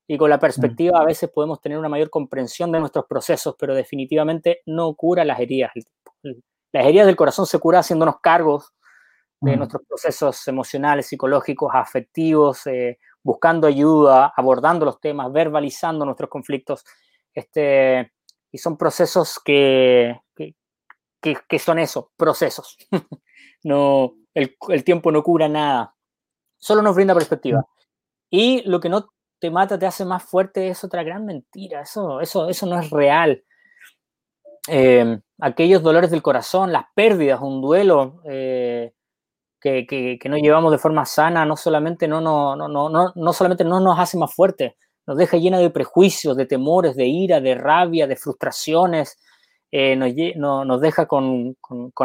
Y con la perspectiva a veces podemos tener una mayor comprensión de nuestros procesos, pero definitivamente no cura las heridas. Las heridas del corazón se cura haciéndonos cargos de mm. nuestros procesos emocionales, psicológicos, afectivos, eh, buscando ayuda, abordando los temas, verbalizando nuestros conflictos. Este, y son procesos que, que, son eso, procesos. [LAUGHS] no, el, el, tiempo no cura nada, solo nos brinda perspectiva. Y lo que no te mata, te hace más fuerte, es otra gran mentira, eso, eso, eso no es real. Em, aquellos dolores del corazón, las pérdidas, un duelo eh, que, no llevamos de forma sana, no solamente no, no, no, no, no solamente no nos hace más fuerte, nos deja llena de prejuicios, de temores, de ira, de rabia, de frustraciones, eh, nos, deja con,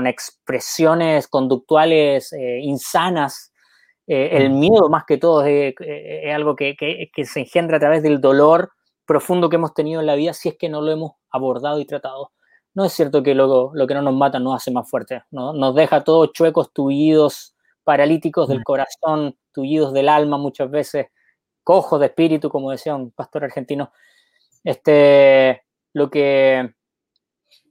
expresiones conductuales eh, insanas. Eh, el mm. miedo, más que todo, es, algo que, se engendra a través del dolor profundo que hemos tenido en la vida si es que no lo hemos abordado y tratado. No es cierto que lo, lo que no nos mata nos hace más fuertes, ¿no? nos deja todos chuecos, tullidos, paralíticos del mm. corazón, tullidos del alma muchas veces, cojo de espíritu, como decía un pastor argentino, este, lo, que,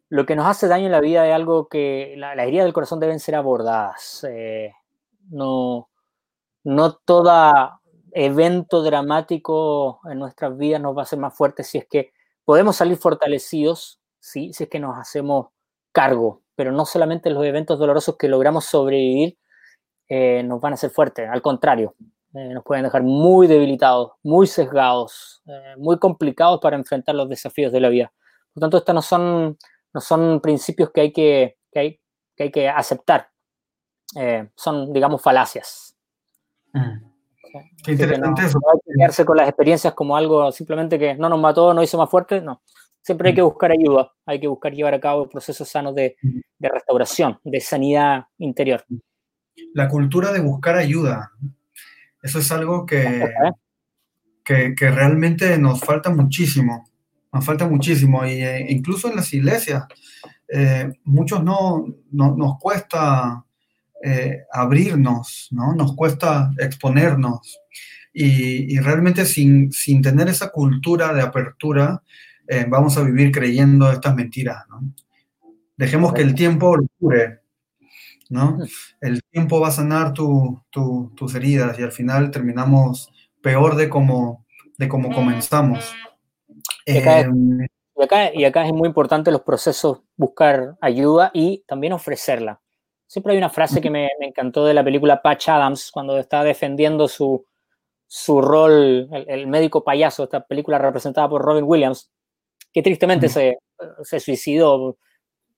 lo que nos hace daño en la vida es algo que la, la heridas del corazón deben ser abordadas. Eh, no, no todo evento dramático en nuestras vidas nos va a hacer más fuertes si es que podemos salir fortalecidos, ¿sí? si es que nos hacemos cargo, pero no solamente los eventos dolorosos que logramos sobrevivir eh, nos van a hacer fuertes, al contrario, eh, nos pueden dejar muy debilitados, muy sesgados, eh, muy complicados para enfrentar los desafíos de la vida. Por lo tanto, estos no son, no son principios que hay que, que hay, que, aceptar. Son, digamos, falacias. Mm. Qué interesante eso. hay que quedarse con las experiencias como algo simplemente que no nos mató, no hizo más fuerte. No. Siempre hay mm. que buscar ayuda, hay que buscar llevar a cabo procesos sanos de, mm. de restauración, de sanidad interior. La cultura de buscar ayuda. Eso es algo que, que, realmente nos falta muchísimo, nos falta muchísimo, y, eh, incluso en las iglesias, eh, muchos no, nos cuesta eh, abrirnos, ¿no? Nos cuesta exponernos, y, realmente sin, sin, tener esa cultura de apertura, vamos a vivir creyendo estas mentiras, ¿no? Dejemos que el tiempo lo cure, ¿no? El tiempo va a sanar tus heridas y al final terminamos peor de como, de como comenzamos. Y acá, y, acá, es muy importante los procesos, buscar ayuda y también ofrecerla. Siempre hay una frase que me, encantó de la película Patch Adams, cuando está defendiendo su, su rol, el, médico payaso, esta película representada por Robin Williams, que tristemente se, se, suicidó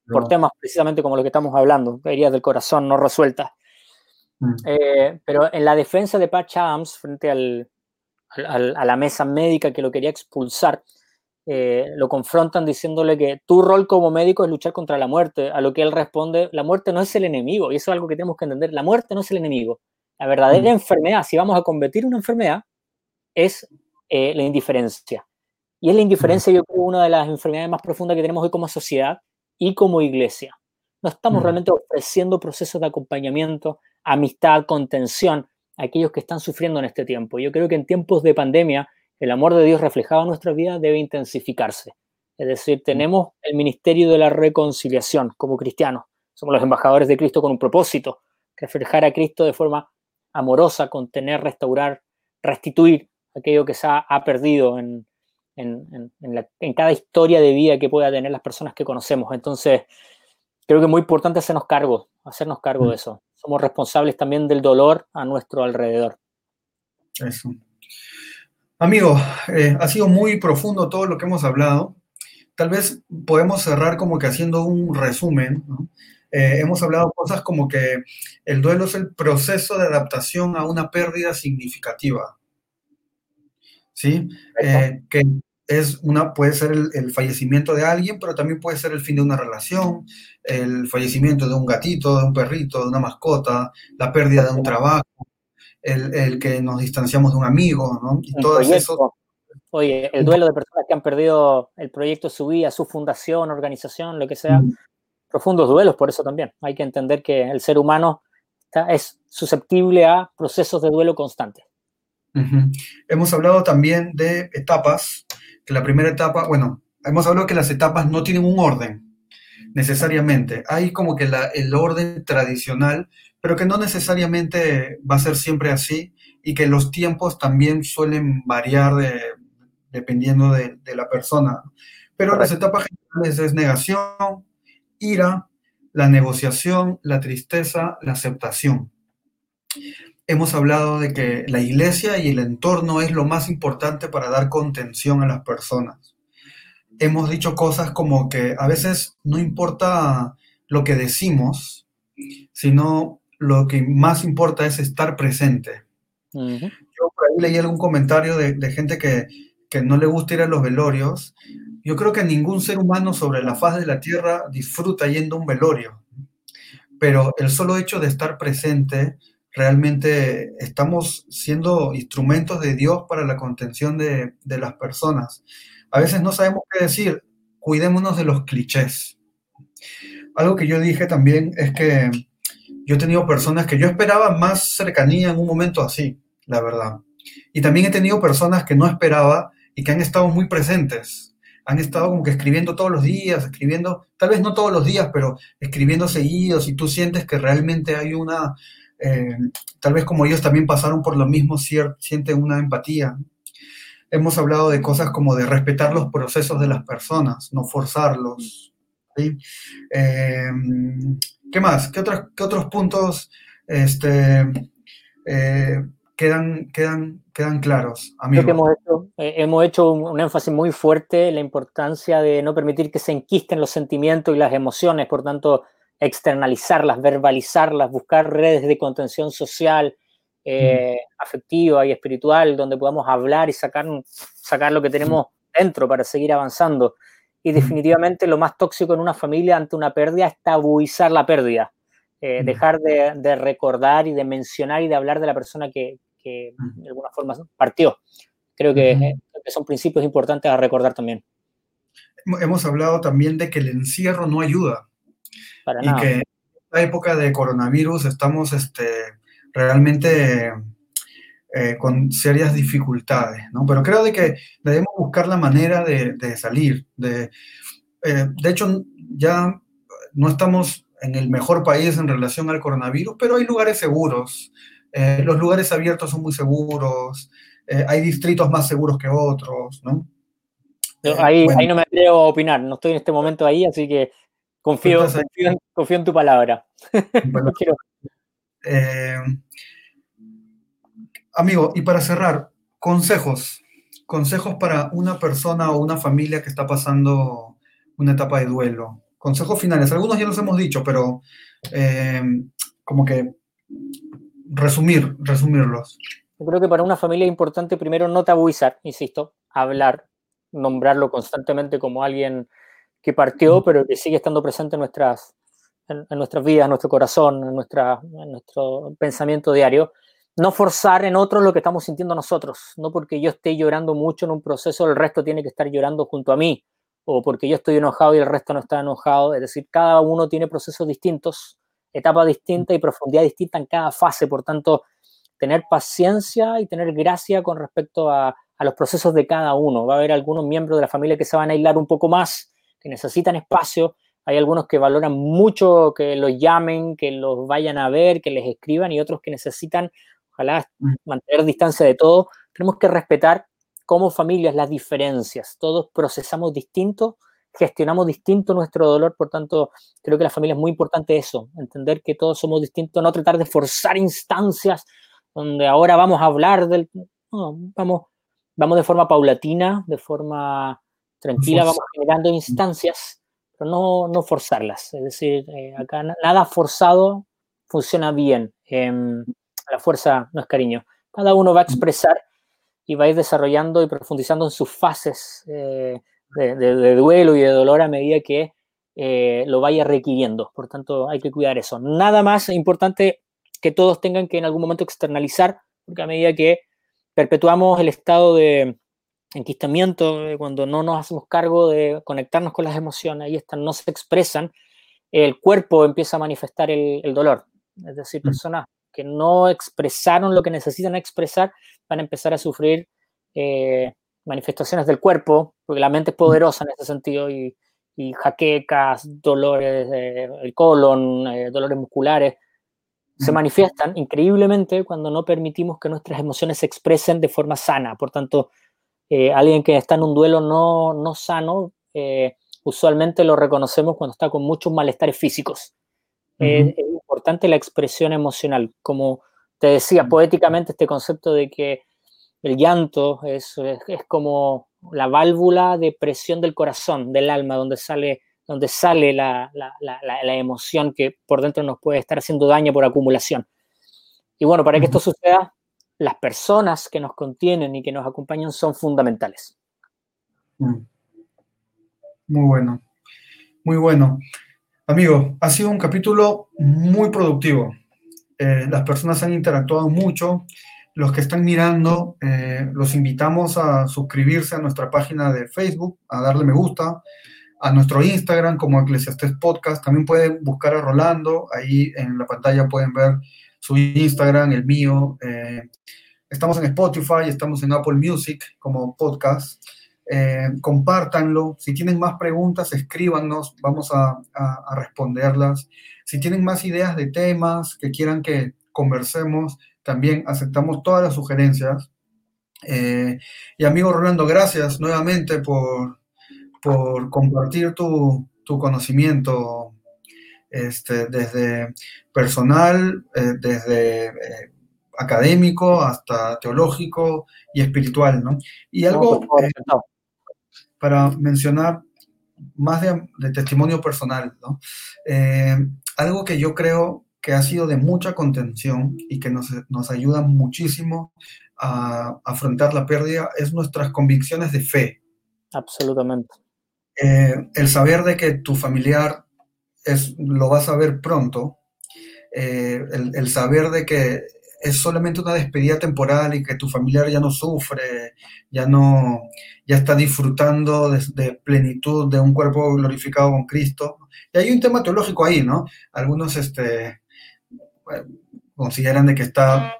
por temas precisamente como los que estamos hablando, heridas del corazón no resueltas. Eh, pero en la defensa de Patch Adams frente al, a la mesa médica que lo quería expulsar, eh, lo confrontan diciéndole que tu rol como médico es luchar contra la muerte, a lo que él responde, la muerte no es el enemigo, y eso es algo que tenemos que entender, la muerte no es el enemigo, la verdadera mm. enfermedad, si vamos a combatir una enfermedad, es eh, la indiferencia. Y es la indiferencia, mm. yo creo, una de las enfermedades más profundas que tenemos hoy como sociedad y como iglesia. No estamos mm. realmente ofreciendo procesos de acompañamiento, amistad, contención a aquellos que están sufriendo en este tiempo. Yo creo que en tiempos de pandemia, el amor de Dios reflejado en nuestra vida debe intensificarse. Es decir, mm. tenemos el ministerio de la reconciliación como cristianos. Somos los embajadores de Cristo con un propósito, reflejar a Cristo de forma amorosa, contener, restaurar, restituir aquello que se ha, perdido en, cada historia de vida que pueda tener las personas que conocemos. Entonces, creo que es muy importante hacernos cargo, hacernos cargo de mm. eso. Somos responsables también del dolor a nuestro alrededor. Eso. Amigo, eh, ha sido muy profundo todo lo que hemos hablado. Tal vez podemos cerrar como que haciendo un resumen. Eh, hemos hablado cosas como que el duelo es el proceso de adaptación a una pérdida significativa. ¿Sí? Eh, que es una, puede ser el, el, fallecimiento de alguien, pero también puede ser el fin de una relación, el fallecimiento de un gatito, de un perrito, de una mascota, la pérdida de un trabajo, el, que nos distanciamos de un amigo, ¿no? Y todo eso. Oye, el duelo de personas que han perdido el proyecto, su vida, su fundación, organización, lo que sea. Profundos duelos, por eso también. Hay que entender que el ser humano está, es susceptible a procesos de duelo constantes. Hemos hablado también de etapas, que la primera etapa, bueno, hemos hablado que las etapas no tienen un orden necesariamente. Hay como que la, el orden tradicional pero que no necesariamente va a ser siempre así y que los tiempos también suelen variar dependiendo de, la persona. Pero las etapas generales es negación, ira, la negociación, la tristeza, la aceptación. Hemos hablado de que la iglesia y el entorno es lo más importante para dar contención a las personas. Hemos dicho cosas como que a veces no importa lo que decimos, sino lo que más importa es estar presente. Yo por ahí leí algún comentario de, gente que, no le gusta ir a los velorios. Yo creo que ningún ser humano sobre la faz de la tierra disfruta yendo a un velorio. Pero el solo hecho de estar presente, realmente estamos siendo instrumentos de Dios para la contención de, de las personas. A veces no sabemos qué decir, cuidémonos de los clichés. Algo que yo dije también es que yo he tenido personas que yo esperaba más cercanía en un momento así, la verdad. Y también he tenido personas que no esperaba y que han estado muy presentes. Han estado como que escribiendo todos los días, escribiendo, tal vez no todos los días, pero escribiendo seguidos y tú sientes que realmente hay una, eh, tal vez como ellos también pasaron por lo mismo, sienten una empatía. Hemos hablado de cosas como de respetar los procesos de las personas, no forzarlos. ¿sí? Eh, ¿Qué más? ¿Qué, otros puntos este, eh, quedan, quedan, quedan claros? Creo que hemos hecho, eh, hemos hecho un, énfasis muy fuerte en la importancia de no permitir que se enquisten los sentimientos y las emociones, por tanto, externalizarlas, verbalizarlas, buscar redes de contención social, eh, afectiva y espiritual, donde podamos hablar y sacar, sacar lo que tenemos dentro para seguir avanzando. Y definitivamente lo más tóxico en una familia ante una pérdida es tabuizar la pérdida. Eh, dejar de, recordar y de mencionar y de hablar de la persona que, de alguna forma partió. Creo que, son principios importantes a recordar también. Hemos hablado también de que el encierro no ayuda. Para y que en esta época de coronavirus estamos este, realmente eh, con serias dificultades, ¿no? Pero creo de que debemos buscar la manera de, salir. De, eh, de hecho, ya no estamos en el mejor país en relación al coronavirus, pero hay lugares seguros. Eh, los lugares abiertos son muy seguros. hay distritos más seguros que otros, ¿no? Ahí, ahí no me atrevo a opinar. No estoy en este momento ahí, así que Confío, confío, en, tu palabra. [LAUGHS] Eh, amigo, y para cerrar, consejos. Consejos para una persona o una familia que está pasando una etapa de duelo. Consejos finales. Algunos ya los hemos dicho, pero eh, como que resumir, resumirlos. Yo creo que para una familia es importante primero no tabuizar, insisto, hablar, nombrarlo constantemente como alguien que partió, pero que sigue estando presente en nuestras, en, nuestras vidas, en nuestro corazón, en, nuestra, en nuestro pensamiento diario. No forzar en otros lo que estamos sintiendo nosotros, no porque yo esté llorando mucho en un proceso, el resto tiene que estar llorando junto a mí, o porque yo estoy enojado y el resto no está enojado. Es decir, cada uno tiene procesos distintos, etapas distintas y profundidad distinta en cada fase. Por tanto, tener paciencia y tener gracia con respecto a, los procesos de cada uno. Va a haber algunos miembros de la familia que se van a aislar un poco más, que necesitan espacio. Hay algunos que valoran mucho que los llamen, que los vayan a ver, que les escriban y otros que necesitan, ojalá, mm. mantener distancia de todo. Tenemos que respetar como familias las diferencias. Todos procesamos distinto, gestionamos distinto nuestro dolor, por tanto, creo que la familia es muy importante eso, entender que todos somos distintos, no tratar de forzar instancias donde ahora vamos a hablar del... vamos, vamos de forma paulatina, de forma tranquila, vamos generando instancias, pero no, no forzarlas. Es decir, eh, acá nada forzado funciona bien. Em, la fuerza no es cariño. Cada uno va a expresar y va a ir desarrollando y profundizando en sus fases eh, de, duelo y de dolor a medida que eh, lo vaya requiriendo. Por tanto, hay que cuidar eso. Nada más importante que todos tengan que en algún momento externalizar, porque a medida que perpetuamos el estado de enquistamiento, eh, cuando no nos hacemos cargo de conectarnos con las emociones, ahí están, no se expresan, el cuerpo empieza a manifestar el, dolor. Es decir, mm. personas que no expresaron lo que necesitan expresar van a empezar a sufrir eh, manifestaciones del cuerpo, porque la mente es poderosa en ese sentido, y, jaquecas, dolores del colon, eh, dolores musculares, se manifiestan increíblemente cuando no permitimos que nuestras emociones se expresen de forma sana. Por tanto, eh, alguien que está en un duelo no, no sano, eh, usualmente lo reconocemos cuando está con muchos malestares físicos. Importante la expresión emocional. Como te decía poéticamente, este concepto de que el llanto es, es como la válvula de presión del corazón, del alma, donde sale donde sale la, emoción que por dentro nos puede estar haciendo daño por acumulación. Y bueno, para que esto suceda, las personas que nos contienen y que nos acompañan son fundamentales. Mm. Muy bueno, muy bueno. Amigo, ha sido un capítulo muy productivo. Eh, las personas han interactuado mucho. Los que están mirando, eh, los invitamos a suscribirse a nuestra página de Facebook, a darle me gusta, a nuestro Instagram como Eclesiastes Podcast. También pueden buscar a Rolando, ahí en la pantalla pueden ver su Instagram, el mío. Eh, estamos en Spotify, estamos en Apple Music como podcast. Eh, compártanlo. Si tienen más preguntas, escríbanos, vamos a, responderlas. Si tienen más ideas de temas que quieran que conversemos, también aceptamos todas las sugerencias. Eh, y amigo Rolando, gracias nuevamente por, por compartir tu, conocimiento este, desde personal, eh, desde eh, académico hasta teológico y espiritual, ¿no? Y algo para mencionar más de, testimonio personal, ¿no? algo que yo creo que ha sido de mucha contención y que nos, nos ayuda muchísimo a afrontar la pérdida es nuestras convicciones de fe. Absolutamente. Eh, el saber de que tu familiar es, lo vas a ver pronto, eh, el, saber de que es solamente una despedida temporal y que tu familiar ya no sufre, ya no, ya está disfrutando de, plenitud de un cuerpo glorificado con Cristo. Y hay un tema teológico ahí, ¿no? Algunos este, consideran de que está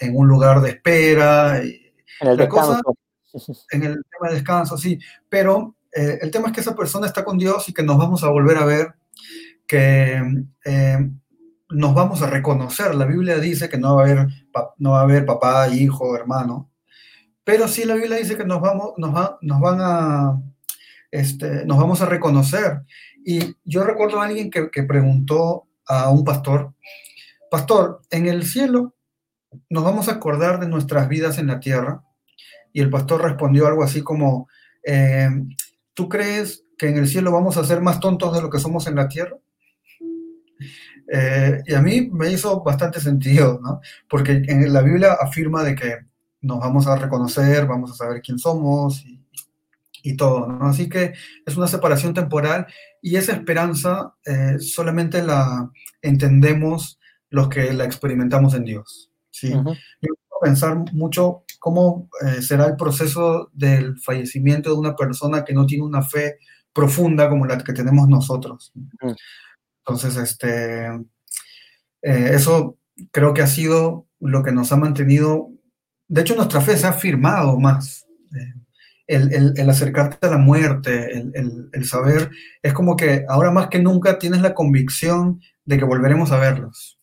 en un lugar de espera. en el descanso. [LAUGHS] en el tema de descanso, sí. Pero eh, el tema es que esa persona está con Dios y que nos vamos a volver a ver, que eh, nos vamos a reconocer. La Biblia dice que no va a haber, no va a haber papá, hijo, hermano, pero sí la Biblia dice que nos, vamos, nos, nos van a, este, nos vamos a reconocer. Y yo recuerdo a alguien que, que preguntó a un pastor, pastor, en el cielo nos vamos a acordar de nuestras vidas en la tierra. Y el pastor respondió algo así como, eh, ¿tú crees que en el cielo vamos a ser más tontos de lo que somos en la tierra? Eh, y a mí me hizo bastante sentido, ¿no? Porque en la Biblia afirma de que nos vamos a reconocer, vamos a saber quién somos y, y todo, ¿no? Así que es una separación temporal y esa esperanza eh, solamente la entendemos los que la experimentamos en Dios, ¿sí? Yo puedo pensar mucho cómo eh, será el proceso del fallecimiento de una persona que no tiene una fe profunda como la que tenemos nosotros. Entonces, este, eh, eso creo que ha sido lo que nos ha mantenido, de hecho nuestra fe se ha firmado más. Eh, el, el, acercarte a la muerte, el, el, saber, es como que ahora más que nunca tienes la convicción de que volveremos a verlos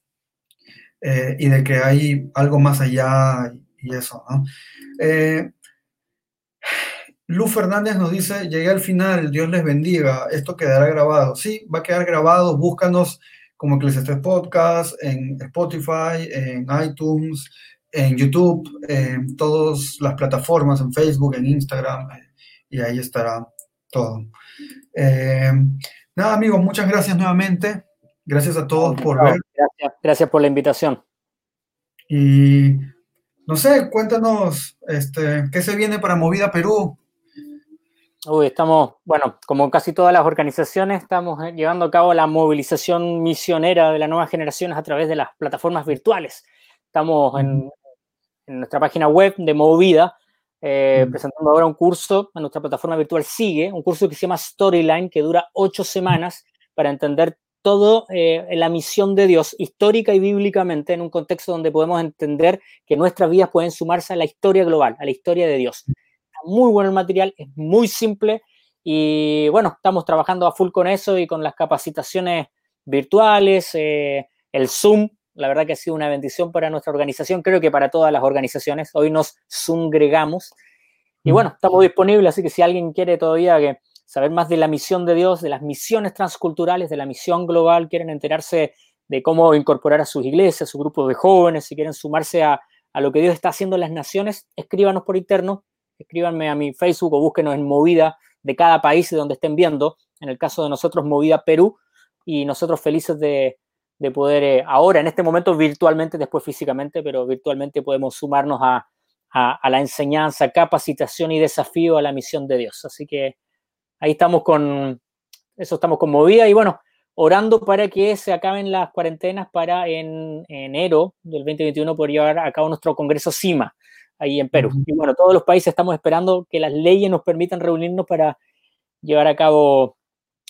eh, y de que hay algo más allá y eso, ¿no? Lu Fernández nos dice, llegué al final, Dios les bendiga, esto quedará grabado. Sí, va a quedar grabado, búscanos como Eclesiastes Podcast, en Spotify, en iTunes, en YouTube, en todas las plataformas, en Facebook, en Instagram, y ahí estará todo. Eh, nada, amigos, muchas gracias nuevamente. Gracias a todos por ver. Gracias, gracias por la invitación. Y no sé, cuéntanos, este, ¿qué se viene para Movida Perú? Uy, estamos, bueno, como casi todas las organizaciones, estamos eh, llevando a cabo la movilización misionera de las nuevas generaciones a través de las plataformas virtuales. Estamos en, nuestra página web de Movida, eh, presentando ahora un curso en nuestra plataforma virtual Sigue, un curso que se llama Storyline, que dura ocho semanas para entender todo eh, la misión de Dios, histórica y bíblicamente, en un contexto donde podemos entender que nuestras vidas pueden sumarse a la historia global, a la historia de Dios. Muy bueno el material, es muy simple y bueno, estamos trabajando a full con eso y con las capacitaciones virtuales, eh, el Zoom, la verdad que ha sido una bendición para nuestra organización, creo que para todas las organizaciones. Hoy nos Zoomgregamos. Y bueno, estamos disponibles, así que si alguien quiere todavía que saber más de la misión de Dios, de las misiones transculturales, de la misión global, quieren enterarse de cómo incorporar a sus iglesias, a su grupo de jóvenes, si quieren sumarse a, lo que Dios está haciendo en las naciones, escríbanos por interno, escríbanme a mi Facebook o búsquenos en Movida de cada país de donde estén viendo. En el caso de nosotros, Movida Perú, y nosotros felices de, poder, eh, ahora en este momento virtualmente, después físicamente, pero virtualmente podemos sumarnos a, a la enseñanza, capacitación y desafío a la misión de Dios. Así que ahí estamos con, eso estamos con movida y bueno, orando para que se acaben las cuarentenas para en, enero del 2021 poder llevar a cabo nuestro Congreso CIMA ahí en Perú. Y bueno, todos los países estamos esperando que las leyes nos permitan reunirnos para llevar a cabo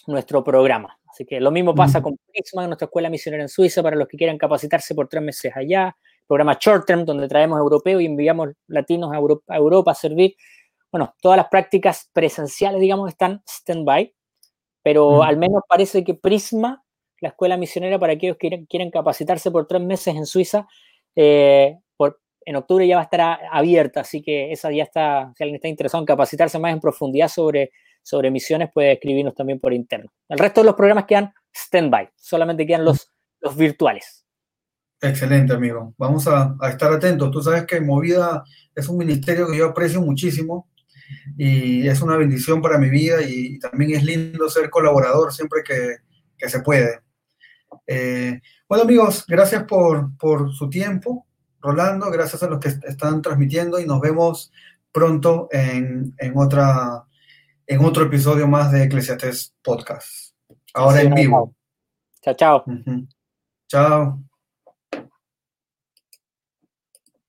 nuestro programa. Así que lo mismo pasa con Prisma, nuestra escuela misionera en Suiza, para los que quieran capacitarse por tres meses allá. Programa Short Term, donde traemos europeos y enviamos latinos a Europa, a, Europa a servir bueno, todas las prácticas presenciales, digamos, están stand-by, pero al menos parece que Prisma, la escuela misionera para aquellos que quieren, capacitarse por tres meses en Suiza, eh, en octubre ya va a estar abierta, así que esa ya está, si alguien está interesado en capacitarse más en profundidad sobre, sobre misiones, puede escribirnos también por interno. El resto de los programas quedan stand-by, solamente quedan los, los virtuales. Excelente, amigo. Vamos a, a, estar atentos. Tú sabes que Movida es un ministerio que yo aprecio muchísimo y es una bendición para mi vida y también es lindo ser colaborador siempre que, que se puede. Eh, bueno amigos, gracias por, por, su tiempo, Rolando, gracias a los que están transmitiendo y nos vemos pronto en, en otra, en otro episodio más de Eclesiastes Podcast. Ahora en vivo. Chao, chao. Chao.